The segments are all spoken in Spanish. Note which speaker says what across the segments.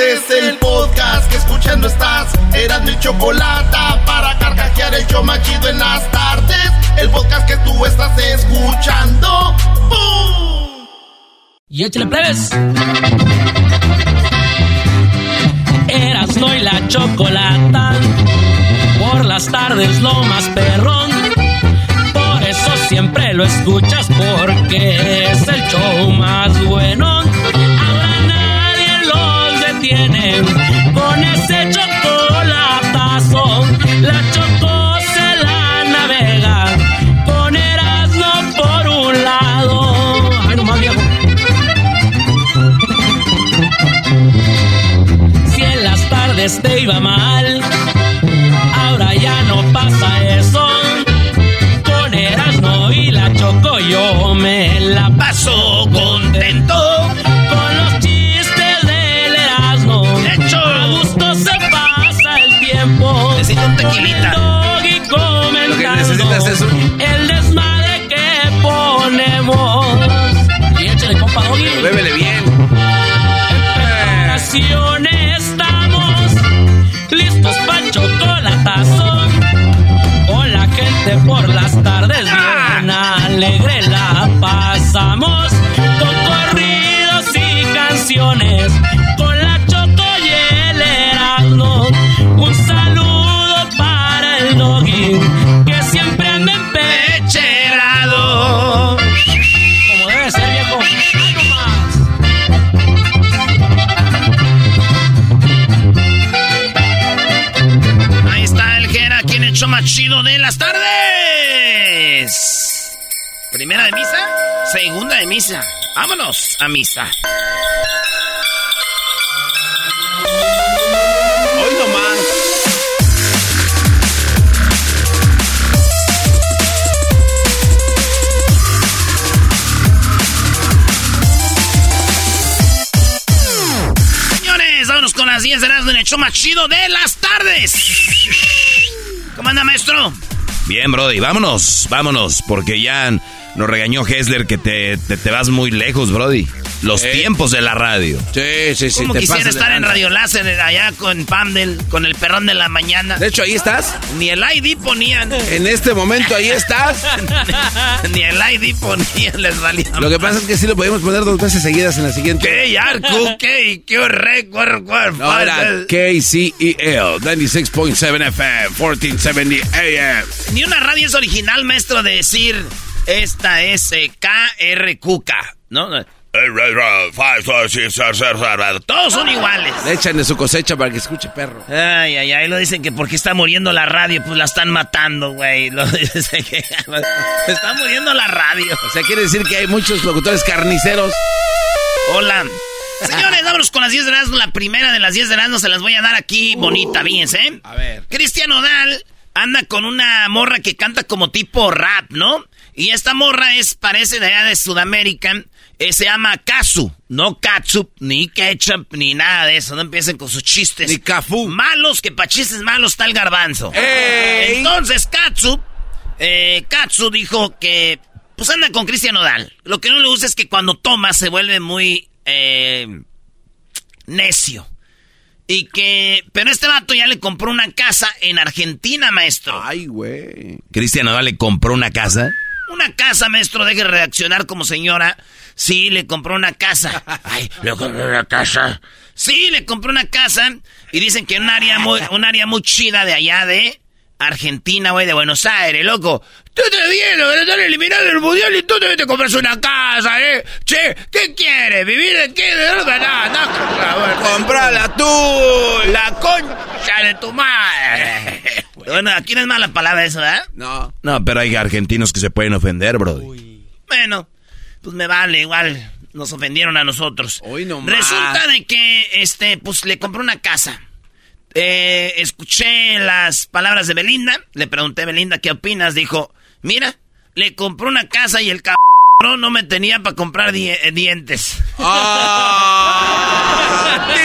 Speaker 1: Este es el podcast que escuchando estás. Eran mi chocolate para carcajear el yo machido en las tardes. El podcast que tú estás escuchando. ¡Bum!
Speaker 2: Y échale plebes. Eras no y la chocolata. Por las tardes lo más perrón. Por eso siempre lo escuchas porque es el show más bueno. Con ese chocolatazo. La choco se la navega con Erasmo por un lado. Ay, nomás viejo. Si en las tardes te iba mal, ahora ya no pasa eso. Con Erasmo y la Choco yo me la paso contento.
Speaker 3: Lo que necesitas es un-
Speaker 2: el desmadre que ponemos. Y échale, compa Doggy.
Speaker 3: Bébele bien.
Speaker 2: Preparación más
Speaker 3: chido de las tardes. Primera de misa, segunda de misa. Vámonos a misa. Hoy nomás. Señores, vámonos con las 10 de las en el show más chido de las tardes. ¿Cómo anda, maestro?
Speaker 4: Bien, Brody, vámonos, vámonos, porque ya nos regañó Hessler que te, te, te vas muy lejos, Brody. Los
Speaker 5: Eh.
Speaker 4: tiempos de la radio.
Speaker 5: Sí, sí, sí.
Speaker 3: Como quisiera estar en. Radio Láser allá con Pam del, con el perrón de la mañana.
Speaker 5: De hecho, ahí estás.
Speaker 3: Ni el ID ponían.
Speaker 5: En este momento ahí estás.
Speaker 3: Ni el ID ponían, les valía.
Speaker 5: Lo que pasa es que sí lo podemos poner dos veces seguidas en la siguiente.
Speaker 3: ¿Qué, Yarku? ¿Qué? ¿Qué cuar,
Speaker 5: Ahora? KCEL 96.7 FM 1470 AM.
Speaker 3: Ni una radio es original, maestro, de decir esta es eh, KRQK, ¿no? Todos son iguales.
Speaker 5: Le echan de su cosecha para que escuche perro.
Speaker 3: Ay, ay, ay, lo dicen que porque está muriendo la radio, pues la están matando, güey. Lo dicen que está muriendo la radio.
Speaker 5: O sea, quiere decir que hay muchos locutores carniceros.
Speaker 3: Hola. Señores, vámonos con las 10 de Erasmo. La primera de las 10 de Erasmo se las voy a dar aquí bonita, fíjense. ¿eh?
Speaker 5: A ver.
Speaker 3: Cristian Odal anda con una morra que canta como tipo rap, ¿no? Y esta morra es, parece de allá de Sudamérica. Eh, se llama Kazu, no Katsup, ni ketchup, ni nada de eso. No empiecen con sus chistes.
Speaker 5: Ni Cafú.
Speaker 3: Malos, que pa' chistes malos está el garbanzo.
Speaker 5: ¡Ey!
Speaker 3: Entonces, Katsu, eh, Katsu dijo que, pues anda con Cristian Odal. Lo que no le gusta es que cuando toma se vuelve muy, eh, necio. Y que, pero este vato ya le compró una casa en Argentina, maestro.
Speaker 5: Ay, güey.
Speaker 4: Cristian Nodal le compró una casa.
Speaker 3: Una casa, maestro, deje de reaccionar como señora. Sí, le compró una casa. Ay, le compró una casa. Sí, le compró una casa. Y dicen que en un área muy, un área muy chida de allá de Argentina, güey, de Buenos Aires, loco. Tú te vienes, están eliminando el mundial y tú te, te compras una casa, ¿eh? Che, ¿qué quieres? ¿Vivir qué? No, no, no,
Speaker 5: ¡Comprala tú!
Speaker 3: La concha de tu madre. bueno, aquí no es mala palabra eso, ¿verdad?
Speaker 5: No.
Speaker 4: No, pero hay argentinos que se pueden ofender, bro.
Speaker 3: Bueno, pues me vale, igual nos ofendieron a nosotros.
Speaker 5: Hoy nomás.
Speaker 3: Resulta de que, este, pues le compré una casa. Eh, escuché las palabras de Belinda, le pregunté a Belinda qué opinas, dijo, mira, le compré una casa y el cabrón no me tenía para comprar di- eh, dientes.
Speaker 5: ¡Ah!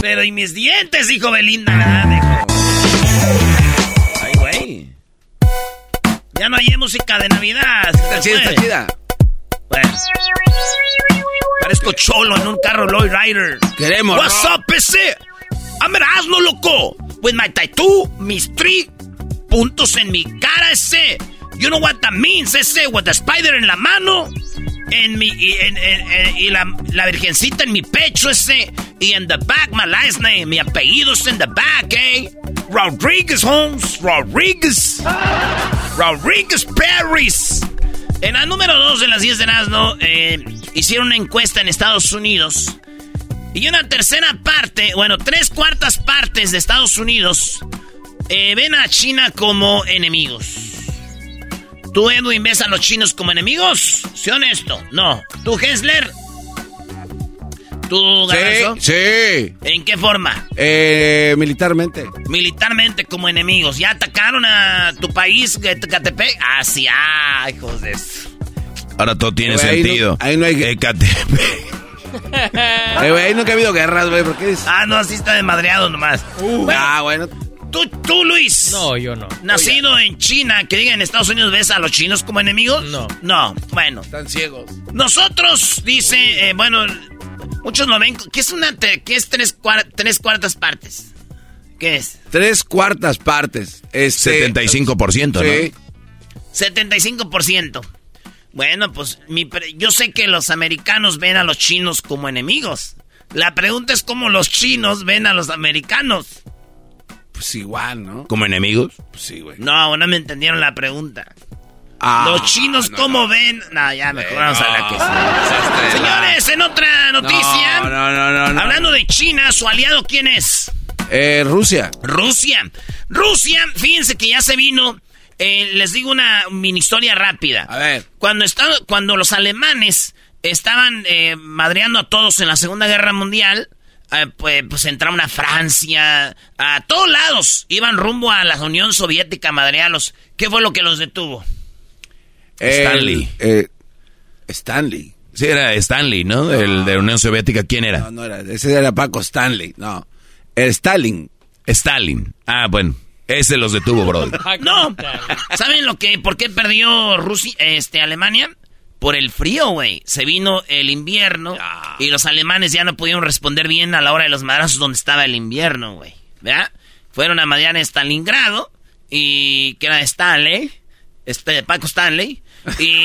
Speaker 3: Pero y mis dientes, dijo Belinda, ¿verdad? Ya no hay música de Navidad.
Speaker 5: Está chida, está chida.
Speaker 3: Bueno. Parezco cholo en un carro Lloyd Rider.
Speaker 5: Queremos
Speaker 3: What's up, ese? I'm Erasmo, loco. With my tattoo, mis three puntos en mi cara, ese. You know what that means, ese. With the spider en la mano. En mi, y, la, virgencita en mi pecho, ese. Y en the back, my last name. Mi apellido es en the back, eh. Rodriguez Holmes. Rodriguez. Rodriguez Paris. En la número 2 de las 10 de Nazno, eh, hicieron una encuesta en Estados Unidos. Y una tercera parte, bueno, tres cuartas partes de Estados Unidos eh, ven a China como enemigos. ¿Tú, Edwin, ves a los chinos como enemigos? Sé honesto. No. ¿Tú, Hessler? ¿Tú, Garbanzo?
Speaker 5: Sí, sí.
Speaker 3: ¿En qué forma?
Speaker 5: Eh, militarmente.
Speaker 3: Militarmente como enemigos. ¿Ya atacaron a tu país, Catepec? Ah, sí, ah, hijos de... eso.
Speaker 4: Ahora todo tiene
Speaker 5: Güey, ahí no-
Speaker 4: sentido.
Speaker 5: ahí no hay-
Speaker 4: Ecatepec.
Speaker 5: Eh, güey, ahí nunca ha habido guerras, güey. ¿Por qué dices?
Speaker 3: Ah, no, así está de madreado nomás. Bueno,
Speaker 5: ah, bueno.
Speaker 3: Tú, tú, Luis.
Speaker 6: No, yo no.
Speaker 3: Nacido en China, que diga en Estados Unidos, ¿ves a los chinos como enemigos?
Speaker 6: No.
Speaker 3: No, bueno.
Speaker 5: Están ciegos.
Speaker 3: Nosotros, dice, eh, bueno, muchos lo ven. ¿Qué es una, te- qué es tres, cuar- tres cuartas partes? ¿Qué es?
Speaker 5: Tres cuartas partes. Este,
Speaker 4: 75%,
Speaker 5: Sí.
Speaker 4: ¿no?
Speaker 3: 75%. Bueno, pues mi pre- yo sé que los americanos ven a los chinos como enemigos. La pregunta es cómo los chinos ven a los americanos.
Speaker 5: Pues igual, ¿no?
Speaker 4: Como enemigos.
Speaker 5: Pues sí, güey.
Speaker 3: No, no me entendieron la pregunta.
Speaker 5: Ah,
Speaker 3: los chinos
Speaker 5: no,
Speaker 3: cómo
Speaker 5: no.
Speaker 3: ven... No, ya mejor vamos a la que sí. Señores, en otra noticia...
Speaker 5: No, no, no, no, no.
Speaker 3: Hablando de China, ¿su aliado quién es?
Speaker 5: Eh, Rusia.
Speaker 3: Rusia. Rusia, fíjense que ya se vino. eh, les digo una mini historia rápida.
Speaker 5: A ver.
Speaker 3: Cuando, está, cuando los alemanes estaban eh, madreando a todos en la Segunda Guerra Mundial, eh, pues, pues entraron a Francia, a todos lados. Iban rumbo a la Unión Soviética a madrearlos. ¿Qué fue lo que los detuvo?
Speaker 4: Stanley.
Speaker 5: Eh, Stanley.
Speaker 4: Sí, era Stanley, ¿no? El de la Unión Soviética. ¿Quién era?
Speaker 5: No, no era. Ese era Paco Stanley. No. El Stalin.
Speaker 4: Stalin. Ah, bueno. Ese los detuvo, bro.
Speaker 3: No. ¿Saben lo que, por qué perdió Rusia, este, Alemania? Por el frío, güey. Se vino el invierno y los alemanes ya no pudieron responder bien a la hora de los madrazos donde estaba el invierno, güey. ¿Verdad? Fueron a en Stalingrado y que era Stanley, este Paco Stanley y,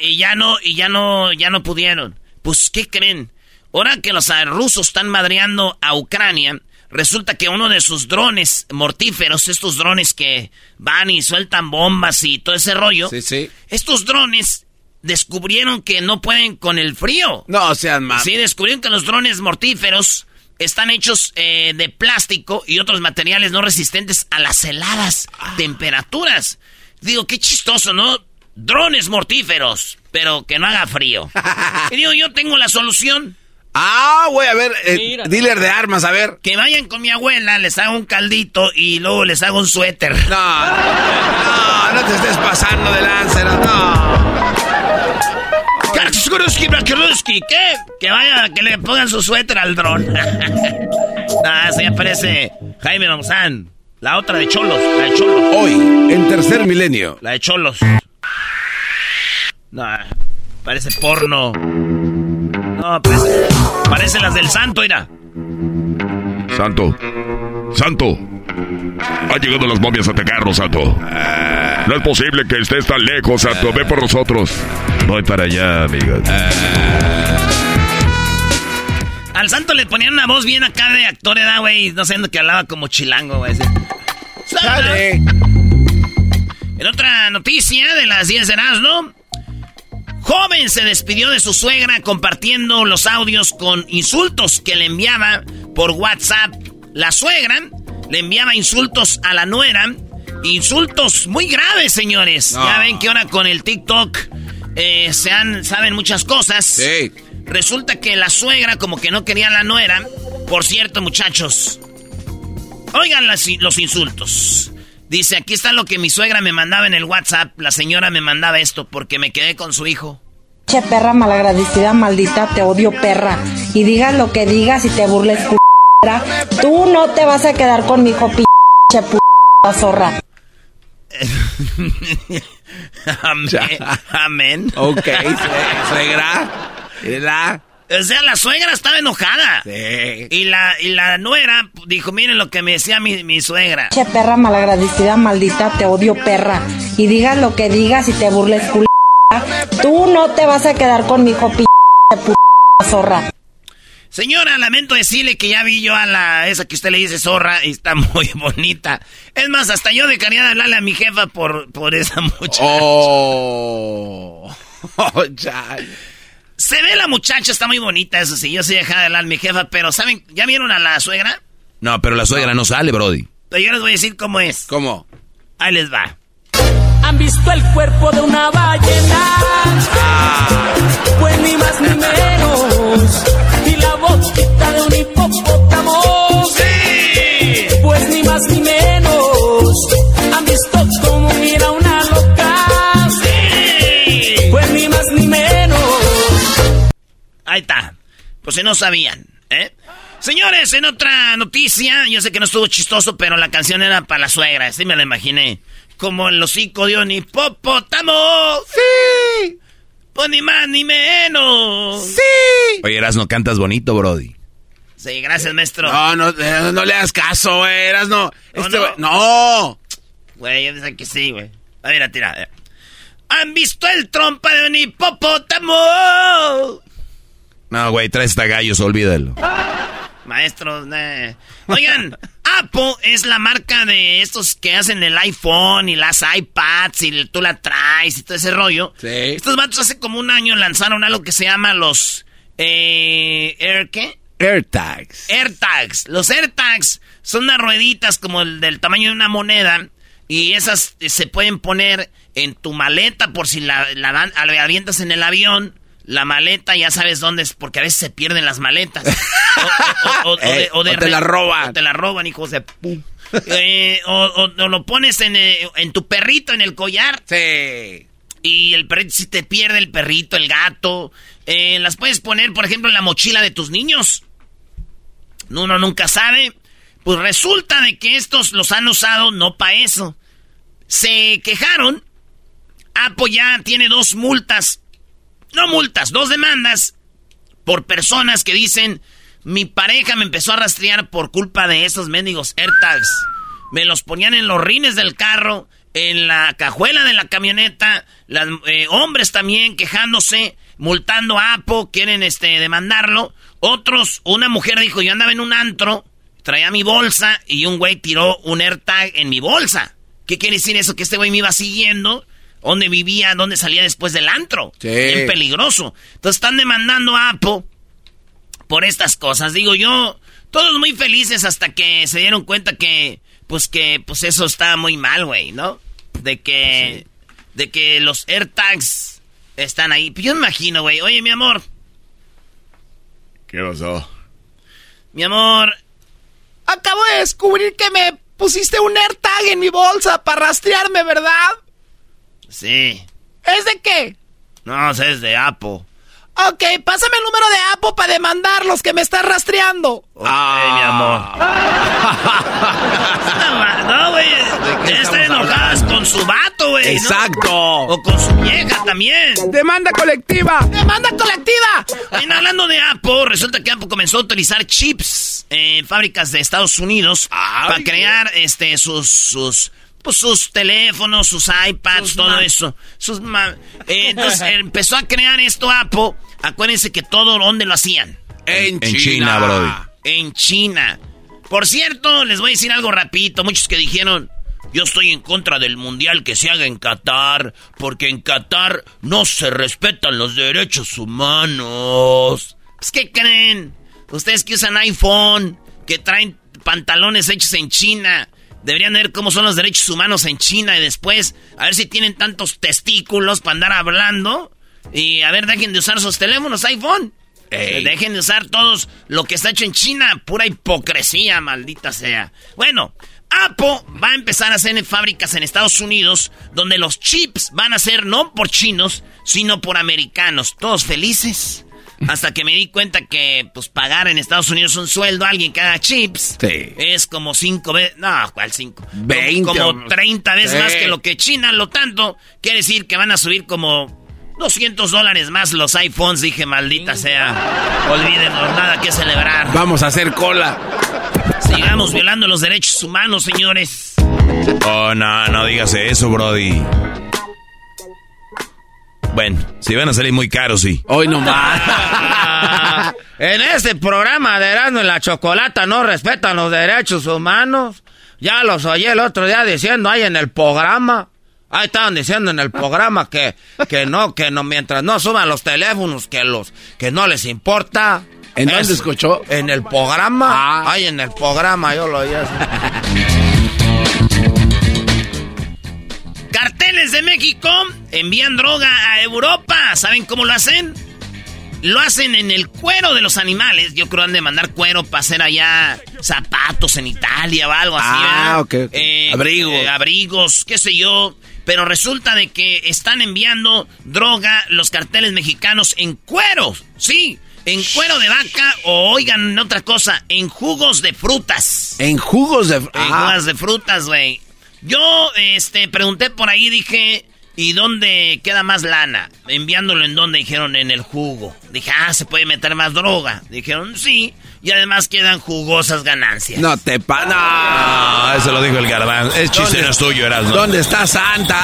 Speaker 3: y ya no y ya no ya no pudieron. Pues ¿qué creen? Ahora que los ah, rusos están madreando a Ucrania, resulta que uno de sus drones mortíferos, estos drones que van y sueltan bombas y todo ese rollo,
Speaker 5: Sí, sí.
Speaker 3: estos drones descubrieron que no pueden con el frío.
Speaker 5: No sean más.
Speaker 3: Sí, descubrieron que los drones mortíferos están hechos eh, de plástico y otros materiales no resistentes a las heladas temperaturas. Digo, qué chistoso, ¿no? Drones mortíferos, pero que no haga frío. y digo, yo tengo la solución.
Speaker 5: Ah, güey, a ver. eh, dealer de armas, a ver.
Speaker 3: Que vayan con mi abuela, les hago un caldito y luego les hago un suéter.
Speaker 5: No, no, no te estés pasando de láncera, no.
Speaker 3: Karskruski, Brakruski, ¿qué? Que vaya, que le pongan su suéter al dron. ah, se aparece Jaime Maussan. La otra de Cholos, la de Cholos.
Speaker 5: Hoy, en tercer milenio.
Speaker 3: La de Cholos. No, parece porno. No, parece, parece las del santo, mira.
Speaker 7: Santo, Santo, ha llegado las momias a atacarnos, Santo.
Speaker 6: No es posible que estés tan lejos, Santo. Ve por nosotros.
Speaker 4: Voy para allá, amigos.
Speaker 3: Al santo le ponían una voz bien acá de actor, ¿verdad, güey? No sé, que hablaba como chilango, güey. ¡Sale! En otra noticia de las 10 de ¿no? Joven se despidió de su suegra compartiendo los audios con insultos que le enviaba por WhatsApp. La suegra le enviaba insultos a la nuera. Insultos muy graves, señores. Ya ven que ahora con el TikTok eh, se han, saben muchas cosas.
Speaker 5: Sí.
Speaker 3: Resulta que la suegra como que no quería a la nuera. Por cierto, muchachos. Oigan los insultos. Dice, aquí está lo que mi suegra me mandaba en el WhatsApp. La señora me mandaba esto porque me quedé con su hijo.
Speaker 7: Che perra malagradecida, maldita, te odio perra. Y digas lo que digas y te burles, Tú no te vas a quedar con mi hijo, p*** zorra.
Speaker 3: Amén. Amén.
Speaker 5: Ok, suegra.
Speaker 3: O sea, la suegra estaba enojada.
Speaker 5: Sí.
Speaker 3: Y la, y la nuera dijo, miren lo que me decía mi, mi suegra.
Speaker 7: Che perra malagradecida, maldita, te odio perra. Y digas lo que digas y te burles, Tú no te vas a quedar con mi hijo, p zorra.
Speaker 3: Señora, lamento decirle que ya vi yo a la esa que usted le dice zorra y está muy bonita. Es más, hasta yo dejaría de hablarle a mi jefa por, por esa muchacha.
Speaker 5: Oh, oh
Speaker 3: Se ve la muchacha, está muy bonita, eso sí. Yo sí dejaba de hablar a mi jefa, pero ¿saben? ¿Ya vieron a la suegra?
Speaker 4: No, pero la suegra no, sale, Brody.
Speaker 3: Pero yo les voy a decir cómo es.
Speaker 5: ¿Cómo?
Speaker 3: Ahí les va.
Speaker 8: ¿Han visto el cuerpo de una ballena? Ah. Pues ni más ni menos boquita de un hipopótamo.
Speaker 3: ¡Sí!
Speaker 8: Pues ni más ni menos. ¿Han visto cómo mira una loca?
Speaker 3: ¡Sí!
Speaker 8: Pues ni más ni menos.
Speaker 3: Ahí está. Pues si no sabían, ¿eh? Señores, en otra noticia, yo sé que no estuvo chistoso, pero la canción era para la suegra, así me la imaginé. Como el hocico de un hipopótamo.
Speaker 5: ¡Sí!
Speaker 3: Pues ni más ni menos.
Speaker 5: ¡Sí!
Speaker 4: Oye, no cantas bonito, Brody.
Speaker 3: Sí, gracias, maestro.
Speaker 5: No, no, eh, no, le hagas caso, güey. no. Este, no.
Speaker 3: no. Güey, yo sé que sí, güey. A ver, tira. ¿Han visto el trompa de un hipopótamo?
Speaker 4: No, güey, trae esta gallos, olvídalo.
Speaker 3: Maestros, Oigan, Apple es la marca de estos que hacen el iPhone y las iPads y tú la traes y todo ese rollo.
Speaker 5: Sí.
Speaker 3: Estos vatos hace como un año lanzaron algo que se llama los... Eh, ¿Air qué?
Speaker 5: AirTags.
Speaker 3: AirTags. Los AirTags son unas rueditas como el del tamaño de una moneda y esas se pueden poner en tu maleta por si la, la, la avientas en el avión la maleta ya sabes dónde es, porque a veces se pierden las maletas.
Speaker 5: O, te la roban.
Speaker 3: O te la roban, hijos de pum. Eh, o, lo pones en, eh, en, tu perrito, en el collar.
Speaker 5: Sí.
Speaker 3: Y el perrito, si te pierde el perrito, el gato. Eh, las puedes poner, por ejemplo, en la mochila de tus niños. Uno nunca sabe. Pues resulta de que estos los han usado no para eso. Se quejaron. Apple ya tiene dos multas no multas, dos demandas por personas que dicen, mi pareja me empezó a rastrear por culpa de esos mendigos AirTags. Me los ponían en los rines del carro, en la cajuela de la camioneta, los eh, hombres también quejándose, multando a Apo, quieren este, demandarlo. Otros, una mujer dijo, yo andaba en un antro, traía mi bolsa y un güey tiró un AirTag en mi bolsa. ¿Qué quiere decir eso? Que este güey me iba siguiendo dónde vivía, dónde salía después del antro.
Speaker 5: Sí.
Speaker 3: Bien peligroso. Entonces están demandando a Apple por estas cosas. Digo yo, todos muy felices hasta que se dieron cuenta que, pues que, pues eso está muy mal, güey, ¿no? De que, de que los AirTags están ahí. Yo me imagino, güey. Oye, mi amor.
Speaker 6: ¿Qué pasó?
Speaker 3: Mi amor.
Speaker 8: Acabo de descubrir que me pusiste un AirTag en mi bolsa para rastrearme, ¿verdad?
Speaker 3: Sí.
Speaker 8: ¿Es de qué?
Speaker 3: No, es de Apo.
Speaker 8: Ok, pásame el número de Apo para demandar los que me están rastreando.
Speaker 3: Ok, mi amor. no, güey. Están enojadas con su vato, güey.
Speaker 5: Exacto.
Speaker 3: O con su vieja también.
Speaker 8: Demanda colectiva. Demanda colectiva.
Speaker 3: Bueno, hablando de Apo, resulta que Apo comenzó a utilizar chips en fábricas de Estados Unidos para crear este sus sus pues sus teléfonos, sus iPads, todo eso. Sus eh, entonces empezó a crear esto Apple. Acuérdense que todo donde lo hacían.
Speaker 5: En,
Speaker 4: En
Speaker 5: China,
Speaker 4: China, Brody.
Speaker 3: En China. Por cierto, les voy a decir algo rapidito. Muchos que dijeron, yo estoy en contra del mundial que se haga en Qatar, porque en Qatar no se respetan los derechos humanos. Pues, ¿qué creen? Ustedes que usan iPhone, que traen pantalones hechos en China, deberían ver cómo son los derechos humanos en China y después a ver si tienen tantos testículos para andar hablando. Y a ver, dejen de usar sus teléfonos iPhone.
Speaker 5: Ey.
Speaker 3: Dejen de usar todos lo que está hecho en China. Pura hipocresía, maldita sea. Bueno, Apple va a empezar a hacer en fábricas en Estados Unidos donde los chips van a ser no por chinos, sino por americanos. Todos felices. Hasta que me di cuenta que, pues, pagar en Estados Unidos un sueldo a alguien que haga chips
Speaker 5: Sí.
Speaker 3: es como cinco veces. No, ¿cuál cinco? Como-
Speaker 5: 20
Speaker 3: Como,
Speaker 5: o-
Speaker 3: 30 veces
Speaker 5: Sí.
Speaker 3: más que lo que China. Lo tanto, quiere decir que van a subir como 200 dólares más los iPhones. Dije, maldita sea. Olvídenos, nada que celebrar.
Speaker 5: Vamos a hacer cola.
Speaker 3: Sigamos violando los derechos humanos, señores.
Speaker 4: Oh, no, no digas eso, Brody. Bueno, si van a salir muy caros, sí.
Speaker 5: Hoy nomás.
Speaker 9: En este programa de Erasmo en la Chocolata no respetan los derechos humanos. Ya los oí el otro día diciendo ahí en el programa. Ahí estaban diciendo en el programa que, que no, que no, mientras no suban los teléfonos, que los, que no les importa.
Speaker 5: ¿En dónde
Speaker 9: Es-
Speaker 5: escuchó?
Speaker 9: En el programa.
Speaker 5: Ah.
Speaker 9: Ahí en el programa yo lo oí
Speaker 3: de México envían droga a Europa. ¿Saben cómo lo hacen? Lo hacen en el cuero de los animales. Yo creo han de mandar cuero para hacer allá zapatos en Italia o algo así.
Speaker 5: Ah,
Speaker 3: ¿verdad?
Speaker 5: ok, ok. Abrigos.
Speaker 3: eh, abrigos, qué sé yo. Pero resulta de que están enviando droga los carteles mexicanos en cuero. Sí, en cuero de vaca o oigan otra cosa, en jugos de frutas.
Speaker 5: En jugos de...
Speaker 3: En
Speaker 5: Ah,
Speaker 3: jugos de frutas, güey. Yo, este, pregunté por ahí, dije, ¿y dónde queda más lana? Enviándolo en dónde, dijeron, en el jugo. Dije, ah, ¿se puede meter más droga? Dijeron, sí. Y además quedan jugosas ganancias.
Speaker 5: no te pa... No.
Speaker 4: Eso lo dijo el garbanzo. Es chiste,
Speaker 5: ¿Dónde-
Speaker 4: no es tuyo, Erasmo.
Speaker 5: ¿Dónde está Santa?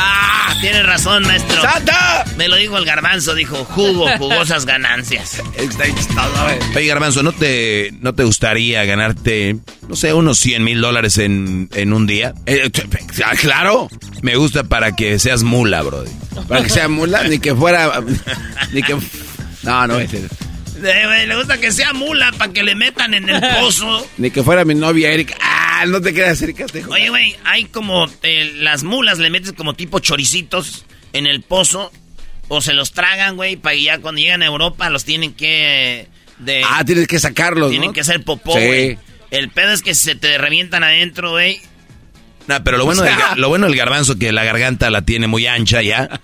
Speaker 3: Tienes razón, maestro.
Speaker 5: ¡Santa!
Speaker 3: Me lo dijo el garbanzo, dijo, jugo, jugosas ganancias.
Speaker 5: Está chistoso, güey.
Speaker 4: Oye, Garbanzo, ¿no te, ¿no te gustaría ganarte, no sé, unos 100 mil dólares en, en un día?
Speaker 5: Eh, ah, claro.
Speaker 4: Me gusta para que seas mula, Brody.
Speaker 5: Para que sea mula, ni que fuera... Ni que... No, no, ese-
Speaker 3: Eh, le gusta que sea mula para que le metan en el pozo.
Speaker 5: ni que fuera mi novia Erika. Ah, no te creas, Erika. Te
Speaker 3: Oye, güey, hay como eh, las mulas le metes como tipo choricitos en el pozo o se los tragan, güey, para que ya cuando llegan a Europa los tienen que de
Speaker 5: Ah, tienes que sacarlos,
Speaker 3: tienen
Speaker 5: ¿no?
Speaker 3: que hacer popó,
Speaker 5: Sí.
Speaker 3: El pedo es que se te revientan adentro, güey.
Speaker 4: No, pero lo bueno,
Speaker 5: O sea-
Speaker 4: del, lo bueno del garbanzo que la garganta la tiene muy ancha ya.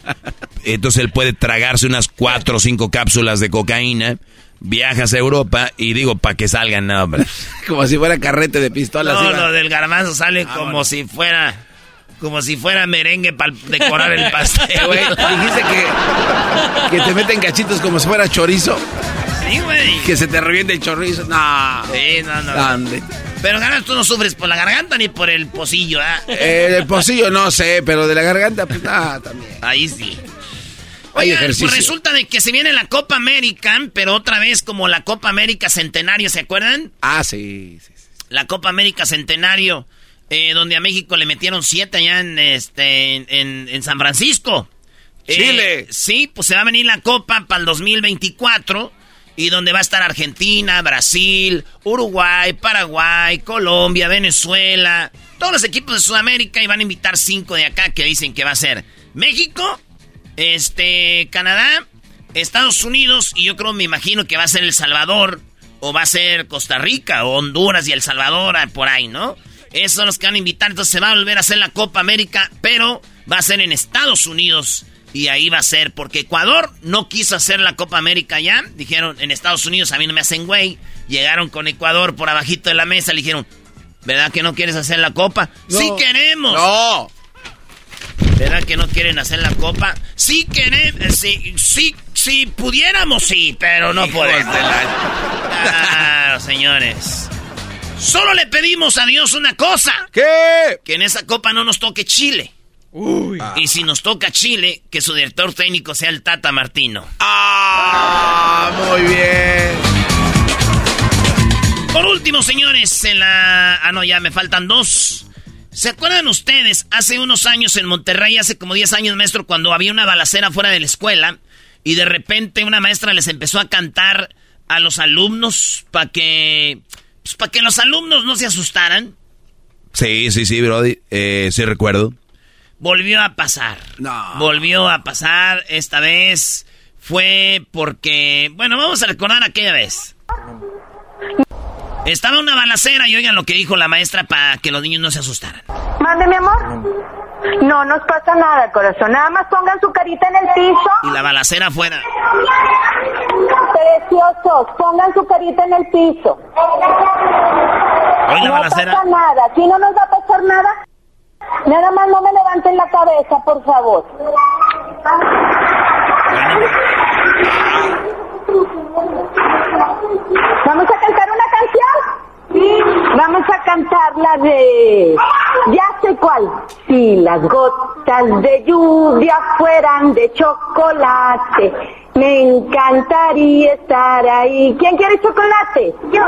Speaker 4: Entonces él puede tragarse unas cuatro o cinco cápsulas de cocaína. Viajas a Europa y digo, para que salgan, no, hombre.
Speaker 5: Como si fuera carrete de pistolas.
Speaker 3: No, lo del garbanzo sale como si fuera como si fuera merengue para decorar el pastel,
Speaker 5: Güey, dijiste que, que te meten cachitos como si fuera chorizo.
Speaker 3: Sí, güey.
Speaker 5: Que se te reviente el chorizo. No.
Speaker 3: Sí, no, no. Pero ganas tú no sufres por la garganta ni por el pocillo, ¿ah?
Speaker 5: Eh, el pocillo no sé, pero de la garganta, pues nada, también.
Speaker 3: Ahí sí.
Speaker 5: Hay
Speaker 3: Oigan,
Speaker 5: ejercicio.
Speaker 3: pues resulta de que se viene la Copa América, pero otra vez como la Copa América Centenario, ¿se acuerdan?
Speaker 5: Ah, sí, sí, sí.
Speaker 3: La Copa América Centenario, eh, donde a México le metieron siete allá en, este, en, en- en San Francisco. Eh,
Speaker 5: Chile.
Speaker 3: sí, pues se va a venir la Copa para el 2024 y donde va a estar Argentina, Brasil, Uruguay, Paraguay, Colombia, Venezuela, todos los equipos de Sudamérica y van a invitar cinco de acá que dicen que va a ser México, este, Canadá, Estados Unidos y yo creo, me imagino que va a ser El Salvador o va a ser Costa Rica o Honduras y El Salvador ah, por ahí, ¿no? Esos son los que van a invitar, entonces se va a volver a hacer la Copa América, pero va a ser en Estados Unidos y ahí va a ser, porque Ecuador no quiso hacer la Copa América ya, dijeron en Estados Unidos a mí no me hacen güey, llegaron con Ecuador por abajito de la mesa, le dijeron, ¿verdad que no quieres hacer la Copa?
Speaker 5: No.
Speaker 3: Sí queremos.
Speaker 5: No.
Speaker 3: ¿Verdad que no quieren hacer la copa? Sí queremos, sí, sí, sí pudiéramos, sí, pero no podemos. Claro, señores. Solo le pedimos a Dios una cosa.
Speaker 5: ¿Qué?
Speaker 3: Que en esa copa no nos toque Chile. Uy. Y si nos toca Chile, que su director técnico sea el Tata Martino.
Speaker 5: Ah, muy bien.
Speaker 3: Por último, señores, en la... Ah, no, ya me faltan dos. ¿Se acuerdan ustedes? Hace unos años en Monterrey, hace como 10 años, maestro, cuando había una balacera fuera de la escuela y de repente una maestra les empezó a cantar a los alumnos para que... Pues para que los alumnos no se asustaran.
Speaker 4: Sí, sí, sí, Brody. Eh, sí recuerdo.
Speaker 3: Volvió a pasar. No. Volvió a pasar. Esta vez fue porque... Bueno, vamos a recordar aquella vez. Estaba una balacera y oigan lo que dijo la maestra para que los niños no se asustaran.
Speaker 10: Mande, mi amor. No nos pasa nada, corazón. Nada más pongan su carita en el piso.
Speaker 3: Y la balacera afuera.
Speaker 10: Preciosos, pongan su carita en el piso.
Speaker 3: no pasa
Speaker 10: nada. Si no nos va a pasar nada, nada más no me levanten la cabeza, por favor. ¿Vamos a cantar una canción? Vamos a cantar la de... Ya sé cuál. Si las gotas de lluvia fueran de chocolate, me encantaría estar ahí. ¿Quién quiere chocolate? Yo.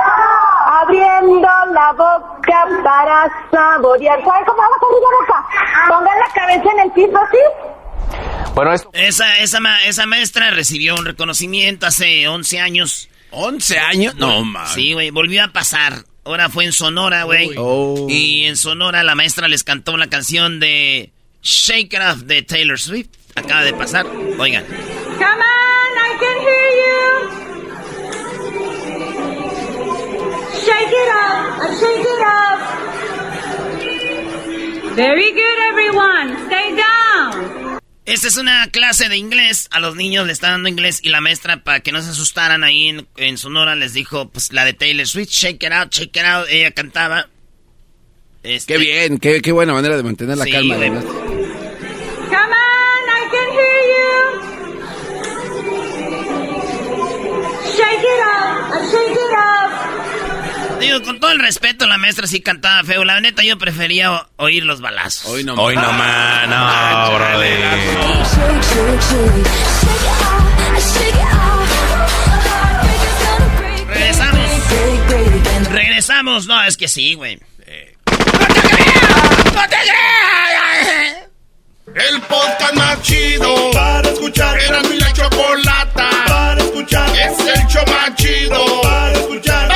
Speaker 10: Abriendo la boca para saborear. ¿Saben cómo vamos a abrir la boca? Pongan la cabeza en el piso así.
Speaker 3: Bueno, esa, esa, esa maestra recibió un reconocimiento hace 11 años.
Speaker 5: ¿11 años? No,
Speaker 3: man. Sí, güey, volvió a pasar. Ahora fue en Sonora, güey. Oh. Y en Sonora la maestra les cantó la canción de Shake It Off de Taylor Swift. Acaba de pasar. Oigan.
Speaker 10: Come on, I can hear you. Shake it off, shake it off. Very good, everyone. Stay down.
Speaker 3: Esta es una clase de inglés. A los niños le están dando inglés y la maestra, para que no se asustaran ahí en, Sonora, les dijo, pues la de Taylor Swift, Shake It Out, Shake It Out. Ella cantaba.
Speaker 5: Este, qué bien, qué, qué, buena manera de mantener la calma.
Speaker 3: Digo, con todo el respeto, la maestra sí cantaba feo. La neta, yo prefería oír los balazos.
Speaker 4: Hoy no, Hoy no, man. No,
Speaker 3: Regresamos. Regresamos. No, es que sí, güey.
Speaker 1: El podcast más chido para escuchar. Era mi la chocolata para escuchar. Es el show más chido para escuchar.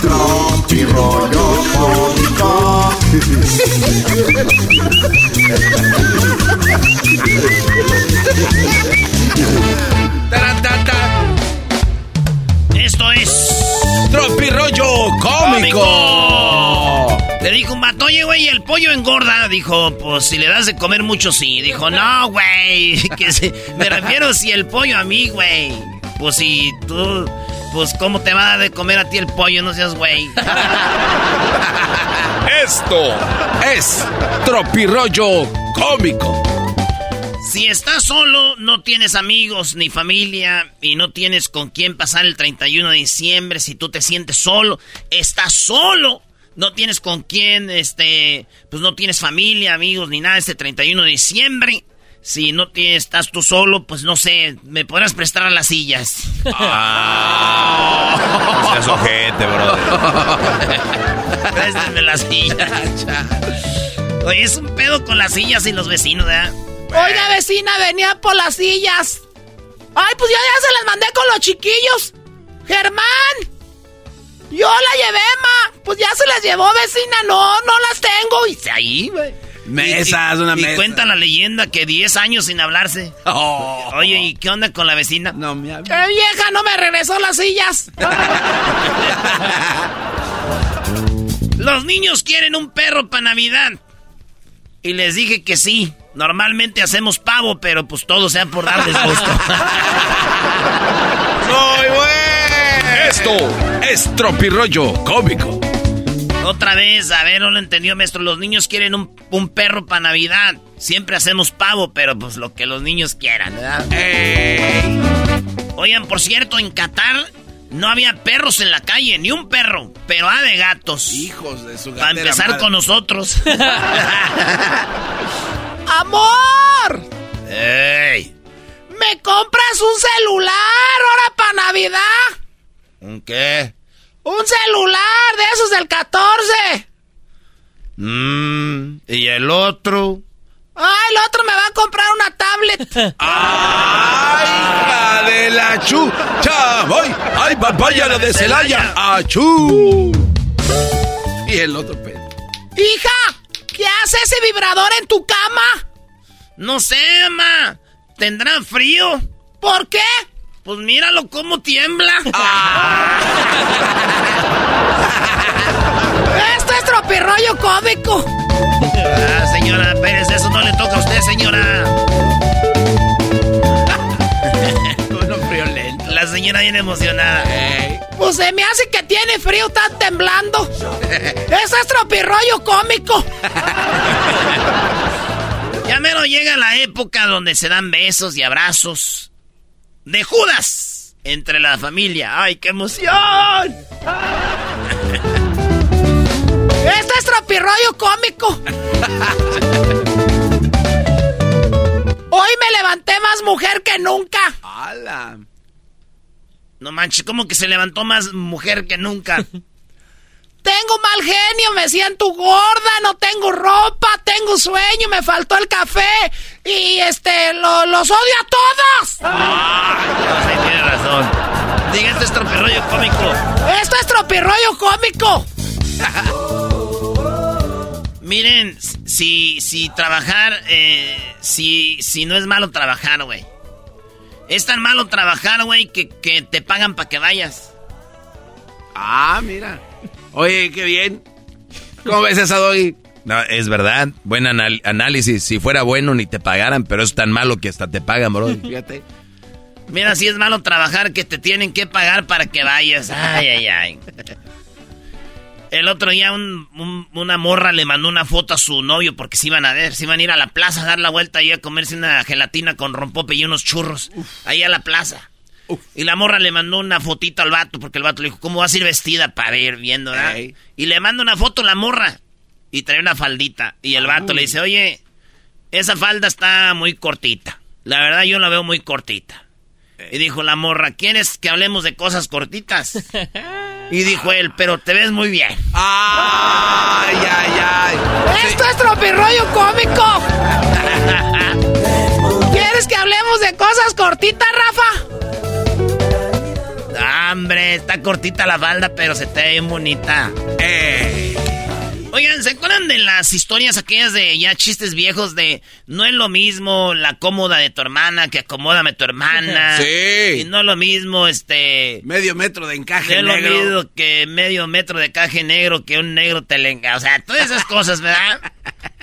Speaker 1: Tropi rollo cómico.
Speaker 3: Esto es.
Speaker 5: Tropi rollo cómico.
Speaker 3: Le dijo un vato, oye, güey, el pollo engorda. Dijo, pues si le das de comer mucho, sí. Dijo, no, güey. Que se- me refiero si el pollo a mí, güey. Pues si tú. Pues cómo te va de comer a ti el pollo, no seas güey.
Speaker 5: Esto es Tropi rollo cómico.
Speaker 3: Si estás solo, no tienes amigos ni familia y no tienes con quién pasar el 31 de diciembre, si tú te sientes solo, estás solo, no tienes con quién, este, pues no tienes familia, amigos ni nada este 31 de diciembre. Si no estás tú solo, pues no sé, me podrás prestar las sillas.
Speaker 5: Ah, no seas ojete, brother.
Speaker 3: Préstenme las sillas. Oye, es un pedo con las sillas y los vecinos, ¿verdad?
Speaker 8: Oiga, vecina, venía por las sillas. Ay, pues yo ya se las mandé con los chiquillos. Germán. Yo la llevé, ma. Pues ya se las llevó, vecina. No, no las tengo. Y
Speaker 3: ahí, güey.
Speaker 4: Mesas,
Speaker 3: Y- y-
Speaker 4: una
Speaker 3: y
Speaker 4: mesa.
Speaker 3: cuenta la leyenda que 10 años sin hablarse.
Speaker 4: Oh.
Speaker 3: Oye, ¿y qué onda con la vecina?
Speaker 4: No me
Speaker 8: ¡Qué vieja! No me regresó las sillas.
Speaker 3: Los niños quieren un perro para Navidad. Y les dije que sí. Normalmente hacemos pavo, pero pues todo sea por darles gusto.
Speaker 5: ¡Muy bueno! Esto es Tropi rollo cómico.
Speaker 3: Otra vez, a ver, no lo entendió, maestro. Los niños quieren un, un perro para Navidad. Siempre hacemos pavo, pero pues lo que los niños quieran, ¿verdad? Oigan, por cierto, en Qatar no había perros en la calle, ni un perro, pero ah, de gatos.
Speaker 4: Hijos de su
Speaker 3: Para empezar
Speaker 4: madre.
Speaker 3: con nosotros.
Speaker 8: ¡Amor!
Speaker 3: ¡Ey!
Speaker 8: ¿Me compras un celular ahora para Navidad?
Speaker 3: ¿Un qué?
Speaker 8: Un celular de esos del 14.
Speaker 3: Mmm. ¿Y el otro?
Speaker 8: Ay, el otro me va a comprar una tablet.
Speaker 5: ¡Ay, hija de la chucha! ¡Ay, ay, papaya la de Celaya! ¡Achú!
Speaker 4: Y el otro pedo.
Speaker 8: Hija, ¿qué hace ese vibrador en tu cama?
Speaker 3: No sé, mamá. ¿Tendrá frío?
Speaker 8: ¿Por qué?
Speaker 3: Pues míralo cómo tiembla.
Speaker 8: Esto es tropirroyo cómico.
Speaker 3: Ah, señora Pérez, eso no le toca a usted, señora. La señora viene emocionada.
Speaker 8: Pues se me hace que tiene frío, está temblando. Eso es tropirroyo cómico.
Speaker 3: Ya mero llega la época donde se dan besos y abrazos de Judas entre la familia. ¡Ay, qué emoción!
Speaker 8: Esto es tropirroyo cómico. Hoy me levanté más mujer que nunca.
Speaker 4: ¡Hala!
Speaker 3: No manches, como que se levantó más mujer que nunca.
Speaker 8: Tengo mal genio, me siento gorda, no tengo ropa, tengo sueño, me faltó el café y este, lo- los odio a todos.
Speaker 3: Ah, sí, tiene razón. Diga, este es tropirroyo cómico.
Speaker 8: Esto es tropirroyo cómico.
Speaker 3: Miren, si, si trabajar, eh, si, si no es malo trabajar, güey. Es tan malo trabajar, güey, que, que te pagan para que vayas.
Speaker 4: Ah, mira. Oye, qué bien. ¿Cómo ves esa doggy?
Speaker 5: No, es verdad. Buen anal- análisis. Si fuera bueno, ni te pagaran, pero es tan malo que hasta te pagan, bro.
Speaker 4: Fíjate.
Speaker 3: Mira, si es malo trabajar que te tienen que pagar para que vayas. Ay, ay, ay. El otro día un- un- una morra le mandó una foto a su novio porque se iban a ver, se iban a ir a la plaza a dar la vuelta y a comerse una gelatina con rompope y unos churros. Ahí a la plaza. Y la morra le mandó una fotito al vato porque el vato le dijo, ¿cómo vas a ir vestida para ir viendo? verdad?"
Speaker 4: Ey.
Speaker 3: Y le manda una foto a la morra y trae una faldita. Y el vato le dice, oye, esa falda está muy cortita. La verdad yo la veo muy cortita. Y dijo la morra, ¿quieres que hablemos de cosas cortitas? Y dijo él, pero te ves muy bien.
Speaker 4: ¡Ay, ay, ay!
Speaker 8: Esto es tropirroyo cómico. ¿Quieres que hablemos de cosas cortitas, Rafa?
Speaker 3: Está cortita la falda, pero se te ve bien bonita. Oigan, ¿se acuerdan de las historias aquellas de ya chistes viejos de no es lo mismo la cómoda de tu hermana que acomódame tu hermana?
Speaker 5: Sí.
Speaker 3: Y no es lo mismo este...
Speaker 5: Medio metro de encaje
Speaker 3: no es
Speaker 5: negro.
Speaker 3: lo mismo que medio metro de encaje negro que un negro te le enga- O sea, todas esas cosas, ¿verdad?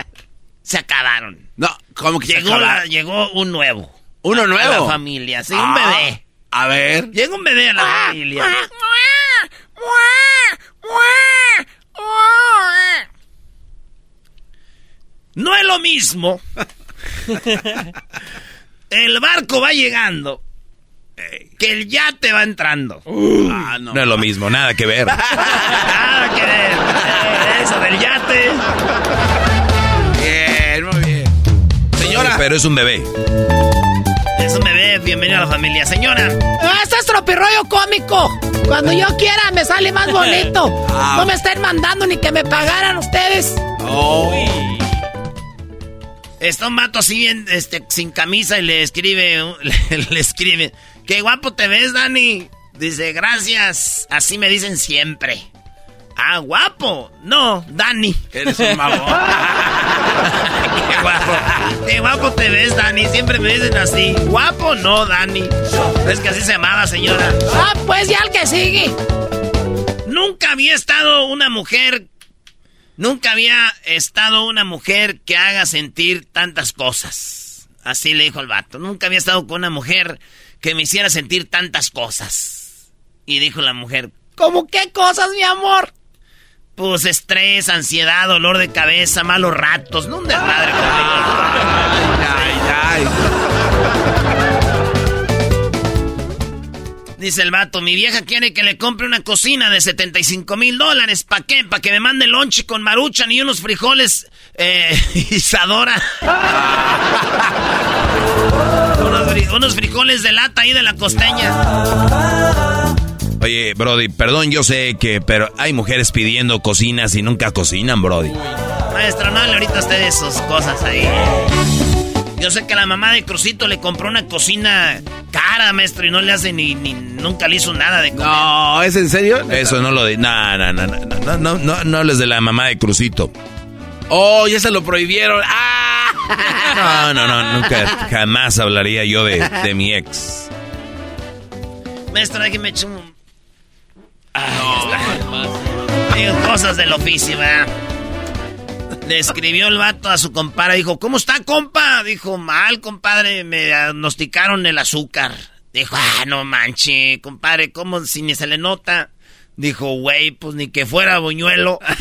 Speaker 3: Se acabaron.
Speaker 5: No, ¿cómo que se
Speaker 3: Llegó,
Speaker 5: acaba?
Speaker 3: la- llegó un nuevo.
Speaker 5: ¿Uno
Speaker 3: A-
Speaker 5: nuevo?
Speaker 3: A la familia, sí, un
Speaker 5: Ah,
Speaker 3: bebé.
Speaker 5: A ver.
Speaker 3: Llega un bebé a la familia. No es lo mismo. El barco va llegando. Que el yate va entrando.
Speaker 5: Ah, no.
Speaker 4: No es lo mismo, nada que ver.
Speaker 3: Nada que ver. Eh, Eso del yate.
Speaker 5: Bien, muy bien. Señora.
Speaker 4: Pero es un bebé.
Speaker 3: Es un bebé. Bienvenido a la familia. Señora.
Speaker 11: Ah, Este es tropirroyo cómico. Cuando yo quiera me sale más bonito.
Speaker 5: Ah.
Speaker 11: No me estén mandando ni que me pagaran ustedes.
Speaker 3: Está un vato así bien, este, sin camisa y le escribe, le, le escribe, qué guapo te ves, Dani. Dice, gracias, así me dicen siempre. Ah, guapo. No, Dani.
Speaker 5: Eres un mamón.
Speaker 3: qué guapo. Qué guapo te ves, Dani. Siempre me dicen así. Guapo, no, Dani. Es que así se llamaba, señora.
Speaker 11: Ah, pues ya el que sigue.
Speaker 3: Nunca había estado una mujer. Nunca había estado una mujer que haga sentir tantas cosas. Así le dijo el vato. Nunca había estado con una mujer que me hiciera sentir tantas cosas. Y dijo la mujer,
Speaker 11: ¿Cómo qué cosas, mi amor?
Speaker 3: Pues estrés, ansiedad, dolor de cabeza, malos ratos. No un desmadre. Dice el vato, mi vieja quiere que le compre una cocina de 75 mil dólares. ¿Para qué? Para que me mande lonche con maruchan y unos frijoles eh, Isadora. unos frijoles de lata ahí de la costeña.
Speaker 4: Oye, Brody, perdón, yo sé que, pero hay mujeres pidiendo cocinas y nunca cocinan, Brody.
Speaker 3: Maestro, no hable ahorita usted de sus cosas ahí. Yo sé que la mamá de Crucito le compró una cocina cara, maestro, y no le hace ni, ni nunca le hizo nada de comer.
Speaker 5: No, ¿es en serio?
Speaker 4: Eso no lo de. No, no, no, no, no, no, no, no hables de la mamá de Crucito.
Speaker 5: Oh, ya se lo prohibieron. ¡Ah!
Speaker 4: No, no, no, nunca, jamás hablaría yo de, de mi ex.
Speaker 3: Maestro, déjeme echar un... Digo, cosas del oficio, ¿verdad? Le escribió el vato a su compadre, dijo, ¿cómo está, compa? Dijo, mal, compadre, me diagnosticaron el azúcar. Dijo, ah, no manche, compadre, ¿cómo si ni se le nota? Dijo, güey, pues ni que fuera buñuelo.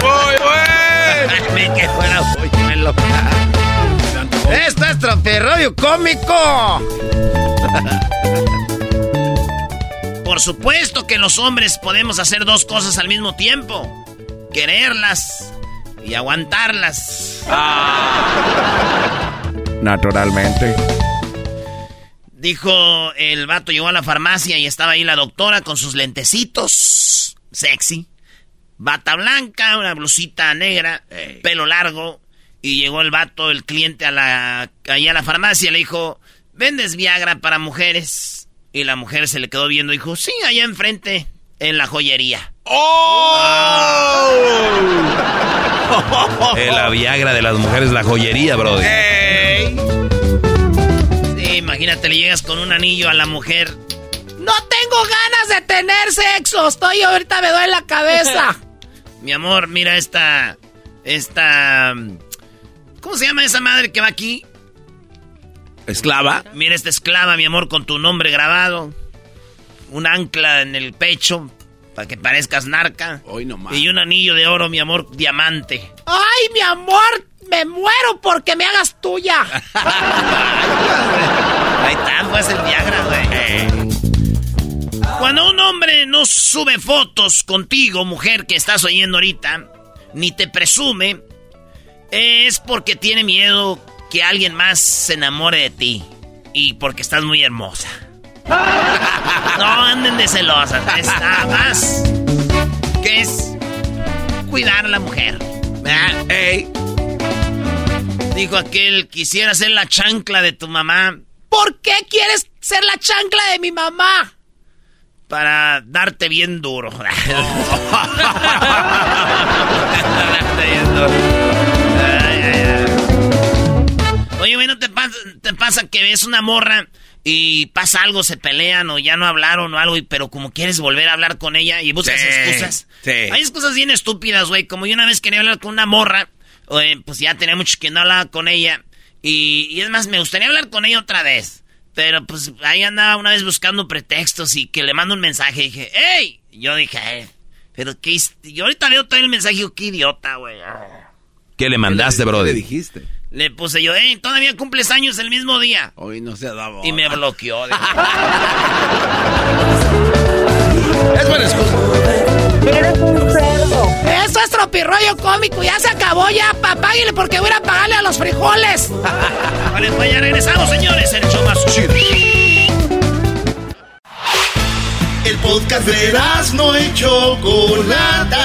Speaker 5: ¡Muy bueno!
Speaker 3: ni que fuera buñuelo. Esto es Tropirroyo Cómico. Por supuesto que los hombres podemos hacer dos cosas al mismo tiempo. Quererlas y aguantarlas.
Speaker 6: Naturalmente.
Speaker 3: Dijo el vato, llegó a la farmacia y estaba ahí la doctora con sus lentecitos. Sexy. Bata blanca, una blusita negra, pelo largo. Y llegó el vato, el cliente, a la, ahí a la farmacia. Le dijo, ¿vendes Viagra para mujeres? Y la mujer se le quedó viendo y dijo, sí, allá enfrente, en la joyería.
Speaker 5: ¡Oh!
Speaker 4: Eh, la Viagra de las mujeres, la joyería, Brody.
Speaker 5: ¡Ey!
Speaker 3: Sí, imagínate, le llegas con un anillo a la mujer.
Speaker 11: No tengo ganas de tener sexo. Estoy ahorita me duele la cabeza.
Speaker 3: Mi amor, mira esta. Esta. ¿Cómo se llama esa madre que va aquí?
Speaker 5: ¿Esclava?
Speaker 3: Mira esta esclava, mi amor, con tu nombre grabado. Un ancla en el pecho. Para que parezcas narca.
Speaker 5: Hoy no más.
Speaker 3: Y un anillo de oro, mi amor, diamante.
Speaker 11: Ay, mi amor, me muero porque me hagas tuya.
Speaker 3: Ahí está, pues el Viagra, güey. Cuando un hombre no sube fotos contigo, mujer que estás oyendo ahorita, ni te presume, es porque tiene miedo que alguien más se enamore de ti. Y porque estás muy hermosa. No anden de celosas, es nada más que es cuidar a la mujer. ¿verdad?
Speaker 5: ¡Ey!
Speaker 3: Dijo aquel, quisiera ser la chancla de tu mamá.
Speaker 11: ¿Por qué quieres ser la chancla de mi mamá?
Speaker 3: Para darte bien duro. darte bien duro. ¿No te pasa, te pasa que ves una morra y pasa algo, se pelean o ya no hablaron o algo, pero como quieres volver a hablar con ella y buscas excusas?
Speaker 4: sí.
Speaker 3: Hay excusas bien estúpidas, güey. Como yo una vez quería hablar con una morra, eh, pues ya tenía mucho que no hablaba con ella. Y, y es más, me gustaría hablar con ella otra vez. Pero pues ahí andaba una vez buscando pretextos y que le mando un mensaje y dije, ¡Ey! Yo dije, "Eh, pero qué... hist-". Yo ahorita veo todo el mensaje y digo, qué idiota, güey.
Speaker 4: ¿Qué le mandaste, brother?
Speaker 5: ¿Qué le dijiste?
Speaker 3: Le puse yo, ¡Ey! Todavía cumples años el mismo día.
Speaker 5: Hoy no se ha dado.
Speaker 3: Y me bloqueó.
Speaker 1: Es buena excusa.
Speaker 11: Eres un cerdo. Eso es tropirroyo cómico. Ya se acabó ya, papá. porque voy a pagarle a los frijoles.
Speaker 3: Vale, pues ya regresamos, señores. El show más chido.
Speaker 1: El podcast de no y Chocolata.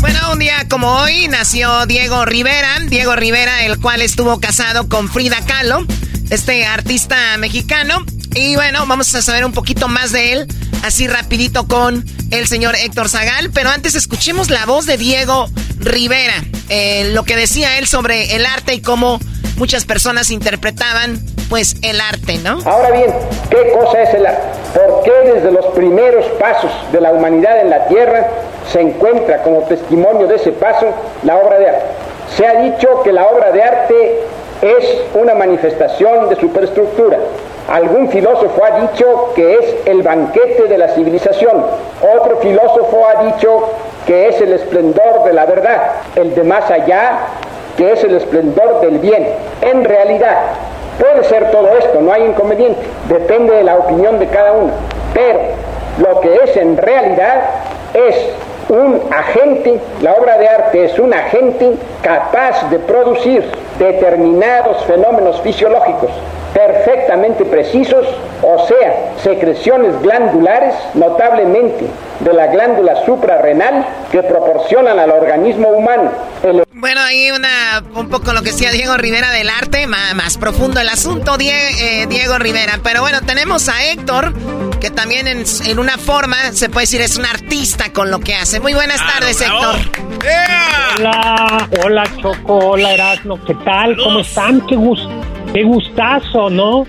Speaker 11: Bueno, un día como hoy nació Diego Rivera. Diego Rivera, el cual estuvo casado con Frida Kahlo, este artista mexicano. Y bueno, vamos a saber un poquito más de él, así rapidito con el señor Héctor Zagal. Pero antes escuchemos la voz de Diego Rivera, eh, lo que decía él sobre el arte y cómo muchas personas interpretaban pues el arte, ¿no?
Speaker 12: Ahora bien, ¿qué cosa es el arte? ¿Por qué desde los primeros pasos de la humanidad en la Tierra se encuentra como testimonio de ese paso la obra de arte? Se ha dicho que la obra de arte es una manifestación de superestructura. Algún filósofo ha dicho que es el banquete de la civilización. Otro filósofo ha dicho que es el esplendor de la verdad. El de más allá, que es el esplendor del bien. En realidad, puede ser todo esto, no hay inconveniente. Depende de la opinión de cada uno. Pero lo que es en realidad es un agente, la obra de arte es un agente capaz de producir determinados fenómenos fisiológicos perfectamente precisos, o sea, secreciones glandulares, notablemente de la glándula suprarrenal, que proporcionan al organismo humano
Speaker 11: Bueno, ahí una, un poco lo que decía Diego Rivera del arte, más, más profundo el asunto, eh, Diego Rivera. Pero bueno, tenemos a Héctor, que también en, en una forma se puede decir es un artista con lo que hace. Muy buenas tardes, Héctor.
Speaker 13: Hola, hola Choco, hola Erasmo, ¿qué tal? ¿Cómo están? Qué, gus- qué gustazo, ¿no?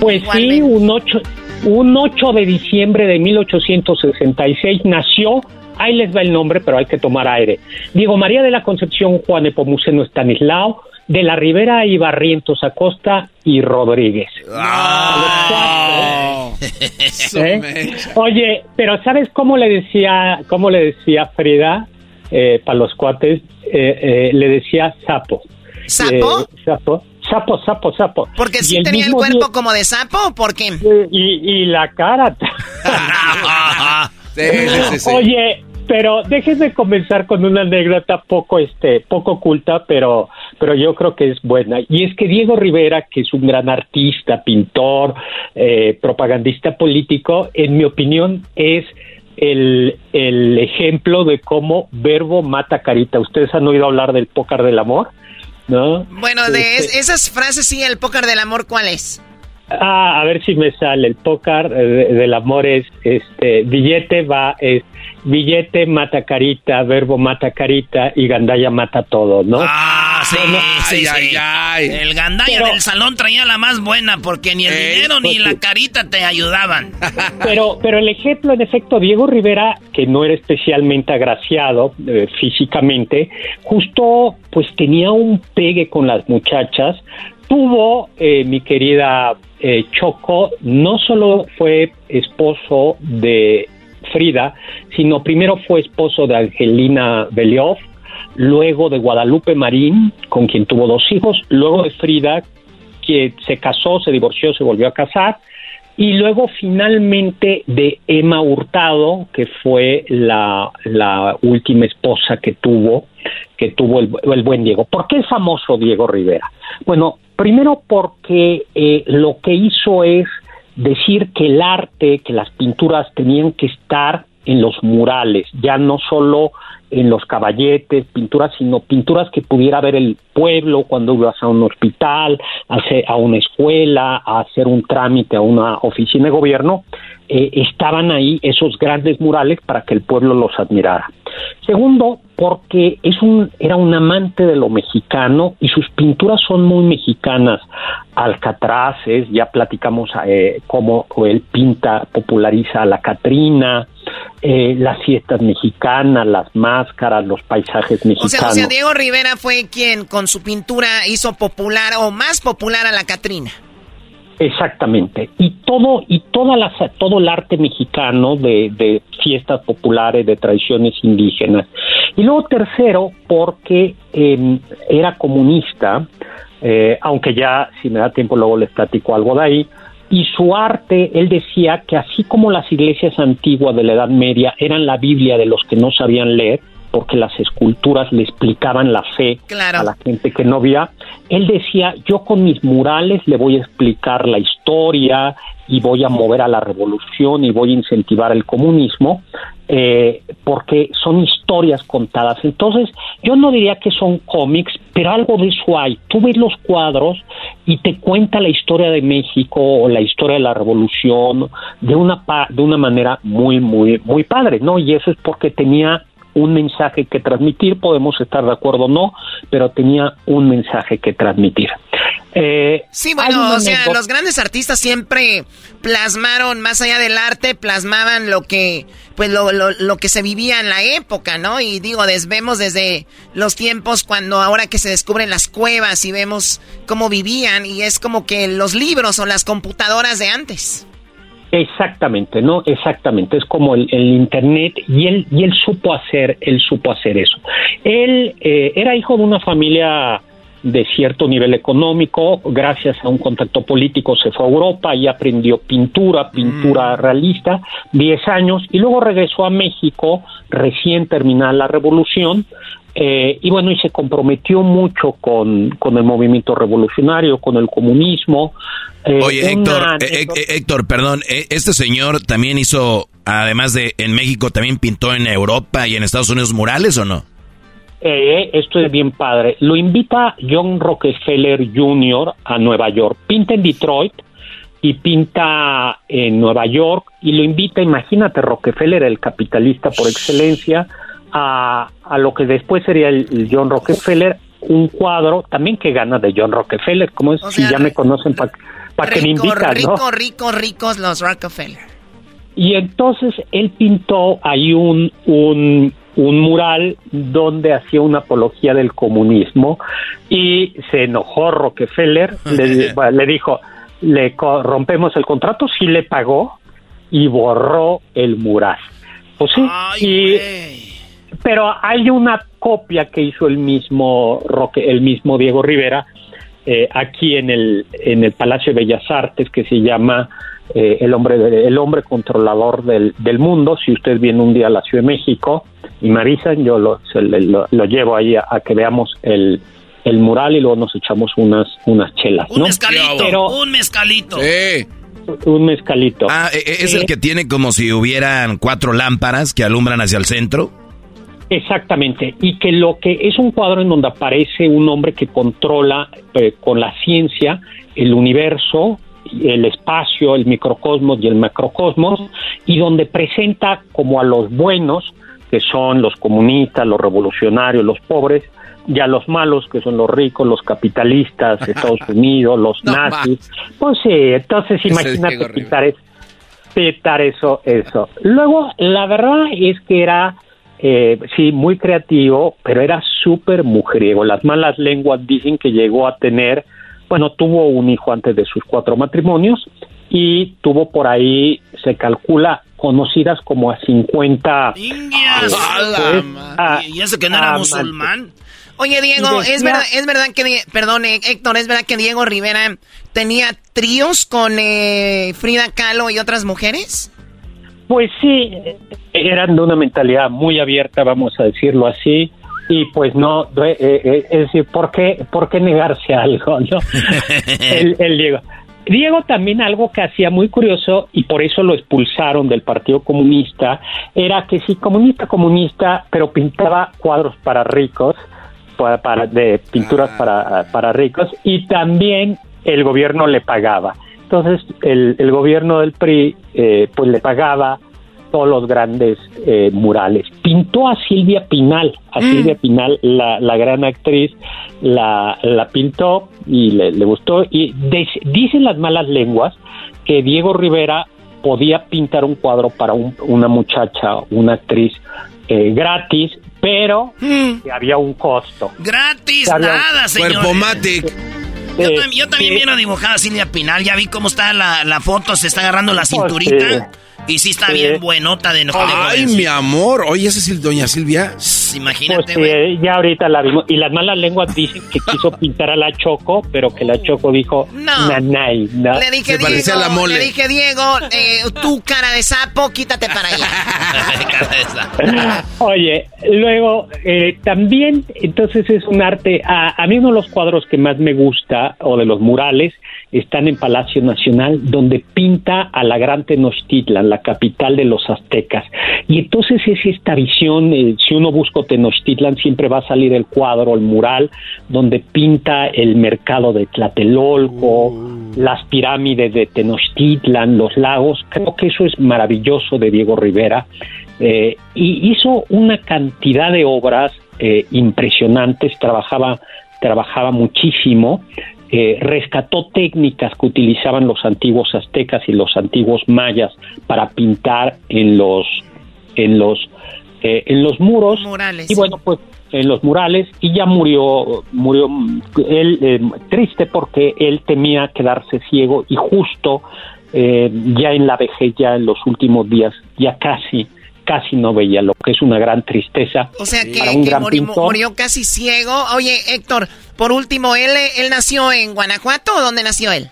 Speaker 13: Pues sí, un 8, un 8 de diciembre de 1866 nació, ahí les va el nombre, pero hay que tomar aire. Diego María de la Concepción Juan Epomuceno Estanislao, de la Ribera y Barrientos Acosta y Rodríguez. ¿Eh? Oye, pero ¿sabes cómo le decía, cómo le decía Frida eh, para los cuates? Eh, eh, le decía sapo.
Speaker 11: ¿Sapo?
Speaker 13: Eh, sapo, sapo, sapo, sapo.
Speaker 11: Porque sí tenía el cuerpo
Speaker 13: día-
Speaker 11: como de sapo, ¿o ¿por qué?
Speaker 13: y, y la cara.
Speaker 5: Sí, sí, sí, sí.
Speaker 13: Oye, pero déjenme comenzar con una anécdota poco, este, poco oculta, pero, pero yo creo que es buena. Y es que Diego Rivera, que es un gran artista, pintor, eh, propagandista político, en mi opinión es el, el ejemplo de cómo verbo mata carita. Ustedes han oído hablar del pócar del amor, ¿no?
Speaker 11: Bueno, de
Speaker 13: Este,
Speaker 11: es- esas frases, sí, el póker del amor, ¿cuál es?
Speaker 13: Ah, a ver si me sale. El pócar eh, del amor es este billete va es billete mata carita, verbo mata carita y gandaya mata todo, ¿no?
Speaker 3: Ah, sí, sí, sí. El gandaya del salón traía la más buena porque ni el dinero ni
Speaker 13: pues
Speaker 3: la carita te ayudaban.
Speaker 13: Pero, pero el ejemplo, en efecto, Diego Rivera, que no era especialmente agraciado eh, físicamente, justo pues tenía un pegue con las muchachas. Tuvo, eh, mi querida eh, Choco, no solo fue esposo de Frida, sino primero fue esposo de Angelina Belioff, luego de Guadalupe Marín, con quien tuvo dos hijos, luego de Frida, que se casó, se divorció, se volvió a casar, y luego finalmente de Emma Hurtado, que fue la, última esposa que tuvo, que tuvo el, el buen Diego. ¿Por qué es famoso Diego Rivera? Bueno, primero porque eh, lo que hizo es decir que el arte, que las pinturas tenían que estar en los murales, ya no solo en los caballetes, pinturas, sino pinturas que pudiera ver el pueblo cuando ibas a un hospital, a, hacer- a una escuela, a hacer un trámite a una oficina de gobierno, eh, estaban ahí esos grandes murales para que el pueblo los admirara. Segundo, porque es un, era un amante de lo mexicano y sus pinturas son muy mexicanas. Alcatraces, ya platicamos eh, cómo él pinta, populariza a la Catrina, eh, las fiestas mexicanas, las máscaras, los paisajes
Speaker 11: O
Speaker 13: mexicanos.
Speaker 11: sea, o sea, Diego Rivera fue quien con su pintura hizo popular o más popular a la Catrina.
Speaker 13: Exactamente. Y todo, y toda la, todo el arte mexicano de, de fiestas populares, de tradiciones indígenas. Y luego tercero, porque eh, era comunista, eh, aunque ya, si me da tiempo, luego les platico algo de ahí. Y su arte, él decía que así como las iglesias antiguas de la Edad Media eran la Biblia de los que no sabían leer, porque las esculturas le explicaban la fe a la gente que no veía. Él decía, yo con mis murales le voy a explicar la historia y voy a mover a la revolución y voy a incentivar el comunismo, eh, porque son historias contadas. Entonces, yo no diría que son cómics, pero algo de eso hay. Tú ves los cuadros y te cuenta la historia de México o la historia de la revolución de una, pa- de una manera muy, muy, muy padre, ¿no? Y eso es porque tenía un mensaje que transmitir, podemos estar de acuerdo o no, pero tenía un mensaje que transmitir. Eh,
Speaker 11: Sí, bueno, o sea, los grandes artistas siempre plasmaron, más allá del arte, plasmaban lo que, pues lo, lo, lo que se vivía en la época, ¿no? Y digo, vemos desde los tiempos cuando ahora que se descubren las cuevas y vemos cómo vivían y es como que los libros o las computadoras de antes.
Speaker 13: Exactamente, no, exactamente. Es como el, el internet y él y él supo hacer, él supo hacer eso. Él eh, era hijo de una familia de cierto nivel económico, gracias a un contacto político se fue a Europa y aprendió pintura, pintura realista, 10 años, y luego regresó a México recién terminada la revolución, eh, y bueno, y se comprometió mucho con, con el movimiento revolucionario, con el comunismo. Eh,
Speaker 4: Oye,
Speaker 13: una
Speaker 4: Héctor, eh, eh, Héctor, perdón, este señor también hizo, además de en México, también pintó en Europa y en Estados Unidos murales o no?
Speaker 13: Eh, esto es bien padre. Lo invita John Rockefeller Jr. a Nueva York. Pinta en Detroit y pinta en Nueva York y lo invita, imagínate, Rockefeller, el capitalista por excelencia, a, a lo que después sería el, el John Rockefeller, un cuadro también que gana de John Rockefeller, como es, si ya me conocen, ¿para que me invitan, no?
Speaker 11: rico, rico, ricos los Rockefeller.
Speaker 13: Y entonces él pintó ahí un, un, un mural donde hacía una apología del comunismo y se enojó Rockefeller, le, le dijo, le rompemos el contrato, sí le pagó y borró el mural. Pues sí, y- pero hay una copia que hizo el mismo Roque, el mismo Diego Rivera eh, aquí en el en el Palacio de Bellas Artes que se llama eh, el hombre de- el hombre controlador del, del mundo. Si usted viene un día a la Ciudad de México y me avisan, yo lo, se le- lo, lo llevo ahí a, a que veamos el, el mural y luego nos echamos unas unas chelas,
Speaker 3: Un
Speaker 13: ¿no?
Speaker 3: mezcalito,
Speaker 13: Pero
Speaker 3: un mezcalito.
Speaker 13: un mezcalito.
Speaker 4: Ah, eh, eh, es el que tiene como si hubieran cuatro lámparas que alumbran hacia el centro.
Speaker 13: Exactamente, y que lo que es un cuadro en donde aparece un hombre que controla eh, con la ciencia el universo el espacio, el microcosmos y el macrocosmos, y donde presenta como a los buenos, que son los comunistas, los revolucionarios, los pobres, y a los malos, que son los ricos, los capitalistas, Estados Unidos, los nazis. Pues sí, entonces imagínate pintar, es, pintar eso, eso. Luego, la verdad es que era, eh, sí, muy creativo, pero era súper mujeriego. Las malas lenguas dicen que llegó a tener, bueno, tuvo un hijo antes de sus cuatro matrimonios y tuvo por ahí, se calcula, conocidas como a 50.
Speaker 3: Indias.
Speaker 13: Pues, a-
Speaker 3: ¿Y eso que no era musulmán?
Speaker 11: Oye, Diego, ¿es verdad, es verdad que, perdón, eh, Héctor, ¿es verdad que Diego Rivera tenía tríos con eh, Frida Kahlo y otras mujeres?
Speaker 13: Pues sí, eran de una mentalidad muy abierta, vamos a decirlo así, y pues no, eh, eh, es decir, ¿por qué, por qué negarse a algo? No? el, el Diego. Diego también algo que hacía muy curioso y por eso lo expulsaron del Partido Comunista era que sí comunista comunista pero pintaba cuadros para ricos para, para- de pinturas para, para ricos y también el gobierno le pagaba entonces el, el gobierno del PRI eh, pues le pagaba todos los grandes eh, murales. Pintó a Silvia Pinal, a Silvia Pinal, la, la gran actriz, la, la pintó y le, le gustó. Y des- dicen las malas lenguas que Diego Rivera podía pintar un cuadro para un- una muchacha, una actriz eh, gratis, pero que había un costo.
Speaker 3: Gratis,
Speaker 13: había-
Speaker 3: nada, señor.
Speaker 4: Cuerpo Matic.
Speaker 3: Yo, tam- yo también vieno dibujada a Silvia Pinal. Ya vi cómo está la, la foto, se está agarrando la cinturita. Y sí está
Speaker 4: Sí.
Speaker 3: bien buenota de no
Speaker 4: Ay, mi amor. Oye, esa es doña Silvia.
Speaker 3: Imagínate,
Speaker 13: Pues, eh, ya ahorita la vimos. Y las malas lenguas dicen que quiso pintar a la Choco, pero que la Choco dijo,
Speaker 11: No.
Speaker 13: nanay, no.
Speaker 11: Le dije, Diego, le dije, Diego, eh, tú cara de sapo, quítate para allá.
Speaker 13: Oye, luego eh, también, entonces es un arte. A, a mí uno de los cuadros que más me gusta, o de los murales, están en Palacio Nacional, donde pinta a la gran Tenochtitlan, la capital de los aztecas. Y entonces es esta visión, eh, si uno busca Tenochtitlan, siempre va a salir el cuadro, el mural, donde pinta el mercado de Tlatelolco, las pirámides de Tenochtitlan, los lagos. Creo que eso es maravilloso de Diego Rivera. Eh, y hizo una cantidad de obras eh, impresionantes, trabajaba, trabajaba muchísimo, eh, rescató técnicas que utilizaban los antiguos aztecas y los antiguos mayas para pintar en los en los eh, en los muros
Speaker 11: Murales.
Speaker 13: y bueno pues en los murales y ya murió murió él eh, triste porque él temía quedarse ciego y justo eh, ya en la vejez ya en los últimos días ya casi casi no veía lo que es una gran tristeza
Speaker 11: O sea, que,
Speaker 13: para un
Speaker 11: que
Speaker 13: gran
Speaker 11: murió,
Speaker 13: pintor.
Speaker 11: murió casi ciego. Oye, Héctor, por último, ¿él, ¿él nació en Guanajuato o dónde nació él?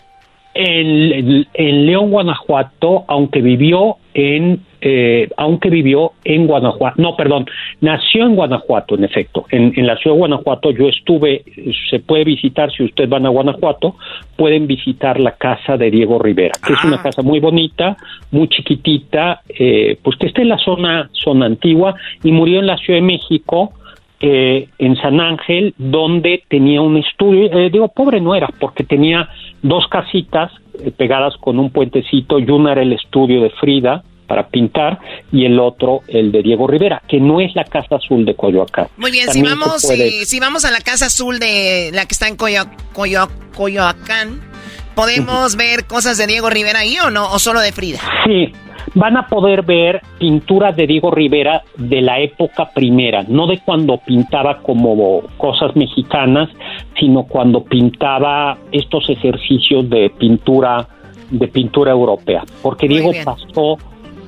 Speaker 13: en, en León, Guanajuato, aunque vivió en eh, aunque vivió en Guanajuato, no, perdón, nació en Guanajuato, en efecto, en, en la ciudad de Guanajuato yo estuve, se puede visitar, si ustedes van a Guanajuato, pueden visitar la casa de Diego Rivera, que es una casa muy bonita, muy chiquitita, eh, pues que está en la zona, zona antigua, y murió en la Ciudad de México, eh, en San Ángel, donde tenía un estudio, eh, digo, pobre no era, porque tenía dos casitas eh, pegadas con un puentecito, y una era el estudio de Frida para pintar, y el otro el de Diego Rivera, que no es la Casa Azul de Coyoacán.
Speaker 11: Muy bien,
Speaker 13: También
Speaker 11: si vamos,
Speaker 13: puede-
Speaker 11: si, si vamos a la Casa Azul de la que está en Coyo, Coyo- Coyoacán, ¿podemos ver cosas de Diego Rivera ahí o no? ¿O solo de Frida?
Speaker 13: Sí, van a poder ver pinturas de Diego Rivera de la época primera, no de cuando pintaba como cosas mexicanas, sino cuando pintaba estos ejercicios de pintura de pintura europea, porque
Speaker 11: Muy
Speaker 13: Diego
Speaker 11: bien.
Speaker 13: pasó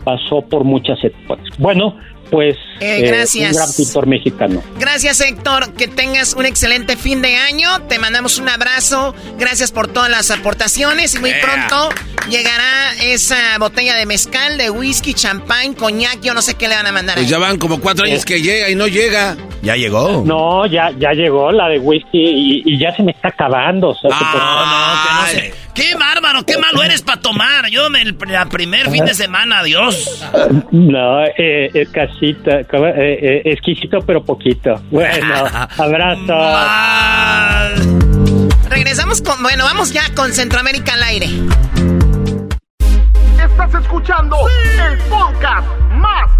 Speaker 13: pasó por muchas etapas. Bueno, pues
Speaker 11: Eh,
Speaker 13: eh,
Speaker 11: gracias.
Speaker 13: un gran pintor mexicano.
Speaker 11: Gracias, Héctor. Que tengas un excelente fin de año. Te mandamos un abrazo. Gracias por todas las aportaciones. Y muy
Speaker 5: Yeah.
Speaker 11: pronto llegará esa botella de mezcal, de whisky, champán, coñac. Yo no sé qué le van a mandar.
Speaker 5: Pues
Speaker 11: ahí.
Speaker 5: ya van como cuatro años que llega y no llega.
Speaker 4: Ya llegó.
Speaker 13: No, ya ya llegó la de whisky y, y ya se me está acabando. o sea, que pues-
Speaker 3: No, que no sé. Qué bárbaro, qué malo eres para tomar. Yo me el la primer fin de semana, adiós.
Speaker 13: No, eh, es casita, como, eh, eh, exquisito pero poquito. Bueno, abrazo.
Speaker 11: Regresamos con. Bueno, vamos ya con Centroamérica al aire.
Speaker 1: Estás escuchando el podcast más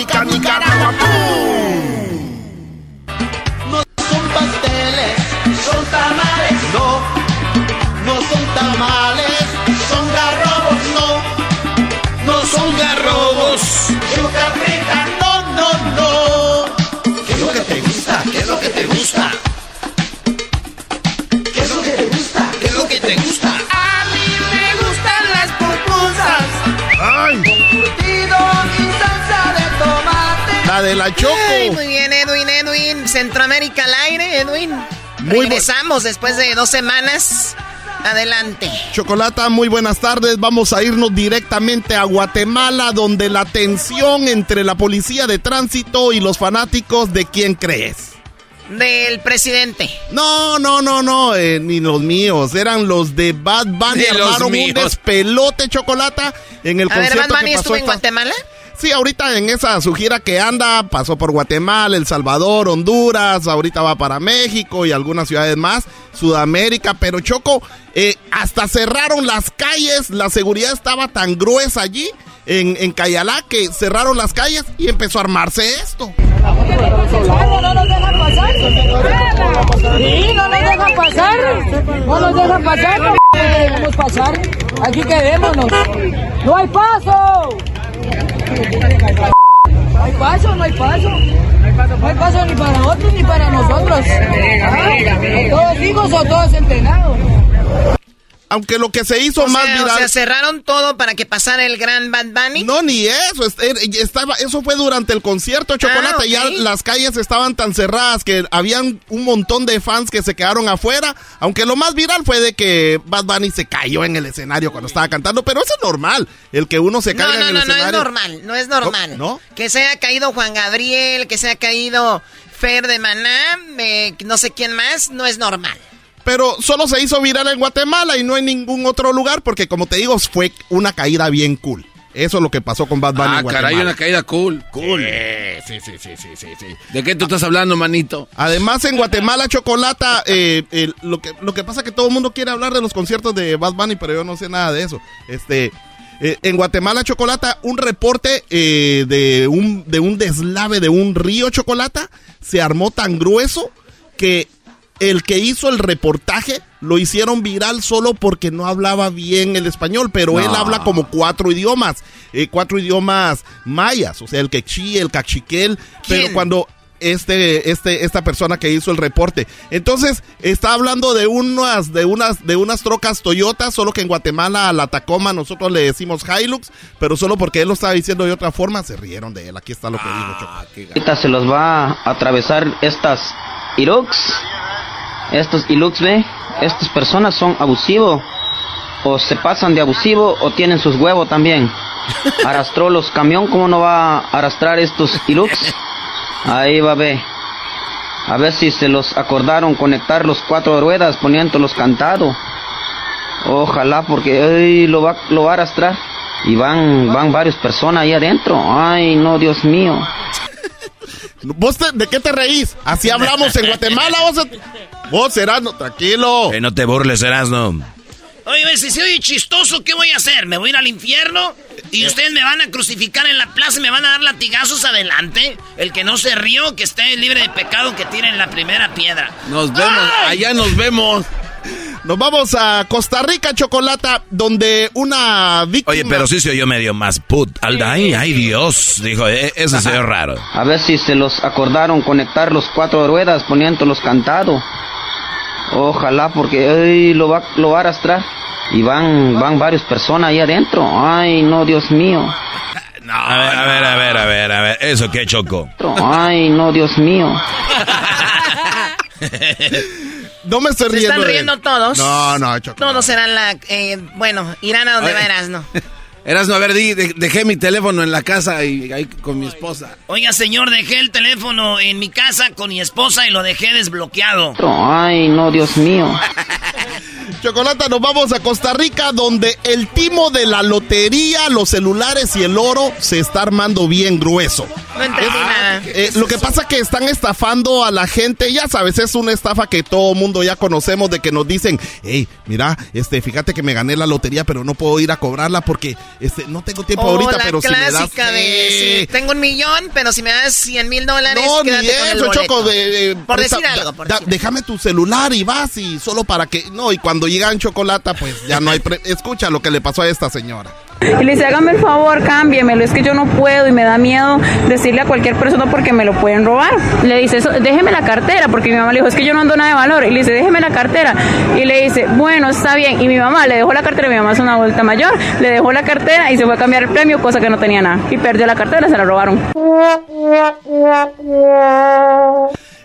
Speaker 1: Rica, Nicaragua.
Speaker 8: No son pasteles, son tamales, no. No son tamales, son garrobos, no. No son garrobos. Yuca frita, no, no, no.
Speaker 1: ¿Qué es lo que te gusta? ¿Qué es lo que te gusta? La de la Choco.
Speaker 11: Ay, muy bien, Edwin, Edwin. Centroamérica al aire, Edwin.
Speaker 1: Muy
Speaker 11: Regresamos después de dos semanas. Adelante.
Speaker 1: Chocolata, muy buenas tardes. Vamos a irnos directamente a Guatemala, donde la tensión entre la policía de tránsito y los fanáticos de quién crees.
Speaker 11: Del presidente.
Speaker 1: No, no, no, no, eh, ni los míos. Eran los de Bad Bunny.
Speaker 5: Los
Speaker 1: Armaron un
Speaker 5: míos.
Speaker 1: despelote, Chocolata, en el
Speaker 11: A ver,
Speaker 1: concierto
Speaker 11: Bad Bunny
Speaker 1: que
Speaker 11: estuvo en
Speaker 1: esta-
Speaker 11: Guatemala.
Speaker 1: Sí, ahorita en esa su gira que anda, pasó por Guatemala, El Salvador, Honduras, ahorita va para México y algunas ciudades más, Sudamérica, pero Choco, eh, hasta cerraron las calles, la seguridad estaba tan gruesa allí en, en Cayalá que cerraron las calles y empezó a armarse esto.
Speaker 8: No nos dejan pasar. No nos dejan pasar. No nos dejan pasar. No pasar. Aquí quedémonos. No hay paso. No hay paso, no hay paso. No hay paso ni para otros ni para nosotros. Ah, ¿Todos hijos o todos entrenados?
Speaker 1: Aunque lo que se hizo
Speaker 11: O
Speaker 1: más
Speaker 11: sea,
Speaker 1: viral...
Speaker 11: o sea, cerraron todo para que pasara el gran Bad Bunny.
Speaker 1: No, ni eso. es- er- Estaba, eso fue durante el concierto de Chocolate.
Speaker 11: Ah, ok.
Speaker 1: Ya las calles estaban tan cerradas que habían un montón de fans que se quedaron afuera. Aunque lo más viral fue de que Bad Bunny se cayó en el escenario cuando estaba cantando. Pero eso es normal. El que uno se caiga
Speaker 11: no,
Speaker 1: en el
Speaker 11: no, no es
Speaker 1: escenario.
Speaker 11: normal, no es normal.
Speaker 1: ¿No?
Speaker 11: Que se haya caído Juan Gabriel, que se haya caído Fer de Maná, eh, no sé quién más, no es normal.
Speaker 1: Pero solo se hizo viral en Guatemala y no en ningún otro lugar. Porque como te digo, fue una caída bien cool. Eso es lo que pasó con Bad Bunny
Speaker 5: Ah,
Speaker 1: en Guatemala.
Speaker 5: caray, una caída cool.
Speaker 1: Cool. Sí, sí, sí, sí, sí, sí.
Speaker 5: ¿De qué tú estás hablando, manito?
Speaker 1: Además, en Guatemala, Chocolata, eh, eh, lo, que, lo que pasa es que todo el mundo quiere hablar de los conciertos de Bad Bunny, pero yo no sé nada de eso. Este, eh, en Guatemala, Chocolata, un reporte eh, de, un, de un deslave de un río Chocolata se armó tan grueso que el que hizo el reportaje lo hicieron viral solo porque no hablaba bien el español, pero él habla como cuatro idiomas, eh, cuatro idiomas mayas, o sea, el quechí, el cachiquel, pero cuando este, este, esta persona que hizo el reporte. Entonces, está hablando de unas, de unas, de unas trocas Toyota, solo que en Guatemala a la Tacoma nosotros le decimos Hilux, pero solo porque él lo estaba diciendo de otra forma, se rieron de él. Aquí está lo que dijo Choco.
Speaker 14: Ahorita se los va a atravesar estas Irux. Estos Ilux, ve. Estas personas son abusivos. O se pasan de abusivo o tienen sus huevos también. Arrastró los camión, ¿cómo no va a arrastrar estos Ilux? Ahí va, ve. A ver si se los acordaron conectar los cuatro ruedas poniéndolos cantado. Ojalá porque ay, lo va, lo va a arrastrar. Y van, van varias personas ahí adentro. Ay, no, Dios mío.
Speaker 1: ¿Vos de qué te reís? Así hablamos en Guatemala, vos, vos Erasno, tranquilo.
Speaker 4: no te burles, Erasno.
Speaker 3: Oye, si soy chistoso, ¿qué voy a hacer? ¿Me voy a ir al infierno? ¿Y ustedes me van a crucificar en la plaza y me van a dar latigazos adelante? El que no se rió, que esté libre de pecado, que tiren la primera piedra.
Speaker 5: Nos vemos, allá nos vemos.
Speaker 1: Nos vamos a Costa Rica, Chocolata, donde una víctima...
Speaker 4: Oye, pero sí se oyó medio más put. Ay, ay Dios, dijo, eh, eso se oyó raro.
Speaker 14: A ver si se los acordaron conectar los cuatro ruedas poniéndolos cantados. Ojalá, porque ay, lo, va, lo va a arrastrar. Y van, van varias personas ahí adentro. Ay, no, Dios mío.
Speaker 4: No, a ver, a ver, a ver, a ver, a ver. ¿Eso qué, Choco?
Speaker 14: Ay, no, Dios mío.
Speaker 1: No me estoy riendo.
Speaker 11: ¿Se están riendo todos?
Speaker 1: No, no, Choco.
Speaker 11: Todos serán la... Eh, bueno, irán a donde va Erasno.
Speaker 5: Erasno, a ver, dejé mi teléfono en la casa y ahí con mi esposa.
Speaker 3: Oiga, señor, dejé el teléfono en mi casa con mi esposa y lo dejé desbloqueado.
Speaker 14: Ay, no, Dios mío.
Speaker 1: Chocolata, nos vamos a Costa Rica, donde el timo de la lotería, los celulares y el oro se está armando bien grueso.
Speaker 11: No entendí nada.
Speaker 1: Eh, lo que pasa es que están estafando a la gente, ya sabes, es una estafa que todo mundo ya conocemos de que nos dicen, hey, mira, este, fíjate que me gané la lotería, pero no puedo ir a cobrarla porque este, no tengo tiempo
Speaker 11: oh,
Speaker 1: ahorita,
Speaker 11: la
Speaker 1: pero
Speaker 11: clásica
Speaker 1: si me das...
Speaker 11: de, tengo un millón, pero si me das 100 mil dólares,
Speaker 1: no, ni
Speaker 11: con
Speaker 1: eso,
Speaker 11: el
Speaker 1: Choco, de,
Speaker 11: por decir algo, por decir.
Speaker 1: déjame tu celular y vas y solo para que, no, y cuando llegan chocolate, pues ya no hay, escucha lo que le pasó a esta señora.
Speaker 15: Y le dice, hágame el favor, cámbiemelo, es que yo no puedo y me da miedo decirle a cualquier persona porque me lo pueden robar. Le dice, eso, déjeme la cartera, porque mi mamá le dijo, es que yo no ando nada de valor. Y le dice, déjeme la cartera. Y le dice, bueno, está bien. Y mi mamá le dejó la cartera, mi mamá es una vuelta mayor, le dejó la cartera y se fue a cambiar el premio, cosa que no tenía nada. Y perdió la cartera, se la robaron.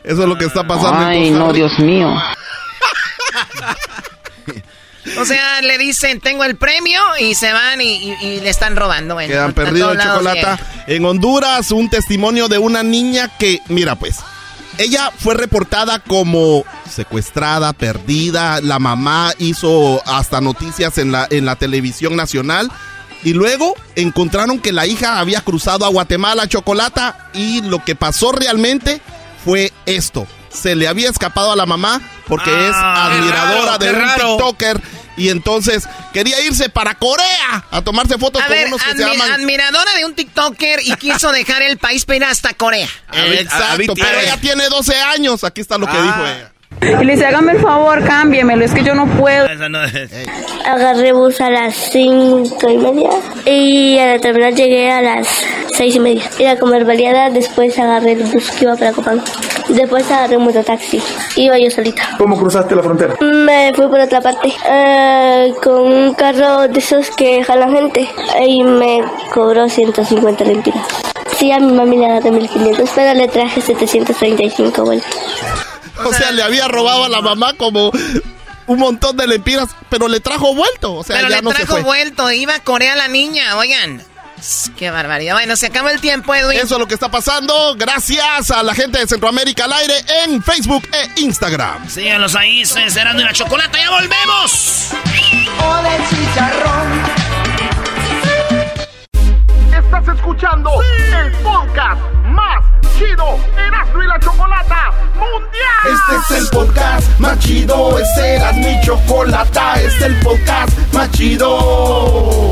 Speaker 1: Eso es lo que está pasando.
Speaker 14: Ay, no, Dios mío.
Speaker 11: O sea, le dicen, tengo el premio y se van y, le están robando. Bueno,
Speaker 1: Quedan perdidos el chocolate. En Honduras, un testimonio de una niña que, mira pues, ella fue reportada como secuestrada, perdida. La mamá hizo hasta noticias en la, en la televisión nacional. Y luego encontraron que la hija había cruzado a Guatemala, Chocolata, y lo que pasó realmente fue esto se le había escapado a la mamá porque es
Speaker 3: Ah,
Speaker 1: admiradora
Speaker 5: qué
Speaker 1: de un
Speaker 5: raro.
Speaker 1: TikToker y entonces quería irse para Corea a tomarse fotos
Speaker 11: A
Speaker 1: con
Speaker 11: ver,
Speaker 1: unos que se llaman.
Speaker 11: admiradora de un TikToker y quiso dejar el país para ir hasta Corea.
Speaker 1: Exacto, pero ella tiene 12 años. Aquí está lo que
Speaker 11: Ah.
Speaker 1: dijo ella.
Speaker 15: Y le dice, hágame el favor, cámbiemelo, es que yo no puedo.
Speaker 16: Agarré bus a las cinco y media y a la terminal llegué a las seis y media. Ir a comer baleada, después agarré el bus que iba para Copán. Después agarré un mototaxi. Iba yo solita.
Speaker 17: ¿Cómo cruzaste la frontera?
Speaker 16: Me fui por otra parte eh, con un carro de esos que jalan gente y me cobró 150 lempiras. Sí, a mi mami le agarré 1500, pero le traje 735 vueltas.
Speaker 1: O sea, le había robado a la mamá como un montón de lempiras, pero le trajo vuelto. O sea,
Speaker 11: Pero
Speaker 1: ya
Speaker 11: le
Speaker 1: no se
Speaker 11: trajo
Speaker 1: fue.
Speaker 11: vuelto, iba a Corea la niña, oigan. Qué barbaridad. Bueno, se acaba el tiempo, Edwin.
Speaker 1: Eso es lo que está pasando. Gracias a la gente de Centroamérica al aire en Facebook e Instagram.
Speaker 3: Síganos ahí, serán de la chocolate. ¡Ya volvemos!
Speaker 8: O de chicharrón.
Speaker 1: Estás escuchando el podcast más chido Erasmo y la Chocolata Mundial.
Speaker 18: Este es el podcast más chido, este era mi chocolata, este es el podcast más chido.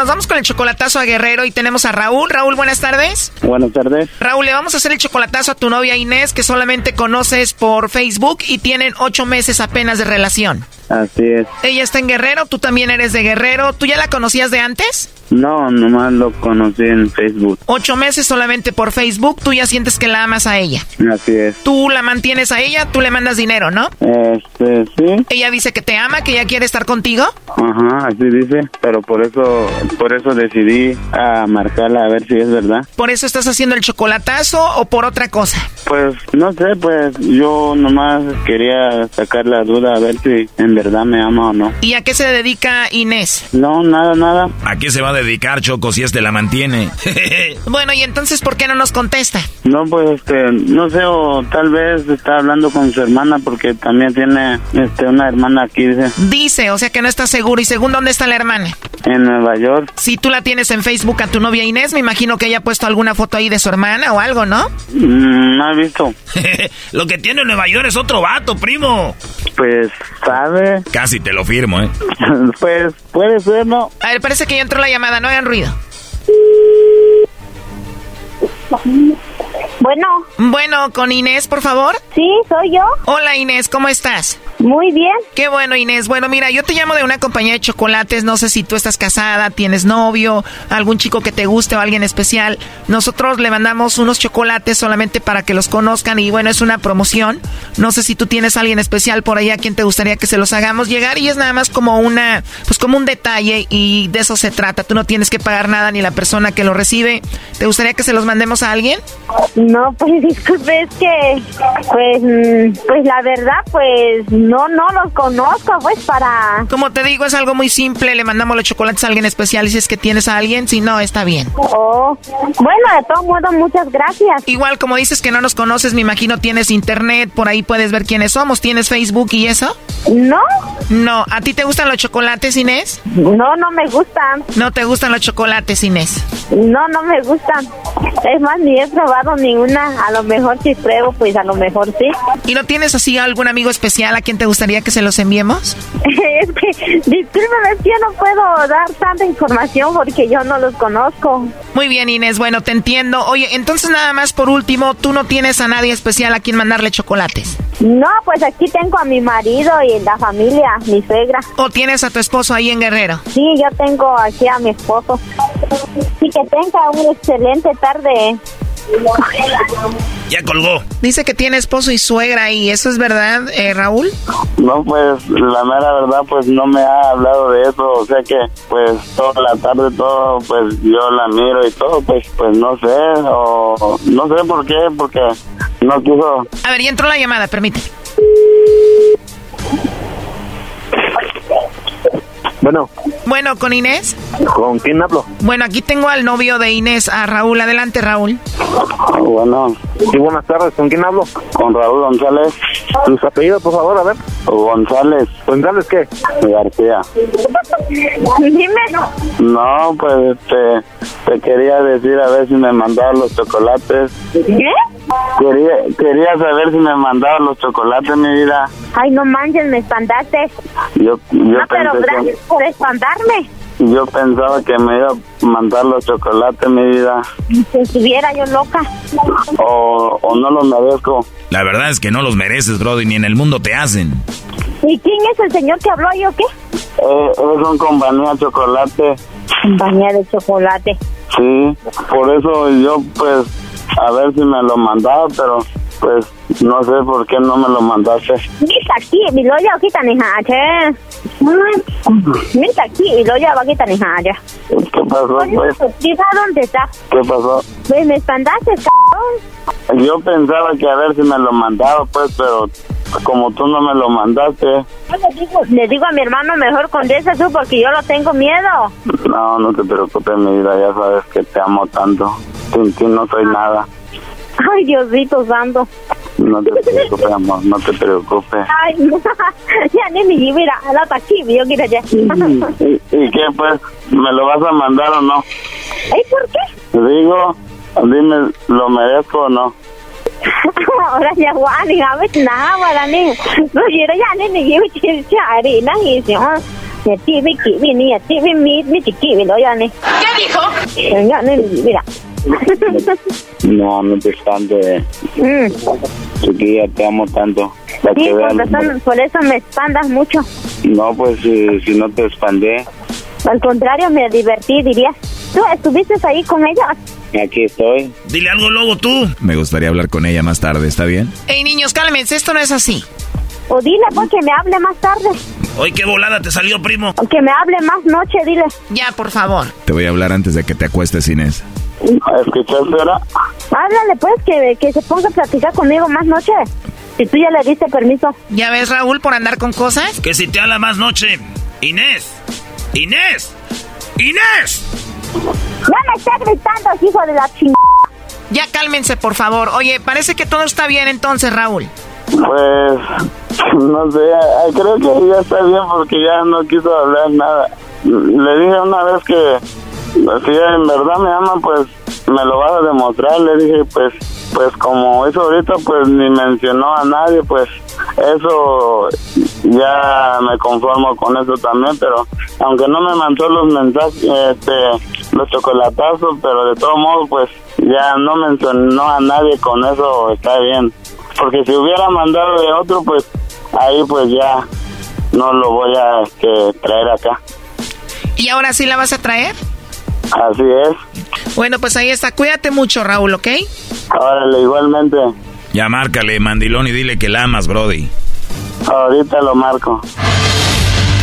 Speaker 11: nos vamos con el chocolatazo a Guerrero y tenemos a Raúl. Raúl, buenas tardes.
Speaker 19: Buenas tardes.
Speaker 11: Raúl, le vamos a hacer el chocolatazo a tu novia Inés, que solamente conoces por Facebook y tienen ocho meses apenas de relación.
Speaker 19: Así es.
Speaker 11: Ella está en Guerrero, tú también eres de Guerrero. ¿Tú ya la conocías de antes?
Speaker 19: No, nomás lo conocí en Facebook.
Speaker 11: Ocho meses solamente por Facebook, tú ya sientes que la amas a ella.
Speaker 19: Así es.
Speaker 11: Tú la mantienes a ella, tú le mandas dinero, ¿no?
Speaker 19: Este, sí.
Speaker 11: Ella dice que te ama, que ella quiere estar contigo.
Speaker 19: Ajá, así dice. Pero por eso, por eso decidí a marcarla a ver si es verdad.
Speaker 11: ¿Por eso estás haciendo el chocolatazo o por otra cosa?
Speaker 19: Pues no sé, pues yo nomás quería sacar la duda a ver si en verdad me ama o no.
Speaker 11: ¿Y a qué se dedica Inés?
Speaker 19: No, nada, nada.
Speaker 4: ¿A qué se va a dedicar, Choco, si este la mantiene?
Speaker 11: bueno, ¿y entonces por qué no nos contesta?
Speaker 19: No, pues este, no sé, o tal vez está hablando con su hermana porque también tiene este una hermana aquí, dice.
Speaker 11: Dice, o sea que no está seguro. ¿Y según dónde está la hermana?
Speaker 19: En Nueva York.
Speaker 11: Si tú la tienes en Facebook a tu novia Inés, me imagino que ella ha puesto alguna foto ahí de su hermana o algo, ¿no?
Speaker 19: Mm, no he visto.
Speaker 3: Lo que tiene en Nueva York es otro vato, primo.
Speaker 19: Pues, ¿sabe?
Speaker 4: Casi te lo firmo, ¿eh?
Speaker 19: pues, puede ser, ¿no?
Speaker 11: A ver, parece que ya entró la llamada, no hagan ruido.
Speaker 17: Bueno.
Speaker 11: Bueno, con Inés, por favor.
Speaker 17: Sí, soy yo.
Speaker 11: Hola Inés, ¿cómo estás?
Speaker 17: Muy bien.
Speaker 11: Qué bueno Inés. Bueno, mira, yo te llamo de una compañía de chocolates. No sé si tú estás casada, tienes novio, algún chico que te guste o alguien especial. Nosotros le mandamos unos chocolates solamente para que los conozcan y bueno, es una promoción. No sé si tú tienes alguien especial por ahí a quien te gustaría que se los hagamos llegar y es nada más como una, pues como un detalle y de eso se trata. Tú no tienes que pagar nada ni la persona que lo recibe. ¿Te gustaría que se los mandemos a alguien?
Speaker 17: No, pues disculpe, es que, pues, mm, pues la verdad, pues no, no los conozco, pues para.
Speaker 11: Como te digo, es algo muy simple. Le mandamos los chocolates a alguien especial y si es que tienes a alguien, si no, está bien.
Speaker 17: Oh, bueno, de todo modo, muchas gracias.
Speaker 11: Igual, como dices que no nos conoces, me imagino tienes internet, por ahí puedes ver quiénes somos. ¿Tienes Facebook y eso?
Speaker 17: No.
Speaker 11: No. ¿A ti te gustan los chocolates, Inés?
Speaker 17: No, no me gustan.
Speaker 11: No te gustan los chocolates, Inés.
Speaker 17: No, no me gustan. Es más, ni he probado ninguna. A lo mejor si pruebo, pues a lo mejor sí.
Speaker 11: ¿Y no tienes así algún amigo especial a quien te gustaría que se los enviemos?
Speaker 17: es que, discúlpeme, es que yo no puedo dar tanta información porque yo no los conozco.
Speaker 11: Muy bien, Inés. Bueno, te entiendo. Oye, entonces nada más por último, ¿tú no tienes a nadie especial a quien mandarle chocolates?
Speaker 17: No, pues aquí tengo a mi marido y la familia, mi suegra.
Speaker 11: ¿O tienes a tu esposo ahí en Guerrero?
Speaker 17: Sí, yo tengo aquí a mi esposo. Y que tenga una excelente tarde.
Speaker 3: Ya colgó.
Speaker 11: Dice que tiene esposo y suegra y eso es verdad, eh, Raúl.
Speaker 19: No, pues la mera verdad, pues no me ha hablado de eso. O sea que, pues toda la tarde, todo, pues yo la miro y todo, pues, pues no sé, o no sé por qué, porque no quiso.
Speaker 11: A ver, ya entró la llamada, permíteme.
Speaker 19: Bueno.
Speaker 11: Bueno, ¿con Inés?
Speaker 19: ¿Con quién hablo?
Speaker 11: Bueno, aquí tengo al novio de Inés, a Raúl. Adelante, Raúl.
Speaker 19: Bueno. Sí, buenas tardes. ¿Con quién hablo? Con Raúl González. ¿Sus apellidos, por favor, a ver? González. ¿González qué? García.
Speaker 17: Dime.
Speaker 19: No, pues te, te quería decir a ver si me mandaban los chocolates.
Speaker 17: ¿Qué?
Speaker 19: Quería, quería saber si me mandaban los chocolates, mi vida.
Speaker 17: Ay, no manches, me espantaste.
Speaker 19: Yo, yo
Speaker 17: no, pero
Speaker 19: pensé que-
Speaker 17: gracias por espantarme.
Speaker 19: Yo pensaba que me iba a mandar los chocolates, mi vida.
Speaker 17: Si estuviera yo loca.
Speaker 19: O, o no los merezco.
Speaker 4: La verdad es que no los mereces, Brody, ni en el mundo te hacen.
Speaker 17: ¿Y quién es el señor que habló ahí o qué?
Speaker 19: Eh, es un compañía chocolate.
Speaker 17: Compañía de chocolate.
Speaker 19: Sí, por eso yo, pues, a ver si me lo mandaba, pero, pues, no sé por qué no me lo mandaste.
Speaker 17: Mira aquí, mi loya kita ni hache. Mira aquí, mi loya va kita ni hache.
Speaker 19: ¿Qué pasó, pues?
Speaker 17: Diga dónde está.
Speaker 19: ¿Qué pasó?
Speaker 17: Pues me espantaste, cabrón.
Speaker 19: Yo pensaba que a ver si me lo mandaba, pues, pero como tú no me lo mandaste.
Speaker 17: Le digo, le digo a mi hermano mejor condesa tú porque yo lo tengo miedo.
Speaker 19: No, no te preocupes, mi vida, ya sabes que te amo tanto. Sin ti no soy nada.
Speaker 17: Ay, Diosito santo.
Speaker 19: No te preocupes, amor, no te preocupes.
Speaker 17: Ay, ya ni mi mira, la taquilla, yo quiero ya.
Speaker 19: ¿Y, y qué, pues? ¿Me lo vas a mandar o no?
Speaker 17: Ay, ¿por qué?
Speaker 19: Digo, dime, ¿lo merezco o no?
Speaker 17: Ahora ya guani, a ver, nada, para ni. No, yo ya ni ni yo quiero chari, na, y si, ah. Ya tibi kibi ni, ya tibi mi, mi chiquibi, lo ya ni. ¿Qué dijo? Ya ni, mira.
Speaker 19: No, no te espantes.
Speaker 17: Mm.
Speaker 19: Chiquilla, te amo tanto. Para
Speaker 17: Sí, por, razón, por eso me expandas mucho.
Speaker 19: No, pues si, si no te expandé,
Speaker 17: Al contrario, me divertí, dirías. ¿Tú estuviste ahí con ella?
Speaker 19: aquí estoy.
Speaker 3: Dile algo, Lobo, tú.
Speaker 4: Me gustaría hablar con ella más tarde, ¿está bien?
Speaker 11: Ey, niños, cálmense, esto no es así.
Speaker 17: O dile, pues, que me hable más tarde.
Speaker 3: Hoy qué volada te salió, primo.
Speaker 17: O que me hable más noche, dile.
Speaker 11: Ya, por favor.
Speaker 4: Te voy a hablar antes de que te acuestes, Inés.
Speaker 19: ¿Escuchaste ahora?
Speaker 17: Háblale, pues, que, que se ponga a platicar conmigo más noche. Si tú ya le diste permiso.
Speaker 11: ¿Ya ves, Raúl, por andar con cosas?
Speaker 3: Que si te habla más noche. Inés. Inés. Inés.
Speaker 17: Ya me está gritando, hijo de la chingada.
Speaker 11: Ya cálmense, por favor. Oye, parece que todo está bien entonces, Raúl.
Speaker 19: Pues, no sé, creo que ya está bien porque ya no quiso hablar nada. Le dije una vez que si en verdad me ama, pues me lo vas a demostrar. Le dije, pues, pues como eso ahorita, pues ni mencionó a nadie, pues eso ya me conformo con eso también, pero aunque no me mandó los mensajes, este, los chocolatazos, pero de todos modos, pues ya no mencionó a nadie con eso, está bien. Porque si hubiera mandado de otro, pues ahí pues ya no lo voy a este, traer acá.
Speaker 11: ¿Y ahora sí la vas a traer?
Speaker 19: Así es.
Speaker 11: Bueno, pues ahí está. Cuídate mucho, Raúl, ¿ok?
Speaker 19: Órale, igualmente.
Speaker 4: Ya márcale, mandilón, y dile que la amas, Brody.
Speaker 19: Ahorita lo marco.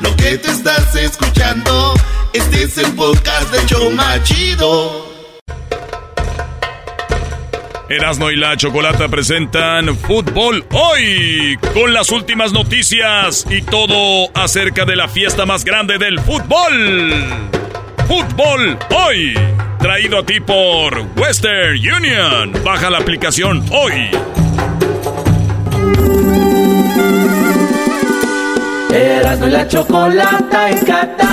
Speaker 1: Lo que te estás escuchando, este es el podcast de Choma Chido.
Speaker 4: Erasno y la Chocolata presentan Fútbol Hoy con las últimas noticias y todo acerca de la fiesta más grande del fútbol. Fútbol Hoy, traído a ti por Western Union. Baja la aplicación hoy.
Speaker 8: Erasmo y la chocolata en Qatar.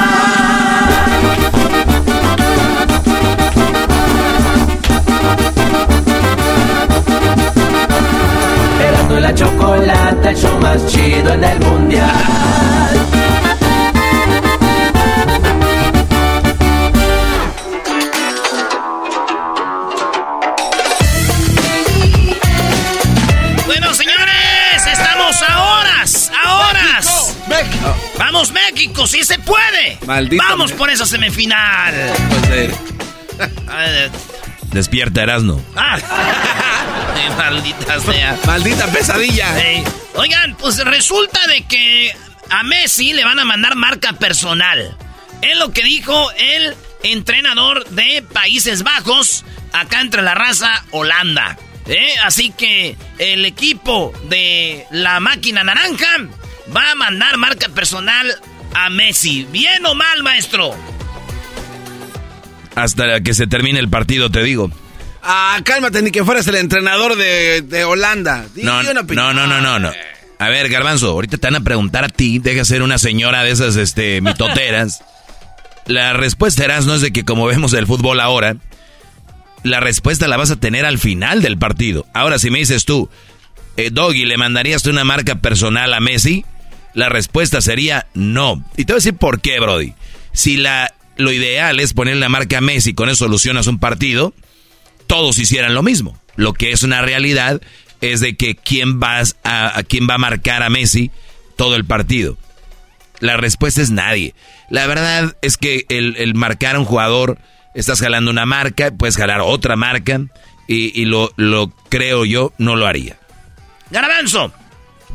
Speaker 8: Erasmo y la chocolata, el show más chido en el mundial.
Speaker 5: México.
Speaker 3: Vamos, México, sí se puede.
Speaker 5: Maldito
Speaker 3: Vamos
Speaker 5: Me-
Speaker 3: por esa semifinal.
Speaker 5: Pues
Speaker 4: Despierta, Erasno.
Speaker 3: Ah. Maldita sea.
Speaker 5: Maldita pesadilla.
Speaker 3: Oigan, pues resulta de que a Messi le van a mandar marca personal. Es lo que dijo el entrenador de Países Bajos, acá entre la raza Holanda. ¿Eh? Así que el equipo de la máquina naranja va a mandar marca personal a Messi. ¿Bien o mal, maestro?
Speaker 4: Hasta que se termine el partido, te digo.
Speaker 5: Ah, cálmate, ni que fueras el entrenador de, de Holanda.
Speaker 4: No,
Speaker 5: una
Speaker 4: no, no, no, no, no. A ver, Garbanzo, ahorita te van a preguntar a ti, deja ser una señora de esas este, mitoteras. La respuesta eras no es de que como vemos el fútbol ahora, la respuesta la vas a tener al final del partido. Ahora, si me dices tú, eh, Doggy, ¿le mandarías tú una marca personal a Messi? La respuesta sería no. Y te voy a decir por qué, Brody. Si la, lo ideal es poner la marca a Messi, con eso solucionas un partido, todos hicieran lo mismo. Lo que es una realidad es de que quién, vas a, a quién va a marcar a Messi todo el partido. La respuesta es nadie. La verdad es que el, marcar a un jugador, estás jalando una marca, puedes jalar otra marca, y, lo, lo creo yo, no lo haría.
Speaker 3: Garbanzo.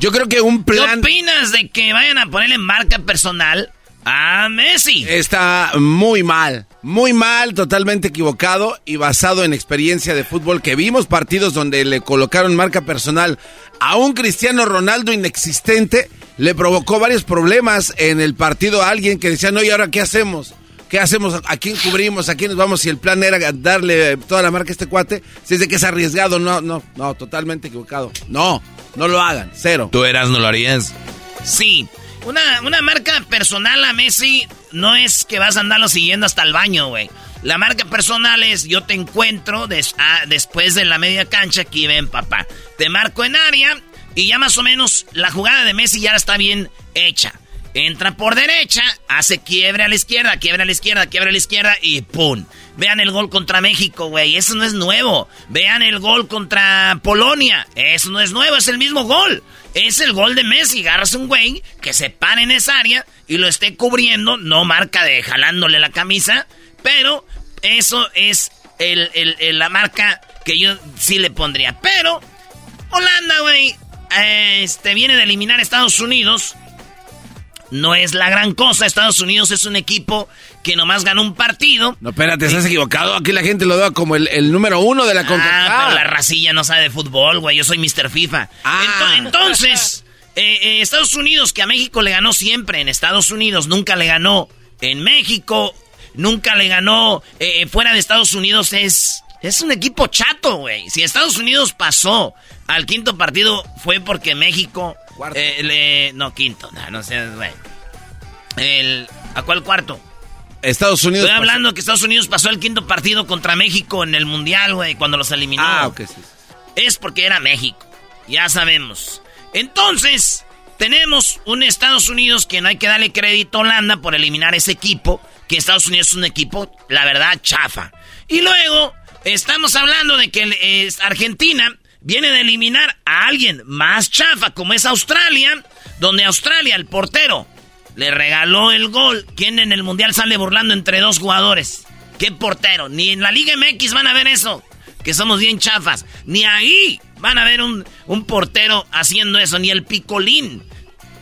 Speaker 5: Yo creo que un plan...
Speaker 3: ¿Qué opinas de que vayan a ponerle marca personal a Messi?
Speaker 5: Está muy mal, muy mal, totalmente equivocado y basado en experiencia de fútbol que vimos partidos donde le colocaron marca personal a un Cristiano Ronaldo inexistente le provocó varios problemas en el partido a alguien que decía, no, ¿y ahora qué hacemos? ¿Qué hacemos? ¿A quién cubrimos? ¿A quién nos vamos? Si el plan era darle toda la marca a este cuate, si es de que es arriesgado, no, no, no, totalmente equivocado. No, no lo hagan, cero.
Speaker 4: ¿Tú eras, no lo harías?
Speaker 3: Sí, una, una marca personal a Messi no es que vas a andarlo siguiendo hasta el baño, güey. La marca personal es yo te encuentro después de la media cancha, aquí ven papá. Te marco en área y ya más o menos la jugada de Messi ya está bien hecha. Entra por derecha, hace quiebre a la izquierda, quiebre a la izquierda, quiebre a la izquierda y ¡pum! Vean el gol contra México, güey. Eso no es nuevo. Vean el gol contra Polonia. Eso no es nuevo, es el mismo gol. Es el gol de Messi. Agarras un güey que se para en esa área y lo esté cubriendo. No marca de jalándole la camisa. Pero eso es la marca que yo sí le pondría. Pero Holanda, güey, este, viene de eliminar a Estados Unidos. No es la gran cosa. Estados Unidos es un equipo que nomás ganó un partido.
Speaker 5: No, espérate, estás equivocado. Aquí la gente lo da como el, número uno de la CONCACAF.
Speaker 3: Ah, pero la racilla no sabe de fútbol, güey. Yo soy Mr. FIFA. Ah. Entonces, eh, eh, Estados Unidos, que a México le ganó siempre en Estados Unidos, nunca le ganó en México, nunca le ganó eh, fuera de Estados Unidos, es es un equipo chato, güey. Si Estados Unidos pasó al quinto partido fue porque México... Eh, no, quinto. No, no sé, güey. El, ¿A cuál cuarto?
Speaker 5: Estados Unidos.
Speaker 3: Estoy hablando que Estados Unidos pasó el quinto partido contra México en el Mundial, güey, cuando los eliminó.
Speaker 5: Ah, ok, sí.
Speaker 3: Es porque era México. Ya sabemos. Entonces, tenemos un Estados Unidos que no hay que darle crédito a Holanda por eliminar ese equipo. Que Estados Unidos es un equipo, la verdad, chafa. Y luego Estamos hablando de que Argentina viene de eliminar a alguien más chafa, como es Australia, donde Australia, el portero, le regaló el gol. ¿Quién en el Mundial sale burlando entre dos jugadores? ¿Qué portero? Ni en la Liga MX van a ver eso, que somos bien chafas. Ni ahí van a ver un, un portero haciendo eso, ni el picolín.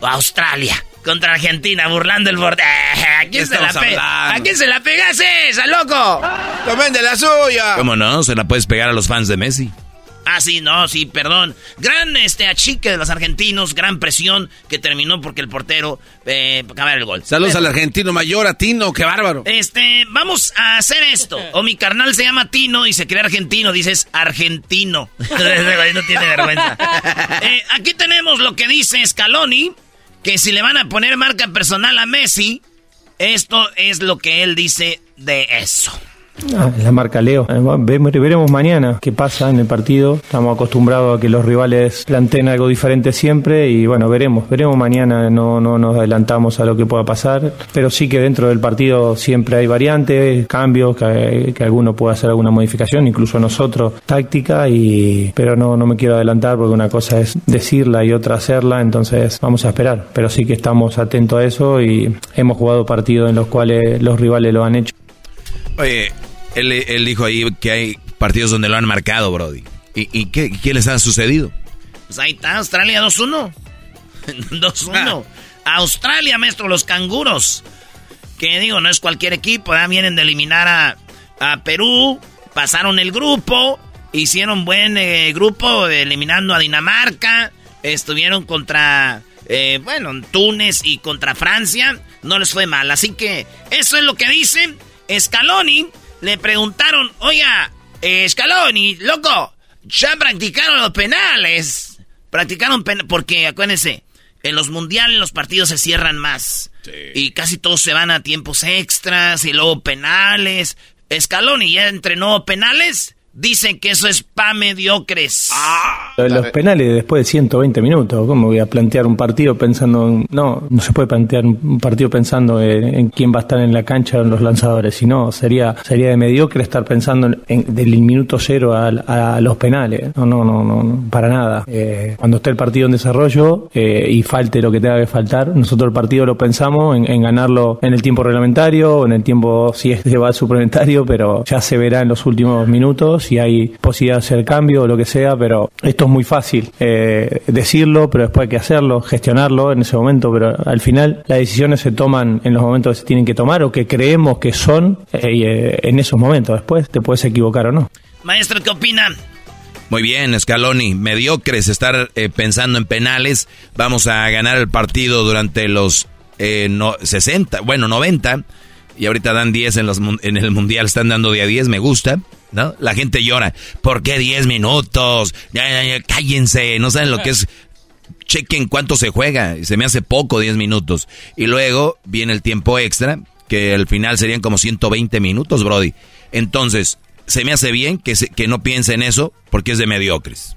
Speaker 3: Australia contra Argentina, burlando el borde. ¿A quién se la pega? ¿A quién se la pegas esa, loco?
Speaker 5: Tomen de la suya.
Speaker 4: ¿Cómo no? Se la puedes pegar a los fans de Messi.
Speaker 3: Ah, sí, no, sí, perdón. Gran este achique de los argentinos, gran presión que terminó porque el portero eh, acabar el gol.
Speaker 5: Saludos al argentino mayor, a Tino, qué bárbaro.
Speaker 3: Este, vamos a hacer esto. O mi carnal se llama Tino y se cree argentino, dices argentino. no tiene vergüenza. Eh, aquí tenemos lo que dice Scaloni que si le van a poner marca personal a Messi, esto es lo que él dice de eso.
Speaker 20: Ah, la marca Leo. Eh, veremos mañana qué pasa en el partido. Estamos acostumbrados a que los rivales planteen algo diferente siempre y bueno, veremos. Veremos mañana. No, no nos adelantamos a lo que pueda pasar, pero sí que dentro del partido siempre hay variantes, cambios, que, alguno pueda hacer alguna modificación, incluso nosotros, táctica, y pero no, no me quiero adelantar porque una cosa es decirla y otra hacerla, entonces vamos a esperar. Pero sí que estamos atentos a eso y hemos jugado partidos en los cuales los rivales lo han hecho.
Speaker 4: Oye, él, dijo ahí que hay partidos donde lo han marcado, Brody. ¿Y, qué, les ha sucedido?
Speaker 3: Pues ahí está, Australia 2-1. 2-1. Australia, maestro, los canguros. Que digo, no es cualquier equipo, ¿eh? vienen de eliminar a, a, Perú, pasaron el grupo, hicieron buen eh, grupo eliminando a Dinamarca, estuvieron contra, eh, bueno, Túnez y contra Francia, no les fue mal. Así que eso es lo que dicen. Scaloni le preguntaron, oiga, eh, Scaloni, loco, ya practicaron los penales. Practicaron penales, porque acuérdense, en los mundiales los partidos se cierran más. Y casi todos se van a tiempos extras y luego penales. Scaloni ya entrenó penales dicen que eso es pa mediocres.
Speaker 20: Los penales después de 120 minutos, ¿cómo voy a plantear un partido pensando en... No, no se puede plantear un partido pensando en, quién va a estar en la cancha o en los lanzadores, sino sería sería de mediocre estar pensando en, del minuto cero a, a, los penales. No, no, no, no, para nada. Eh, cuando esté el partido en desarrollo eh, y falte lo que tenga que faltar, nosotros el partido lo pensamos en, en ganarlo en el tiempo reglamentario, en el tiempo si es que va al suplementario, pero ya se verá en los últimos minutos si hay posibilidad de hacer cambio o lo que sea, pero esto es muy fácil eh, decirlo, pero después hay que hacerlo, gestionarlo en ese momento, pero al final las decisiones se toman en los momentos que se tienen que tomar o que creemos que son eh, eh, en esos momentos. Después te puedes equivocar o no.
Speaker 3: Maestro, ¿qué opina?
Speaker 4: Muy bien, Scaloni. Mediocres estar pensando en penales. Vamos a ganar el partido durante los no, 60, bueno, 90. Y ahorita dan 10 en, los, en el Mundial, están dando día 10, me gusta. ¿No? La gente llora. ¿Por qué 10 minutos? Ya, cállense, no saben lo que es. Chequen cuánto se juega. Se me hace poco 10 minutos. Y luego viene el tiempo extra, que al final serían como 120 minutos, Brody. Entonces, se me hace bien que, que no piense en eso porque es de mediocres.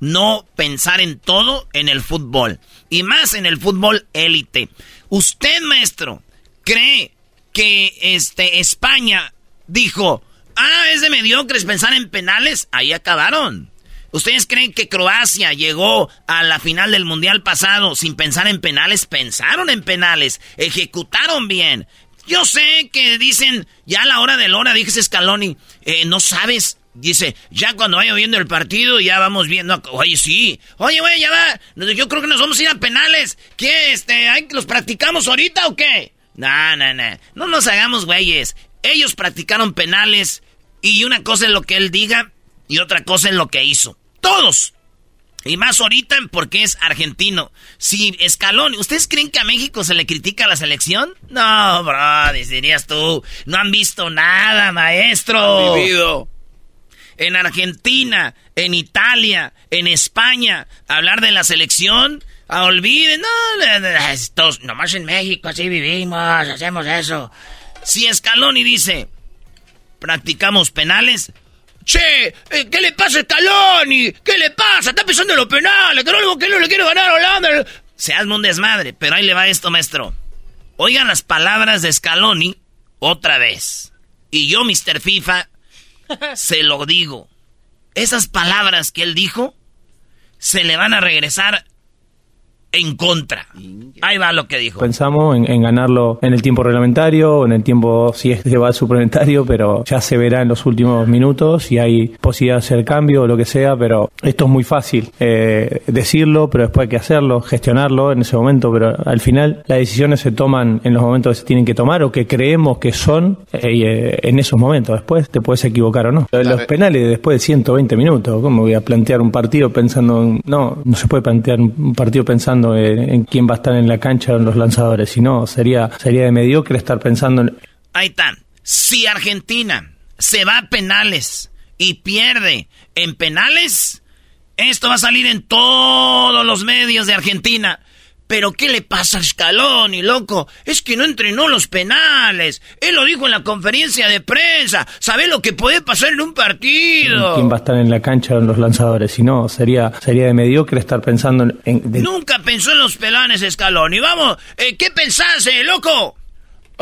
Speaker 3: no pensar en todo en el fútbol. Y más en el fútbol élite. Usted, maestro, cree que este, España dijo, ah, es de mediocres pensar en penales. Ahí acabaron. ¿Ustedes creen que Croacia llegó a la final del Mundial pasado sin pensar en penales? Pensaron en penales, ejecutaron bien. Yo sé que dicen, ya a la hora de la hora, dije Scaloni, eh, no sabes Dice, ya cuando vaya viendo el partido, ya vamos viendo. Oye, sí. Oye, güey, ya va. Yo creo que nos vamos a ir a penales. ¿Qué? Este, ¿Los practicamos ahorita o qué? No, no, no. No nos hagamos güeyes. Ellos practicaron penales. Y una cosa es lo que él diga y otra cosa es lo que hizo. Todos. Y más ahorita porque es argentino. Si Escalón, ¿ustedes creen que a México se le critica la selección? No, bro, dirías tú. No han visto nada, maestro. vivido en Argentina, en Italia, en España, hablar de la selección, a olviden, no, nomás en México así vivimos, hacemos eso. Si Scaloni dice, practicamos penales, Che, eh, ¿qué le pasa a Scaloni? ¿Qué le pasa? Está pensando en los penales, que no, que no le quiere ganar a Holanda. Se hazme un desmadre, pero ahí le va esto, maestro. Oigan las palabras de Scaloni otra vez. Y yo, Mr. FIFA, se lo digo. Esas palabras que él dijo se le van a regresar en contra. Ahí va lo que dijo.
Speaker 20: Pensamos en, ganarlo en el tiempo reglamentario, en el tiempo si es que va al suplementario, pero ya se verá en los últimos minutos si hay posibilidad de hacer cambio o lo que sea, pero esto es muy fácil eh, decirlo, pero después hay que hacerlo, gestionarlo en ese momento, pero al final las decisiones se toman en los momentos que se tienen que tomar o que creemos que son eh, eh, en esos momentos. Después te puedes equivocar o no. Los penales después de 120 minutos, ¿cómo voy a plantear un partido pensando en... No, no se puede plantear un partido pensando en, quién va a estar en la cancha los lanzadores, sino sería, sería de mediocre estar pensando en...
Speaker 3: Ahí está. Si Argentina se va a penales y pierde en penales, esto va a salir en todos los medios de Argentina. Pero ¿qué le pasa a Scaloni, loco? Es que no entrenó los penales. Él lo dijo en la conferencia de prensa. ¿Sabe lo que puede pasar en un partido?
Speaker 20: ¿Quién va a estar en la cancha en los lanzadores? Si no, sería, sería de mediocre estar pensando en...
Speaker 3: Nunca pensó en los penales Scaloni. Vamos, eh, ¿qué pensás, loco?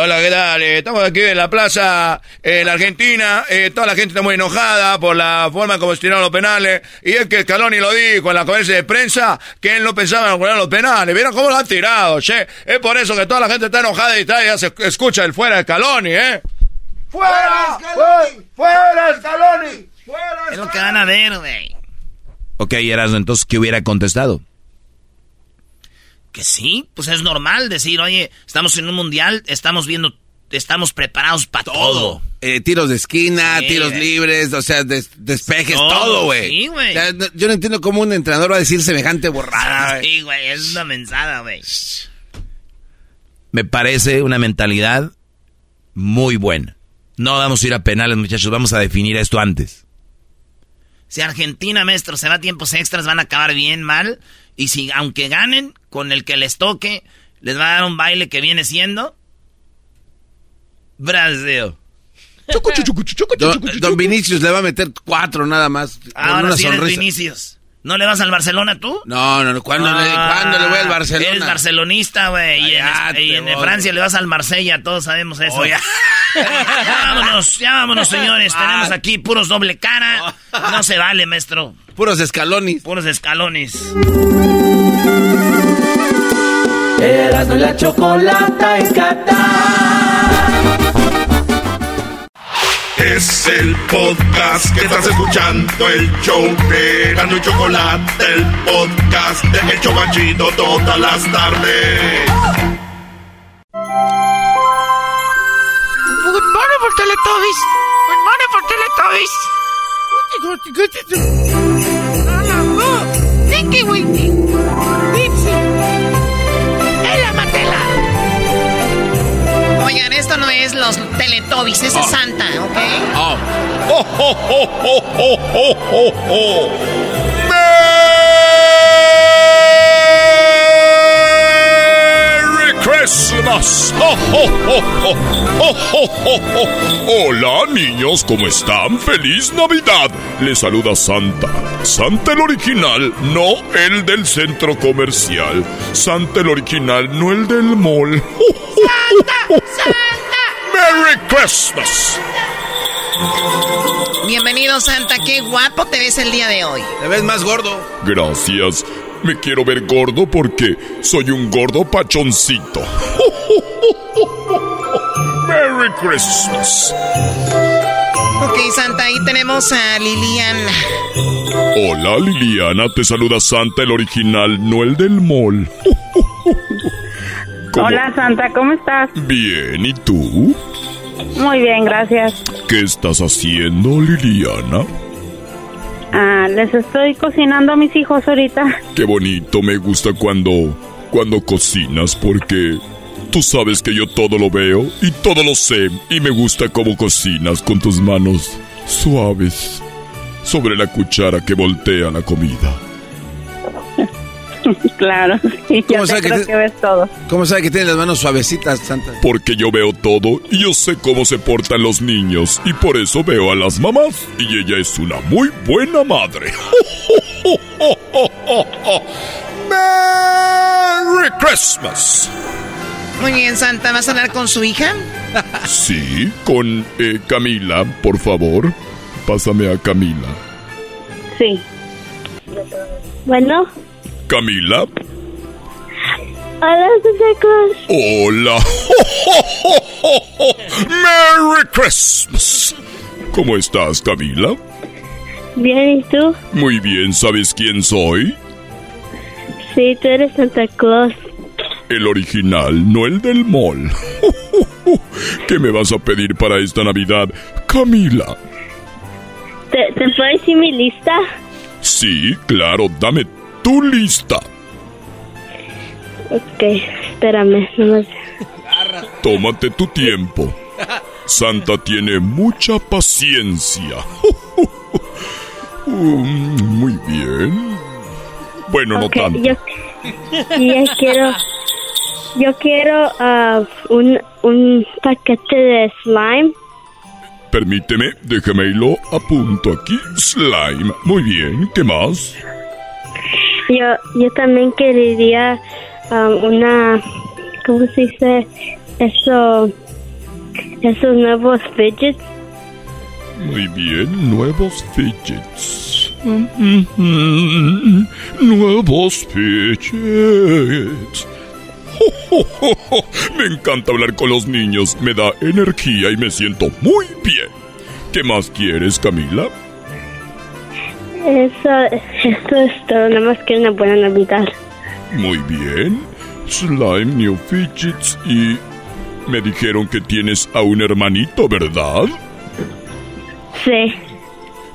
Speaker 4: Hola, ¿qué tal? Eh, estamos aquí en la plaza en Argentina. Eh, toda la gente está muy enojada por la forma como se tiraron los penales. Y es que Scaloni lo dijo en la conferencia de prensa que él no pensaba en jugar los penales. ¿Vieron cómo lo han tirado, che? Es por eso que toda la gente está enojada y está, ya se escucha el fuera de Scaloni, ¿eh?
Speaker 1: ¡Fuera, Scaloni! ¡Fuera, Scaloni! ¡Fuera,
Speaker 3: Es lo que van a ver, güey.
Speaker 4: Ok, Erasmo, entonces, ¿qué hubiera contestado?
Speaker 3: Que sí, pues es normal decir, oye, estamos en un mundial, estamos viendo, estamos preparados para todo.
Speaker 5: Eh, tiros de esquina,
Speaker 3: Sí,
Speaker 5: tiros
Speaker 3: güey.
Speaker 5: libres, o sea, des- despejes,
Speaker 3: Todo,
Speaker 5: güey.
Speaker 3: sí, güey.
Speaker 5: O sea, no- yo no entiendo cómo un entrenador va a decir semejante borrada.
Speaker 3: Sí, güey, es una mensada, güey.
Speaker 4: Me parece una mentalidad muy buena. No vamos a ir a penales, muchachos, vamos a definir esto antes.
Speaker 3: Si Argentina, maestro, se va a tiempos extras, van a acabar bien mal. Y si, aunque ganen, con el que les toque, les va a dar un baile que viene siendo... Brasil.
Speaker 5: Don, don Vinicius le va a meter cuatro nada más. con
Speaker 3: Ahora
Speaker 5: una
Speaker 3: sí eres
Speaker 5: sonrisa.
Speaker 3: Vinicius. ¿No le vas al Barcelona tú?
Speaker 5: No, no, no. ¿Cuándo, le,
Speaker 3: Ah,
Speaker 5: ¿cuándo le voy al Barcelona?
Speaker 3: Eres barcelonista, güey. Y en, y en. Francia le vas al Marsella, todos sabemos eso.
Speaker 5: Oh, ya.
Speaker 3: ya vámonos, ya vámonos, señores. Tenemos aquí puros doble cara. No se vale, maestro.
Speaker 5: Puros escalones.
Speaker 3: Puros escalones.
Speaker 8: Erasmo y la chocolata en
Speaker 18: Es el podcast que estás escuchando, el show de Erasmo y Chocolate, el podcast de El Chobachito todas las tardes.
Speaker 11: Good morning for Teletubbies. Good morning for Teletubbies. Tinky Winky. Dipsy.
Speaker 21: Oigan, esto no es los Teletubbies, eso es Santa, ¿ok?
Speaker 18: ¡Oh, oh,
Speaker 22: Christmas! ¡Oh. Hola, niños, ¿cómo están? ¡Feliz Navidad! Les saluda Santa. Santa el original, no el del centro comercial. Santa el original, no el del mall. ¡Santa! ¡Santa! ¡Merry Christmas!
Speaker 21: Bienvenido, Santa, qué guapo te ves el día de hoy.
Speaker 5: Te ves más gordo.
Speaker 22: Gracias. Me quiero ver gordo porque soy un gordo pachoncito. Merry Christmas.
Speaker 21: Ok, Santa, ahí tenemos a Lilian.
Speaker 22: Hola Liliana, te saluda Santa el original, no el del mall. ¿Cómo?
Speaker 15: Hola Santa, ¿cómo estás?
Speaker 22: Bien, ¿y tú?
Speaker 15: Muy bien, gracias.
Speaker 22: ¿Qué estás haciendo, Liliana?
Speaker 15: Ah, les estoy cocinando a mis hijos ahorita.
Speaker 22: Qué bonito, me gusta cuando cuando cocinas porque tú sabes que yo todo lo veo y todo lo sé y me gusta cómo cocinas con tus manos suaves sobre la cuchara que voltea la comida.
Speaker 15: claro, sí, ya
Speaker 5: ¿Cómo que
Speaker 15: creo
Speaker 5: te-
Speaker 15: que ves todo.
Speaker 5: ¿Cómo sabe que tiene las manos suavecitas, Santa?
Speaker 22: Porque yo veo todo y yo sé cómo se portan los niños y por eso veo a las mamás y ella es una muy buena madre. Merry Christmas.
Speaker 21: Muy bien, Santa, ¿vas a hablar con su hija?
Speaker 22: Sí, con eh, Camila, por favor. Pásame a Camila.
Speaker 16: Sí. Bueno,
Speaker 22: Camila.
Speaker 16: hola, Santa Claus.
Speaker 22: Hola. Merry Christmas. ¿Cómo estás, Camila?
Speaker 16: Bien, ¿y tú?
Speaker 22: Muy bien, ¿sabes quién soy?
Speaker 16: Sí, tú eres Santa Claus.
Speaker 22: El original, no el del mall. ¿Qué me vas a pedir para esta Navidad, Camila?
Speaker 16: ¿Te, te puedo decir mi lista?
Speaker 22: Sí, claro, dame tu lista.
Speaker 16: Ok, espérame, nomás.
Speaker 22: Tómate tu tiempo. Santa tiene mucha paciencia. Mm, Muy bien. Bueno, no tanto.
Speaker 16: yo, yo quiero, yo quiero ah, un, un paquete de slime.
Speaker 22: Permíteme, déjame y lo apunto aquí. Slime. Muy bien, ¿qué más?
Speaker 16: Yo, yo también quería ah, una, ¿cómo se dice? Eso, esos nuevos fidgets.
Speaker 22: Muy bien, nuevos fidgets. Nuevos fidgets. Me encanta hablar con los niños, me da energía y me siento muy bien. ¿Qué más quieres, Camila?
Speaker 16: Eso, eso es todo, nada más que una buena Navidad.
Speaker 22: Muy bien. Slime, New Fidgets y... Me dijeron que tienes a un hermanito, ¿verdad?
Speaker 16: Sí.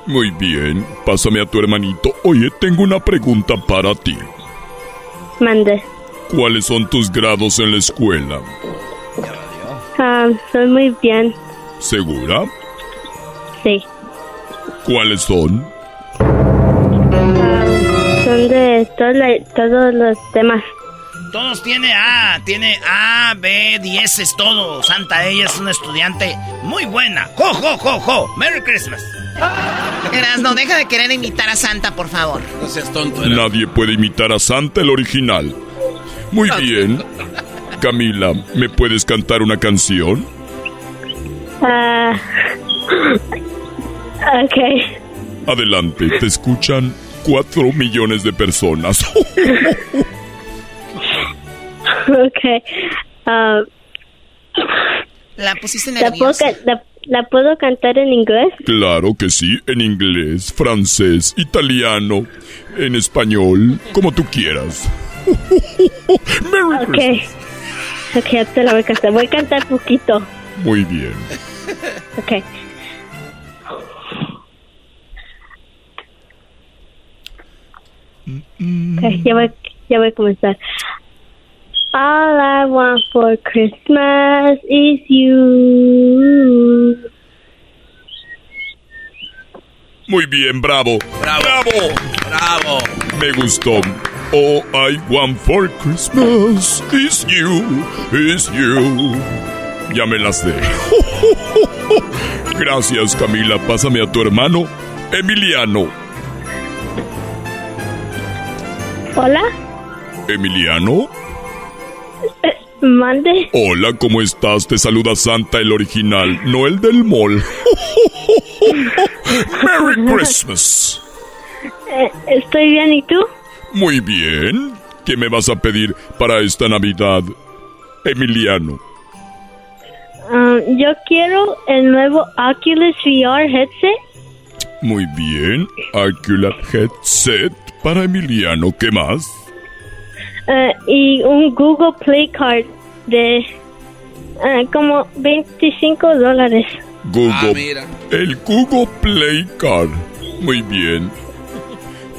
Speaker 22: Muy bien. Pásame a tu hermanito. Oye, tengo una pregunta para ti.
Speaker 16: Mande.
Speaker 22: ¿Cuáles son tus grados en la escuela?
Speaker 16: Ah, soy muy bien.
Speaker 22: ¿Segura?
Speaker 16: Sí.
Speaker 22: ¿Cuáles son?
Speaker 16: Son de todo la- todos los temas.
Speaker 3: Todos tiene A, tiene A, B, dieces, todo. Santa, ella es una estudiante muy buena. ¡Jo, jo, jo, jo! ¡Merry Christmas!
Speaker 21: Erasno, deja de querer imitar a Santa, por favor.
Speaker 5: No seas tonto.
Speaker 22: Nadie puede imitar a Santa el original. Muy bien. Camila, ¿me puedes cantar una canción?
Speaker 16: Ah. ok.
Speaker 22: Adelante, te escuchan cuatro millones de personas.
Speaker 16: ok. Ah,
Speaker 21: La pusiste
Speaker 16: ¿la,
Speaker 21: nerviosa.
Speaker 16: ca- la, la puedo cantar en inglés?
Speaker 22: claro que sí, en inglés, francés, italiano, en español, como tú quieras. Merry
Speaker 16: Ok.
Speaker 22: Christmas.
Speaker 16: Ok, ya te la voy a cantar. Voy a cantar poquito.
Speaker 22: Muy bien.
Speaker 16: Ok. Ok, ya voy, ya voy a comenzar. All I want for Christmas is you.
Speaker 22: Muy bien, bravo. Bravo.
Speaker 5: Bravo.
Speaker 22: Me gustó. All I want for Christmas is you, is you. Ya me las de. Gracias, Camila. Pásame a tu hermano, Emiliano.
Speaker 16: Hola,
Speaker 22: Emiliano.
Speaker 16: mande.
Speaker 22: Hola, ¿cómo estás? Te saluda Santa, el original, no el del mall. Merry Christmas.
Speaker 16: Eh, estoy bien, ¿y tú?
Speaker 22: Muy bien. ¿Qué me vas a pedir para esta Navidad, Emiliano?
Speaker 16: Um, yo quiero el nuevo Oculus VR headset.
Speaker 22: Muy bien. Oculus Headset para Emiliano. ¿Qué más?
Speaker 16: eh, y un Google Play Card de eh, como 25 dólares.
Speaker 22: Google. el Google Play Card. Muy bien.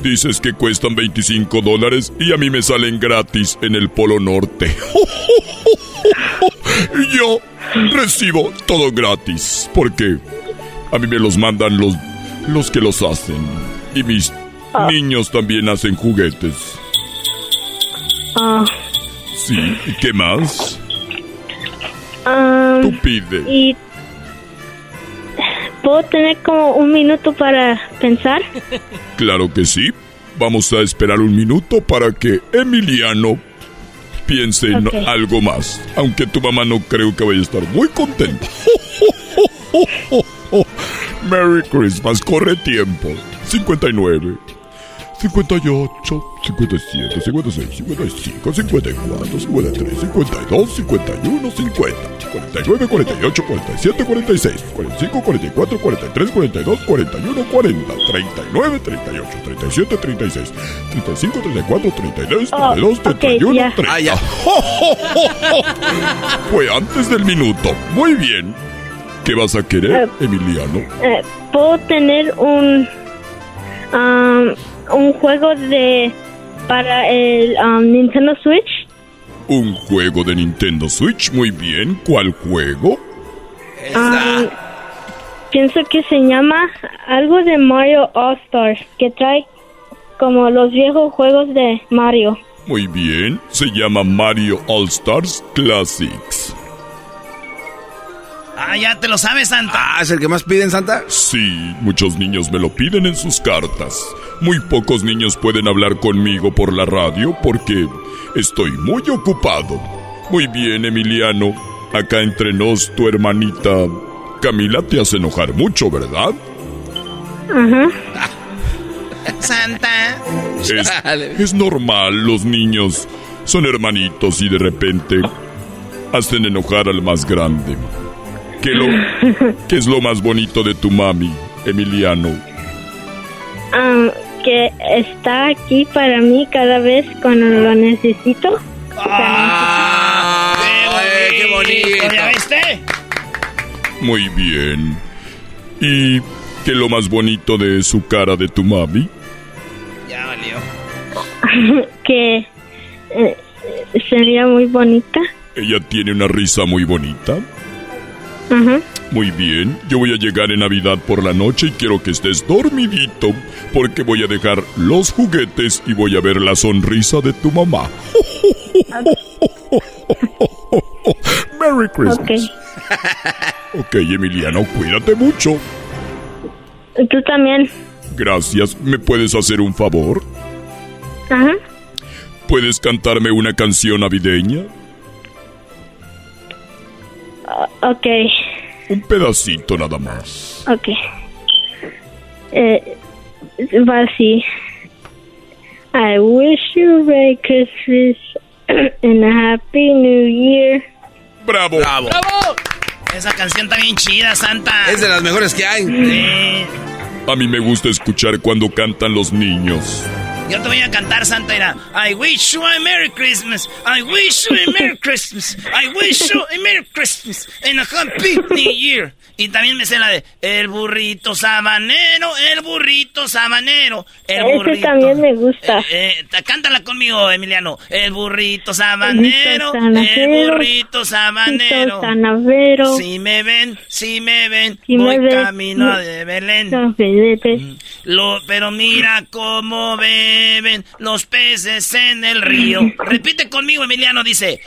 Speaker 22: Dices que cuestan 25 dólares y a mí me salen gratis en el Polo Norte. Yo recibo todo gratis porque a mí me los mandan los, los que los hacen. Y mis niños también hacen juguetes.
Speaker 16: Ah,
Speaker 22: Sí, ¿y qué más?
Speaker 16: um,
Speaker 22: Tú pide.
Speaker 16: y puedo tener como un minuto para pensar.
Speaker 22: Claro que sí. Vamos a esperar un minuto para que Emiliano piense en algo más. Aunque tu mamá no creo que vaya a estar muy contenta. Merry Christmas, corre tiempo. 59. 58, 57, 56, 55, 54, 53, 52, 51, 50, 49, 48, 47, 46, 45, 44, 43, 42, 41, 40, 39, 38, 37, 36, 35, 34, 32,
Speaker 16: Oh,
Speaker 22: 32,
Speaker 16: ok,
Speaker 22: 31,
Speaker 16: ya.
Speaker 22: 30. Fue antes del minuto. Muy bien. ¿Qué vas a querer, Emiliano?
Speaker 16: Eh, puedo tener un um, un juego de para el um, Nintendo Switch.
Speaker 22: Un juego de Nintendo Switch, muy bien. ¿Cuál juego?
Speaker 16: Um, pienso que se llama algo de Mario All Stars que trae como los viejos juegos de Mario.
Speaker 22: Muy bien. Se llama Mario All Stars Classics.
Speaker 3: Ah, ya te lo sabes, Santa.
Speaker 5: Ah, ¿es el que más piden, Santa?
Speaker 22: Sí, muchos niños me lo piden en sus cartas. Muy pocos niños pueden hablar conmigo por la radio porque estoy muy ocupado. Muy bien, Emiliano. acá entre nos, tu hermanita Camila te hace enojar mucho, ¿verdad?
Speaker 11: Santa.
Speaker 22: Es, es normal, los niños son hermanitos y de repente hacen enojar al más grande. ¿Qué, lo, ¿Qué es lo más bonito de tu mami, Emiliano?
Speaker 23: Ah, que está aquí para mí cada vez cuando lo necesito.
Speaker 3: Ah, ¡Qué bonito! ¿Ya viste?
Speaker 22: Muy bien. ¿Y qué es lo más bonito de su cara de tu mami?
Speaker 3: Ya valió.
Speaker 23: que eh, sería muy bonita.
Speaker 22: Ella tiene una risa muy bonita.
Speaker 23: Ajá.
Speaker 22: Muy bien, yo voy a llegar en Navidad por la noche y quiero que estés dormidito porque voy a dejar los juguetes y voy a ver la sonrisa de tu mamá. Merry Christmas. Ok, Emiliano, cuídate mucho.
Speaker 23: Tú también.
Speaker 22: Gracias. ¿Me puedes hacer un favor?
Speaker 23: Ajá.
Speaker 22: ¿Puedes cantarme una canción navideña?
Speaker 23: O- ok.
Speaker 22: Un pedacito nada más.
Speaker 23: Ok. Eh, va así. I wish you a Merry Christmas and a Happy New Year.
Speaker 22: ¡Bravo!
Speaker 5: ¡Bravo!
Speaker 3: Esa canción está bien chida, Santa.
Speaker 5: Es de las mejores que hay.
Speaker 3: Sí.
Speaker 22: A mí me gusta escuchar cuando cantan los niños.
Speaker 3: Yo te voy a cantar, Santa. Era, I wish you a Merry Christmas. I wish you a Merry Christmas. I wish you a Merry Christmas. And a Happy New Year. Y también me sé la de El burrito sabanero, el burrito sabanero, el
Speaker 23: Ese
Speaker 3: burrito.
Speaker 23: también me gusta.
Speaker 3: Eh, ta- cántala conmigo, Emiliano. El burrito sabanero,
Speaker 23: Burrito
Speaker 3: el
Speaker 23: sabanero,
Speaker 3: burrito sabanero.
Speaker 23: Sanavero.
Speaker 3: Si me ven, si me ven,
Speaker 23: Si me
Speaker 3: voy
Speaker 23: ven,
Speaker 3: camino
Speaker 23: mi-
Speaker 3: de Belén.
Speaker 23: Belén.
Speaker 3: Lo, pero mira cómo beben los peces en el río. Repite conmigo, Emiliano, dice.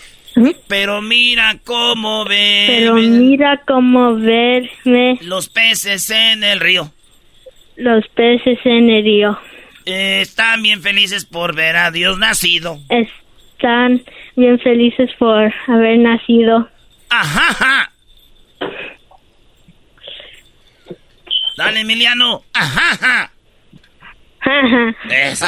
Speaker 3: Pero mira cómo
Speaker 23: Pero
Speaker 3: beben
Speaker 23: mira cómo verme
Speaker 3: los peces en el río.
Speaker 23: los peces en el río.
Speaker 3: Eh, están bien felices por ver a Dios nacido.
Speaker 23: Están bien felices por haber nacido.
Speaker 3: Ajá, ajá. Dale, Emiliano. Ajá, ajá. Eso.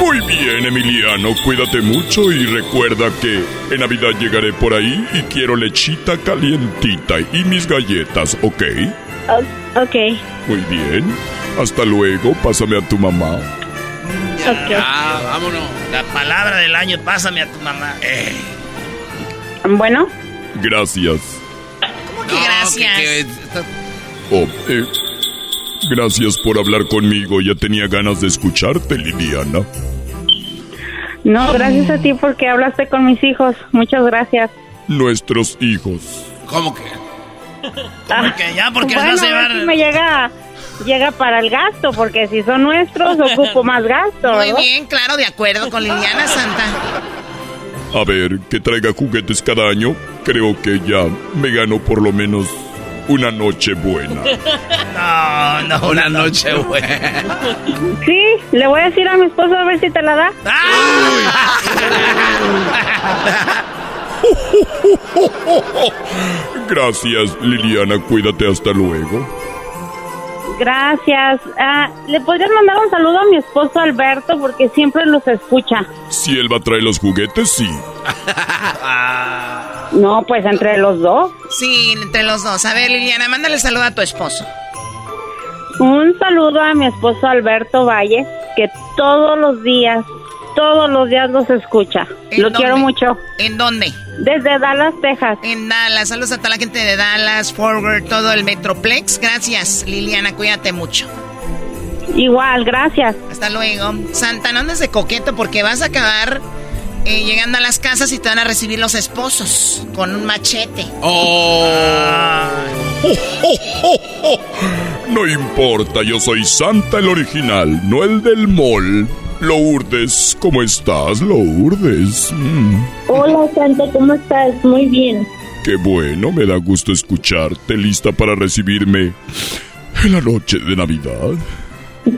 Speaker 22: Muy bien, Emiliano, cuídate mucho y recuerda que en Navidad llegaré por ahí y quiero lechita calientita y mis galletas, ¿ok?
Speaker 23: O- ok.
Speaker 22: Muy bien. Hasta luego, pásame a tu mamá.
Speaker 3: Ah, vámonos. La palabra del año, pásame a tu mamá. Eh.
Speaker 21: Bueno.
Speaker 22: Gracias.
Speaker 3: ¿Cómo que gracias?
Speaker 22: Oh, eh, gracias por hablar conmigo. Ya tenía ganas de escucharte, Liliana.
Speaker 21: No, gracias a ti porque hablaste con mis hijos. Muchas gracias.
Speaker 22: Nuestros hijos.
Speaker 5: ¿Cómo que?
Speaker 21: Ah,
Speaker 3: que ya, porque les
Speaker 21: bueno,
Speaker 3: vas a
Speaker 21: ver
Speaker 3: llevar-
Speaker 21: si me llega, llega para el gasto, porque si son nuestros, ocupo más gasto.
Speaker 11: Muy bien, claro, de acuerdo con Liliana Santa.
Speaker 22: A ver, que traiga juguetes cada año. Creo que ya me gano por lo menos una noche buena.
Speaker 3: No, no.
Speaker 5: Una noche buena.
Speaker 21: Sí, le voy a decir a mi esposo a ver si te la da.
Speaker 22: Gracias, Liliana. Cuídate hasta luego.
Speaker 21: Gracias. Ah, ¿Le podrías mandar un saludo a mi esposo Alberto porque siempre los escucha?
Speaker 22: Si él va a traer los juguetes, sí.
Speaker 21: No, pues entre los dos.
Speaker 11: Sí, entre los dos. A ver, Liliana, mándale saludo a tu esposo.
Speaker 21: Un saludo a mi esposo Alberto Valle, que todos los días, todos los días los escucha.
Speaker 11: ¿En
Speaker 21: Lo
Speaker 11: dónde?
Speaker 21: quiero mucho.
Speaker 11: ¿En dónde?
Speaker 21: Desde Dallas, Texas.
Speaker 11: En Dallas. Saludos a toda la gente de Dallas, Forward, todo el Metroplex. Gracias, Liliana. Cuídate mucho.
Speaker 21: Igual, gracias.
Speaker 11: Hasta luego. Santa, no andes de coqueto porque vas a acabar eh, llegando a las casas y te van a recibir los esposos con un machete.
Speaker 22: No importa, yo soy Santa el original, no el del mall. Lourdes, ¿cómo estás, Lourdes? Mm,
Speaker 23: Hola Santa, ¿cómo estás? Muy bien.
Speaker 22: qué bueno, me da gusto escucharte, lista para recibirme en la noche de Navidad.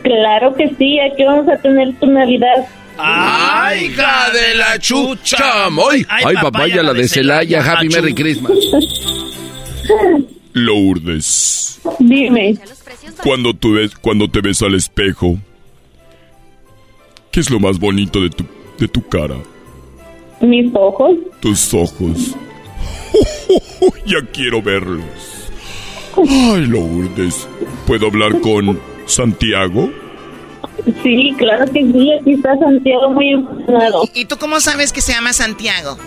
Speaker 23: Claro que sí, aquí vamos a tener tu Navidad.
Speaker 5: ¡Ay, hija de la chucha! ¡Ay, ay, papaya, la de Celaya! ¡Happy Merry Christmas!
Speaker 22: Lourdes,
Speaker 17: Dime.
Speaker 22: cuando, tú ves, cuando te ves al espejo, ¿qué es lo más bonito de tu, de tu cara?
Speaker 17: Mis ojos.
Speaker 22: Tus ojos. ya quiero verlos. Ay, Lourdes, ¿puedo hablar con Santiago?
Speaker 17: Sí, claro que sí. Aquí está Santiago muy emocionado.
Speaker 21: ¿Y tú cómo sabes que se llama Santiago?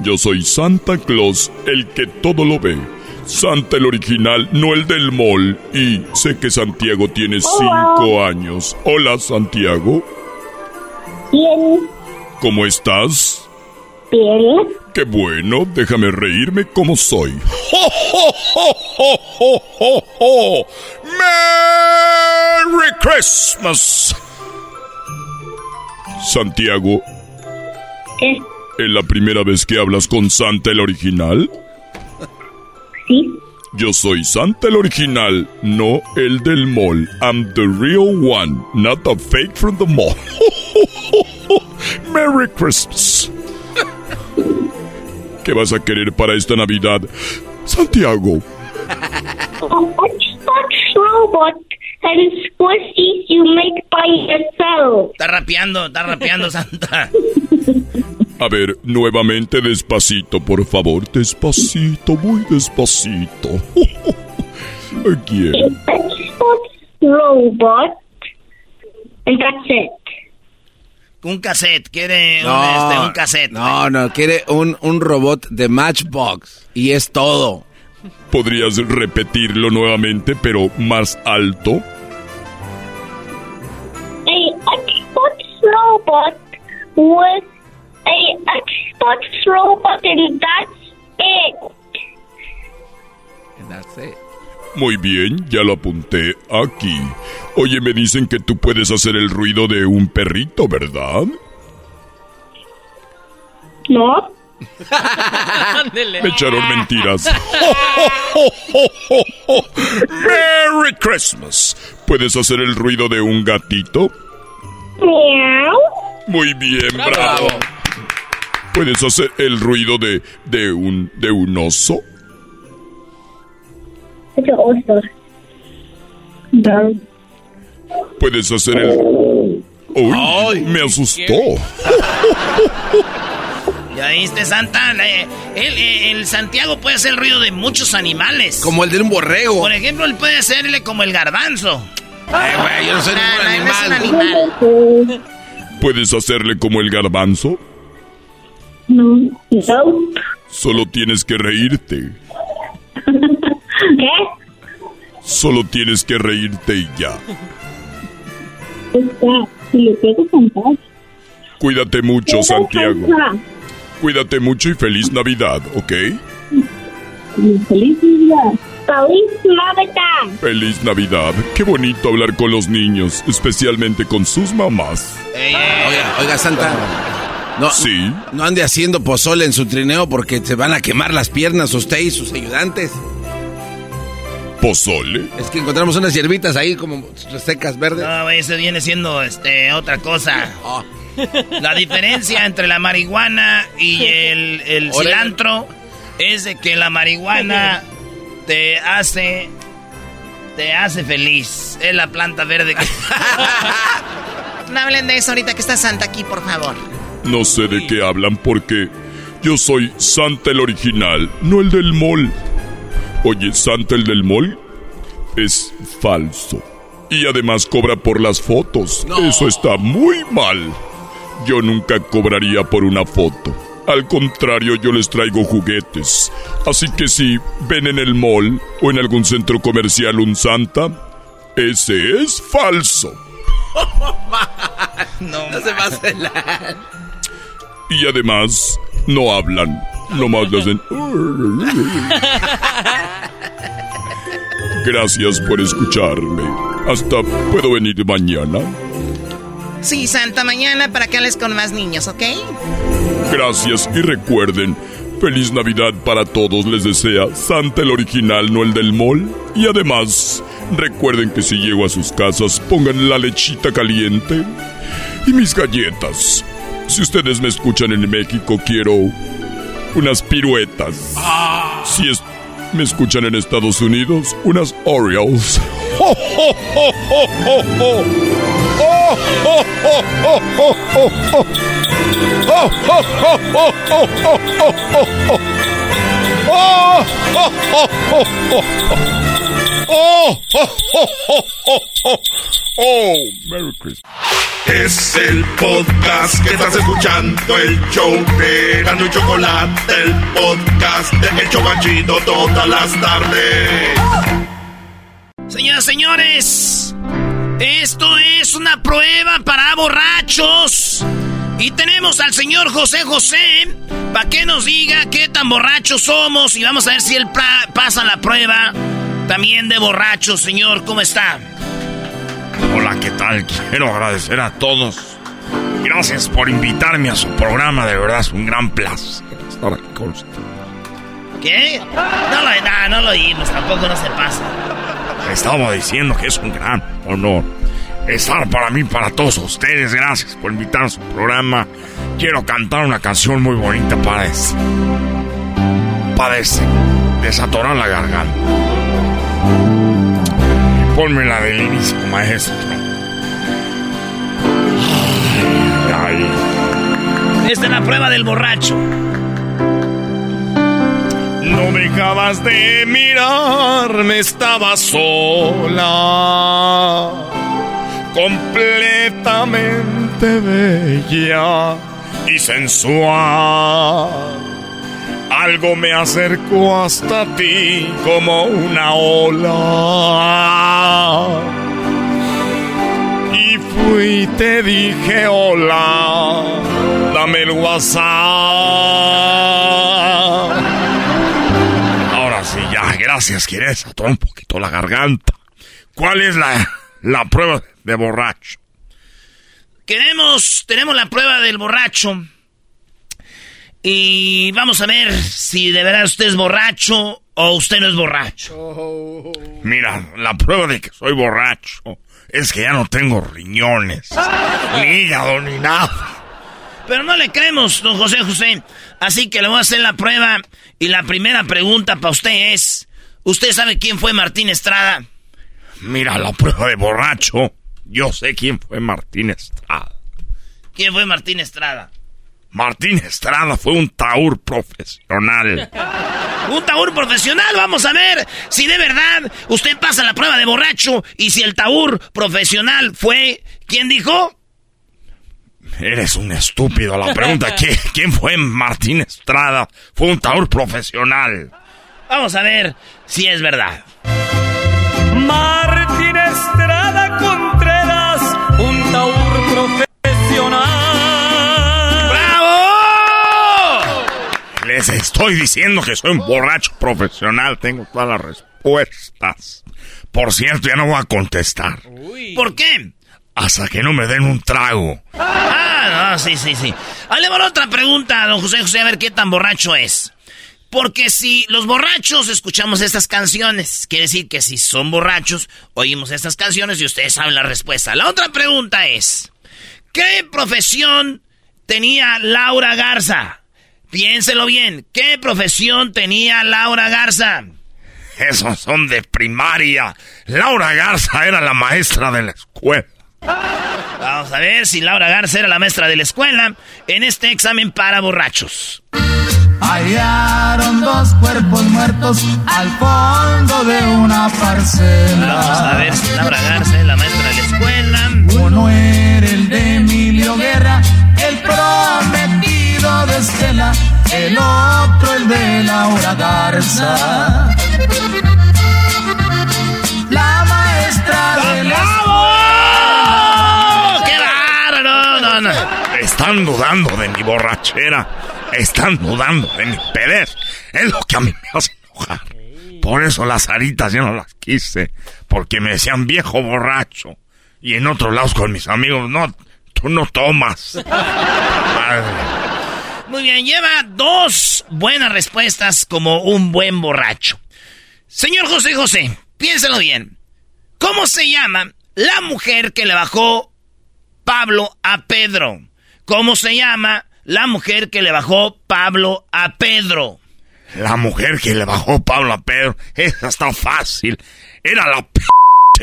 Speaker 22: Yo soy Santa Claus, el que todo lo ve. Santa el original, no el del mall. Y sé que Santiago tiene cinco años. Hola, Santiago.
Speaker 17: Bien.
Speaker 22: ¿Cómo estás?
Speaker 17: Bien.
Speaker 22: Qué bueno, déjame reírme como soy. ¡Ho, ho, ho, ho, ho, ho! ¡Merry Christmas! Santiago,
Speaker 17: ¿Qué?
Speaker 22: ¿es la primera vez que hablas con Santa el original?
Speaker 17: Sí.
Speaker 22: Yo soy Santa el original, no el del mall. I'm the real one, not the fake from the mall. Merry Christmas. ¿Qué vas a querer para esta Navidad? Santiago,
Speaker 17: A robot and squishies you make by yourself.
Speaker 3: Está rapeando, está rapeando, Santa.
Speaker 22: a ver, nuevamente despacito, por favor. Despacito, muy despacito. Again.
Speaker 17: Xbox robot and that's it.
Speaker 3: Un cassette, quiere un,
Speaker 5: No,
Speaker 3: este, un cassette.
Speaker 5: No, no, quiere un, un robot de Matchbox. Y es todo.
Speaker 22: ¿Podrías repetirlo nuevamente, pero más alto?
Speaker 17: A Xbox robot with a Xbox robot and that's it.
Speaker 5: And that's it.
Speaker 22: Muy bien, ya lo apunté aquí. Oye, me dicen que tú puedes hacer el ruido de un perrito, ¿verdad?
Speaker 17: No.
Speaker 22: Me echaron mentiras. ¡Merry Christmas! ¿Puedes hacer el ruido de un gatito?
Speaker 17: Meow.
Speaker 22: Muy bien, bravo. ¿Puedes hacer el ruido de, de un de un oso? ¿Puedes hacer el... ¡Uy! Me asustó.
Speaker 3: ¿Ya viste, Santa? Le- El, el Santiago puede hacer el ruido de muchos animales.
Speaker 5: Como el de un borrego.
Speaker 3: Por ejemplo, él puede hacerle como el garbanzo.
Speaker 5: Ay, güey, yo no soy ningún
Speaker 3: no, no es un
Speaker 5: animal.
Speaker 22: ¿Puedes hacerle como el garbanzo?
Speaker 17: No. No.
Speaker 22: Solo tienes que reírte.
Speaker 17: ¿Qué?
Speaker 22: Solo tienes que reírte y ya.
Speaker 17: Está. Si le puedo cantar.
Speaker 22: Cuídate mucho, Santiago. Cuídate mucho y feliz Navidad, ¿ok?
Speaker 17: Feliz Navidad. Feliz Navidad.
Speaker 22: Feliz Navidad. Qué bonito hablar con los niños, especialmente con sus mamás.
Speaker 5: Oiga, oiga, Santa. No,
Speaker 22: sí.
Speaker 5: No ande haciendo pozole en su trineo porque se van a quemar las piernas usted y sus ayudantes.
Speaker 22: ¿Pozole?
Speaker 5: Es que encontramos unas hierbitas ahí como secas verdes.
Speaker 3: No, eso viene siendo este, otra cosa. La diferencia entre la marihuana y el, cilantro es de que la marihuana te hace te hace feliz. Es la planta verde que...
Speaker 21: No hablen de eso ahorita que está Santa aquí, por favor.
Speaker 22: No sé de qué hablan porque yo soy Santa el original, no el del mall. Oye, Santa el del mall es falso. Y además cobra por las fotos. Eso está muy mal. Yo nunca cobraría por una foto. Al contrario, yo les traigo juguetes. Así que si ven en el mall o en algún centro comercial un Santa, ese es falso.
Speaker 5: no, se va a celar.
Speaker 22: Y además, no hablan. Nomás le hacen... Gracias por escucharme. Hasta puedo venir mañana.
Speaker 21: Sí, Santa, mañana para que hables con más niños, ¿ok?
Speaker 22: Gracias y recuerden, feliz Navidad para todos les desea Santa el original, no el del mall. Y además,
Speaker 24: Recuerden que si llego a sus casas, pongan la lechita caliente y mis galletas. Si ustedes me escuchan en México, quiero unas piruetas. Si me escuchan en Estados Unidos, unas Orioles.
Speaker 18: Oh, Merry Christmas. Es el podcast que estás escuchando, el show de Gano y Chocolate, el podcast de El Chocachito todas las tardes.
Speaker 3: Señoras, señores, esto es una prueba para borrachos. Y tenemos al señor José José para que nos diga qué tan borrachos somos y vamos a ver si él pasa la prueba también de borrachos, señor. ¿Cómo está?
Speaker 25: Hola, ¿qué tal? Quiero agradecer a todos. Gracias por invitarme a su programa, de verdad es un gran placer estar aquí con usted.
Speaker 3: ¿Qué? No lo, no lo oímos, tampoco no se pasa.
Speaker 25: Estaba diciendo que es un gran honor estar para mí, para todos ustedes. Gracias por invitarme a su programa. Quiero cantar una canción muy bonita para ese. Para ese. Desatorar la garganta. Ponme la del inicio, maestro.
Speaker 3: Ay, Esta es la prueba del borracho.
Speaker 25: No dejabas de mirarme, estaba sola. Completamente bella y sensual algo me acercó hasta ti como una ola. Y fui te dije hola, dame el WhatsApp. Gracias, quieres atorar un poquito la garganta. ¿Cuál es la, la prueba de borracho?
Speaker 3: Queremos, tenemos la prueba del borracho. Y vamos a ver si de verdad usted es borracho o usted no es borracho.
Speaker 25: Mira, la prueba de que soy borracho es que ya no tengo riñones, ni hígado, ni nada.
Speaker 3: Pero no le creemos, don José José. Así que le voy a hacer la prueba. Y la primera pregunta para usted es: ¿Usted sabe quién fue Martín Estrada?
Speaker 25: Mira, la prueba de borracho. Yo sé quién fue Martín Estrada.
Speaker 3: ¿Quién fue Martín Estrada?
Speaker 25: Martín Estrada fue un taur profesional.
Speaker 3: un taur profesional, vamos a ver si de verdad usted pasa la prueba de borracho y si el taur profesional fue... ¿Quién dijo?
Speaker 25: Eres un estúpido. La pregunta, ¿quién fue Martín Estrada? Fue un taur profesional.
Speaker 3: Vamos a ver si es verdad.
Speaker 26: Martín Estrada Contreras, un taur profesional.
Speaker 25: Les estoy diciendo que soy un borracho profesional. Tengo todas las respuestas. Por cierto, ya no voy a contestar.
Speaker 3: ¿Por qué?
Speaker 25: Hasta que no me den un trago.
Speaker 3: Ah, no, sí, sí, sí. Hale por otra pregunta, don José José, a ver qué tan borracho es. Porque si los borrachos escuchamos estas canciones, quiere decir que si son borrachos, oímos estas canciones y ustedes saben la respuesta. La otra pregunta es, ¿qué profesión tenía Laura Garza? Piénselo bien. ¿Qué profesión tenía Laura Garza?
Speaker 25: Esos son de primaria. Laura Garza era la maestra de la escuela.
Speaker 3: Vamos a ver si Laura Garza era la maestra de la escuela en este examen para borrachos.
Speaker 26: Hallaron dos cuerpos muertos al fondo de una parcela.
Speaker 3: Vamos a ver si Laura Garza es la maestra de la escuela.
Speaker 26: Uno era el de Emilio Guerra, el prometido de Estela, el otro el de Laura Garza. La maestra de la
Speaker 3: ¡Qué raro! No, no,
Speaker 25: Están dudando de mi borrachera. Están dudando de mi perez. Es lo que a mí me hace enojar. Por eso las aritas ya no las quise. Porque me decían viejo borracho. Y en otros lados con mis amigos, no, tú no tomas. Madre.
Speaker 3: Muy bien, lleva dos buenas respuestas como un buen borracho. Señor José José, piénselo bien. ¿Cómo se llama la mujer que le bajó Pablo a Pedro? ¿Cómo se llama la mujer que le bajó Pablo a Pedro?
Speaker 25: La mujer que le bajó Pablo a Pedro, esa está fácil. Era la p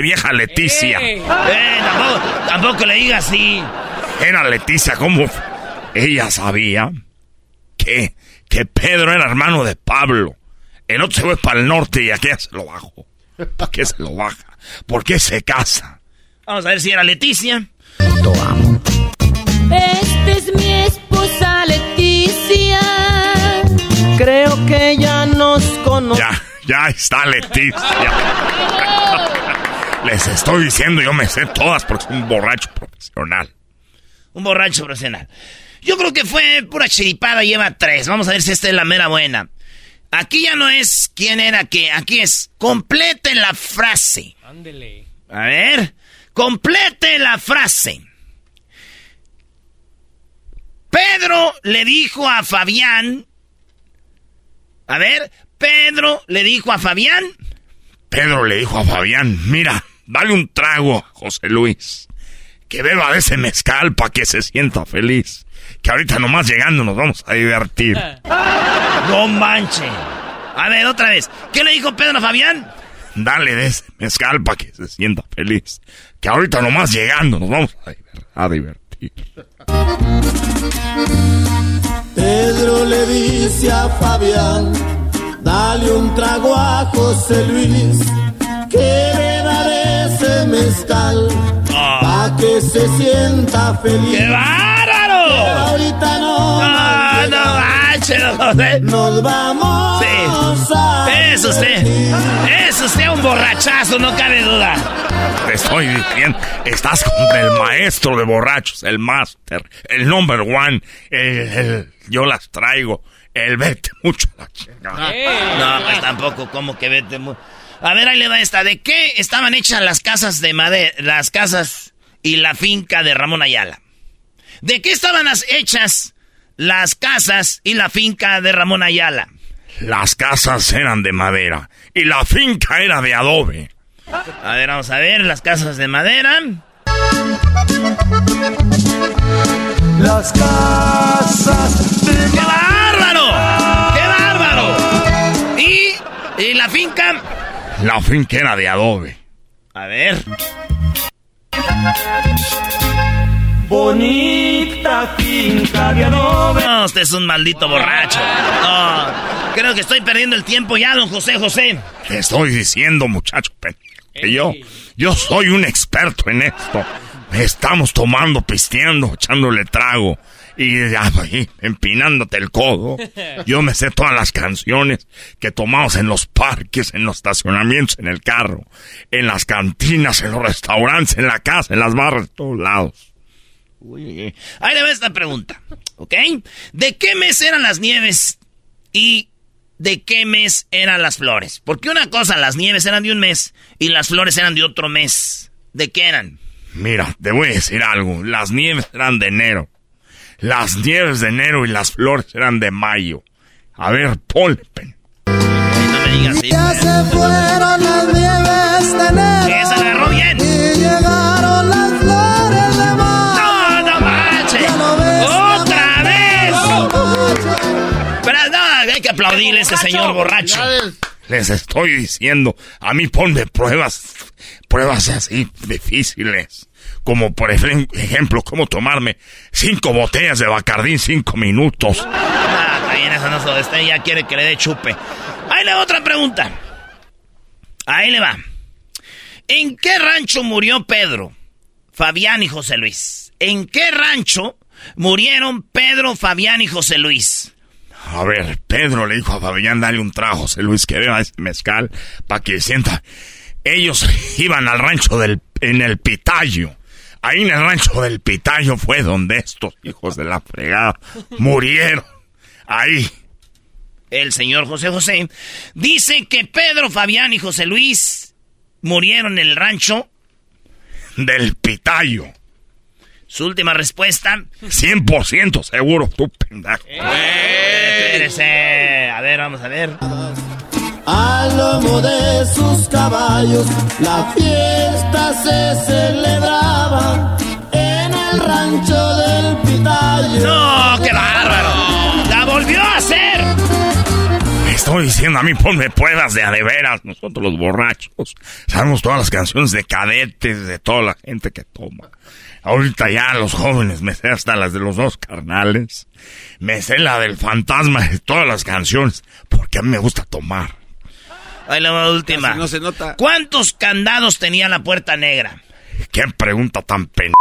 Speaker 25: vieja Leticia.
Speaker 3: Eh, tampoco, tampoco le diga así.
Speaker 25: Era Leticia, ¿cómo? Ella sabía que, que Pedro era hermano de Pablo. El otro se fue para el norte y aquí se lo bajó. ¿Para qué se lo baja? ¿Por qué se casa?
Speaker 3: Vamos a ver si era Leticia.
Speaker 27: Esta es mi esposa Leticia.
Speaker 28: Creo que ya nos conoce.
Speaker 25: Ya, ya está Leticia. Les estoy diciendo, yo me sé todas porque soy un borracho profesional.
Speaker 3: Un borracho profesional. Yo creo que fue pura chiripada, lleva tres. Vamos a ver si esta es la mera buena. Aquí ya no es quién era qué, aquí es complete la frase.
Speaker 29: Ándele.
Speaker 3: A ver, complete la frase. Pedro le dijo a Fabián. A ver, Pedro le dijo a Fabián.
Speaker 25: Pedro le dijo a Fabián, mira, dale un trago a José Luis. Que beba de ese mezcal para que se sienta feliz. Que ahorita nomás llegando nos vamos a divertir.
Speaker 3: No manche. A ver, otra vez. ¿Qué le dijo Pedro a Fabián?
Speaker 25: Dale de ese mezcal para que se sienta feliz. Que ahorita nomás llegando nos vamos a, diver-
Speaker 26: Pedro le dice a Fabián, dale un trago a José Luis, que beba de ese mezcal, pa' que se sienta feliz.
Speaker 3: ¡Qué bárbaro!
Speaker 26: Pero ahorita no,
Speaker 3: No, no manches, José.
Speaker 26: nos vamos a
Speaker 3: Es usted. Es usted un borrachazo, no cabe duda.
Speaker 25: Te estoy diciendo, estás contra el maestro de borrachos, el máster, el number one, el, el- yo las traigo, el vete mucho la chingada.
Speaker 3: No, pues tampoco, como que vete mu- A ver, ahí le va esta. ¿De qué estaban hechas las casas de madera, las casas y la finca de Ramón Ayala? ¿De qué estaban las hechas las casas y la finca de Ramón Ayala?
Speaker 25: Las casas eran de madera y la finca era de adobe.
Speaker 3: A ver, vamos a ver, las casas de madera.
Speaker 26: Las casas de
Speaker 3: ¡Qué bárbaro! ¡Qué bárbaro! ¿Y, y la finca?
Speaker 25: La finca era de adobe.
Speaker 3: A ver.
Speaker 28: Bonita finca de adobe.
Speaker 3: No, usted es un maldito borracho. No, creo que estoy perdiendo el tiempo ya, don José José.
Speaker 25: Te estoy diciendo, muchacho, que yo, yo soy un experto en esto. Estamos tomando, pisteando, echándole trago y ya, ahí, empinándote el codo. Yo me sé todas las canciones que tomamos en los parques, en los estacionamientos, en el carro, en las cantinas, en los restaurantes, en la casa, en las barras, en todos lados.
Speaker 3: Uy, ahí le va esta pregunta, ¿ok? ¿De qué mes eran las nieves y de qué mes eran las flores? Porque una cosa, las nieves eran de un mes y las flores eran de otro mes. ¿De qué eran?
Speaker 25: Mira, te voy a decir algo. Las nieves eran de enero. Las nieves de enero y las flores eran de mayo. A ver, ponle. pen.
Speaker 3: No me digas así.
Speaker 26: Ya se fueron las nieves de enero.
Speaker 3: Que se agarró bien.
Speaker 26: Y
Speaker 3: aplaudirle a ese señor borracho.
Speaker 25: Les estoy diciendo, a mí ponme pruebas, pruebas así difíciles. Como por ejem- ejemplo, cómo tomarme cinco botellas de Bacardín cinco minutos.
Speaker 3: Ah, bien, eso no se este ya quiere que le dé chupe. Ahí le va otra pregunta. Ahí le va. ¿En qué rancho murió Pedro, Fabián y José Luis? ¿En qué rancho murieron Pedro, Fabián y José Luis?
Speaker 25: A ver, Pedro le dijo a Fabián, dale un trago, José Luis, que beba ese mezcal para que sienta. Ellos iban al rancho del, en el Pitayo. Ahí en el rancho del Pitayo fue donde estos hijos de la fregada murieron. Ahí.
Speaker 3: El señor José José dice que Pedro, Fabián y José Luis murieron en el rancho.
Speaker 25: Del Pitayo.
Speaker 3: Su última respuesta.
Speaker 25: 100% seguro, tú pendejo.
Speaker 3: Espérese. A ver, vamos a ver.
Speaker 26: al lomo de sus caballos. La fiesta se celebraba en el rancho del Pitayo.
Speaker 3: ¡No, qué bárbaro! ¡La volvió a hacer!
Speaker 25: Me estoy diciendo a mí, ponme pruebas de a de veras. Nosotros los borrachos sabemos todas las canciones de cadetes, de toda la gente que toma. Ahorita ya los jóvenes me sé hasta las de los dos carnales. Me sé la del fantasma de todas las canciones. Porque a mí me gusta tomar.
Speaker 3: Ahí la última.
Speaker 5: no se nota.
Speaker 3: ¿Cuántos candados tenía la puerta negra?
Speaker 25: ¿Qué pregunta tan pen...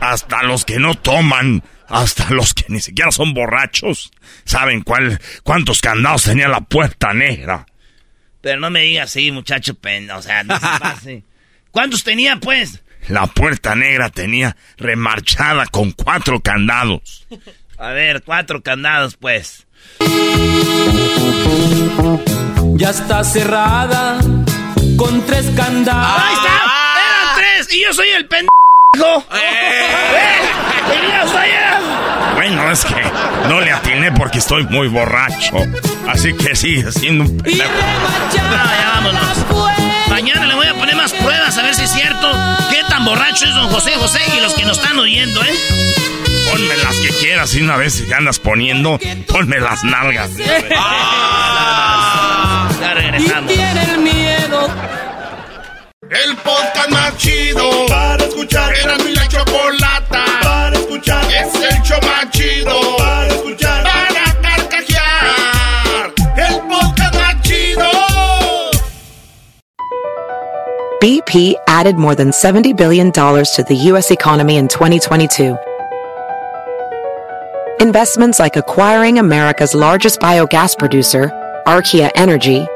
Speaker 25: Hasta los que no toman, hasta los que ni siquiera son borrachos, saben cuál, cuántos candados tenía la puerta negra.
Speaker 3: Pero no me digas así, muchacho pen... O sea, no se pase. ¿Cuántos tenía, pues?
Speaker 25: La puerta negra tenía remarchada con cuatro candados.
Speaker 3: A ver, cuatro candados, pues.
Speaker 2: Ya está cerrada con tres candados.
Speaker 3: ¡Ahí está! ¡Eran tres! ¡Y yo soy el pendejo! ¡Eh! ¡Y yo soy el...
Speaker 25: Bueno, es que no le atiné porque estoy muy borracho. Así que sigue siendo un pendejo.
Speaker 3: No, ya vámonos. Mañana le voy a poner más pruebas a ver si es cierto qué tan borracho es don José José y los que nos están oyendo, ¿eh?
Speaker 25: Ponme las que quieras y una vez que andas poniendo, ponme las nalgas.
Speaker 3: Ya regresamos.
Speaker 2: Tiene el miedo.
Speaker 1: El podcast más chido para escuchar. Era mi la chocolata para escuchar. Es el show más chido para escuchar. Para carcajear. El podcast más chido.
Speaker 30: BP added more than $70 billion to the U.S. economy in 2022. Investments like acquiring America's largest biogas producer, Archaea Energy,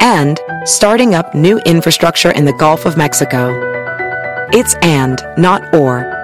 Speaker 30: and starting up new infrastructure in the Gulf of Mexico. It's and, not or.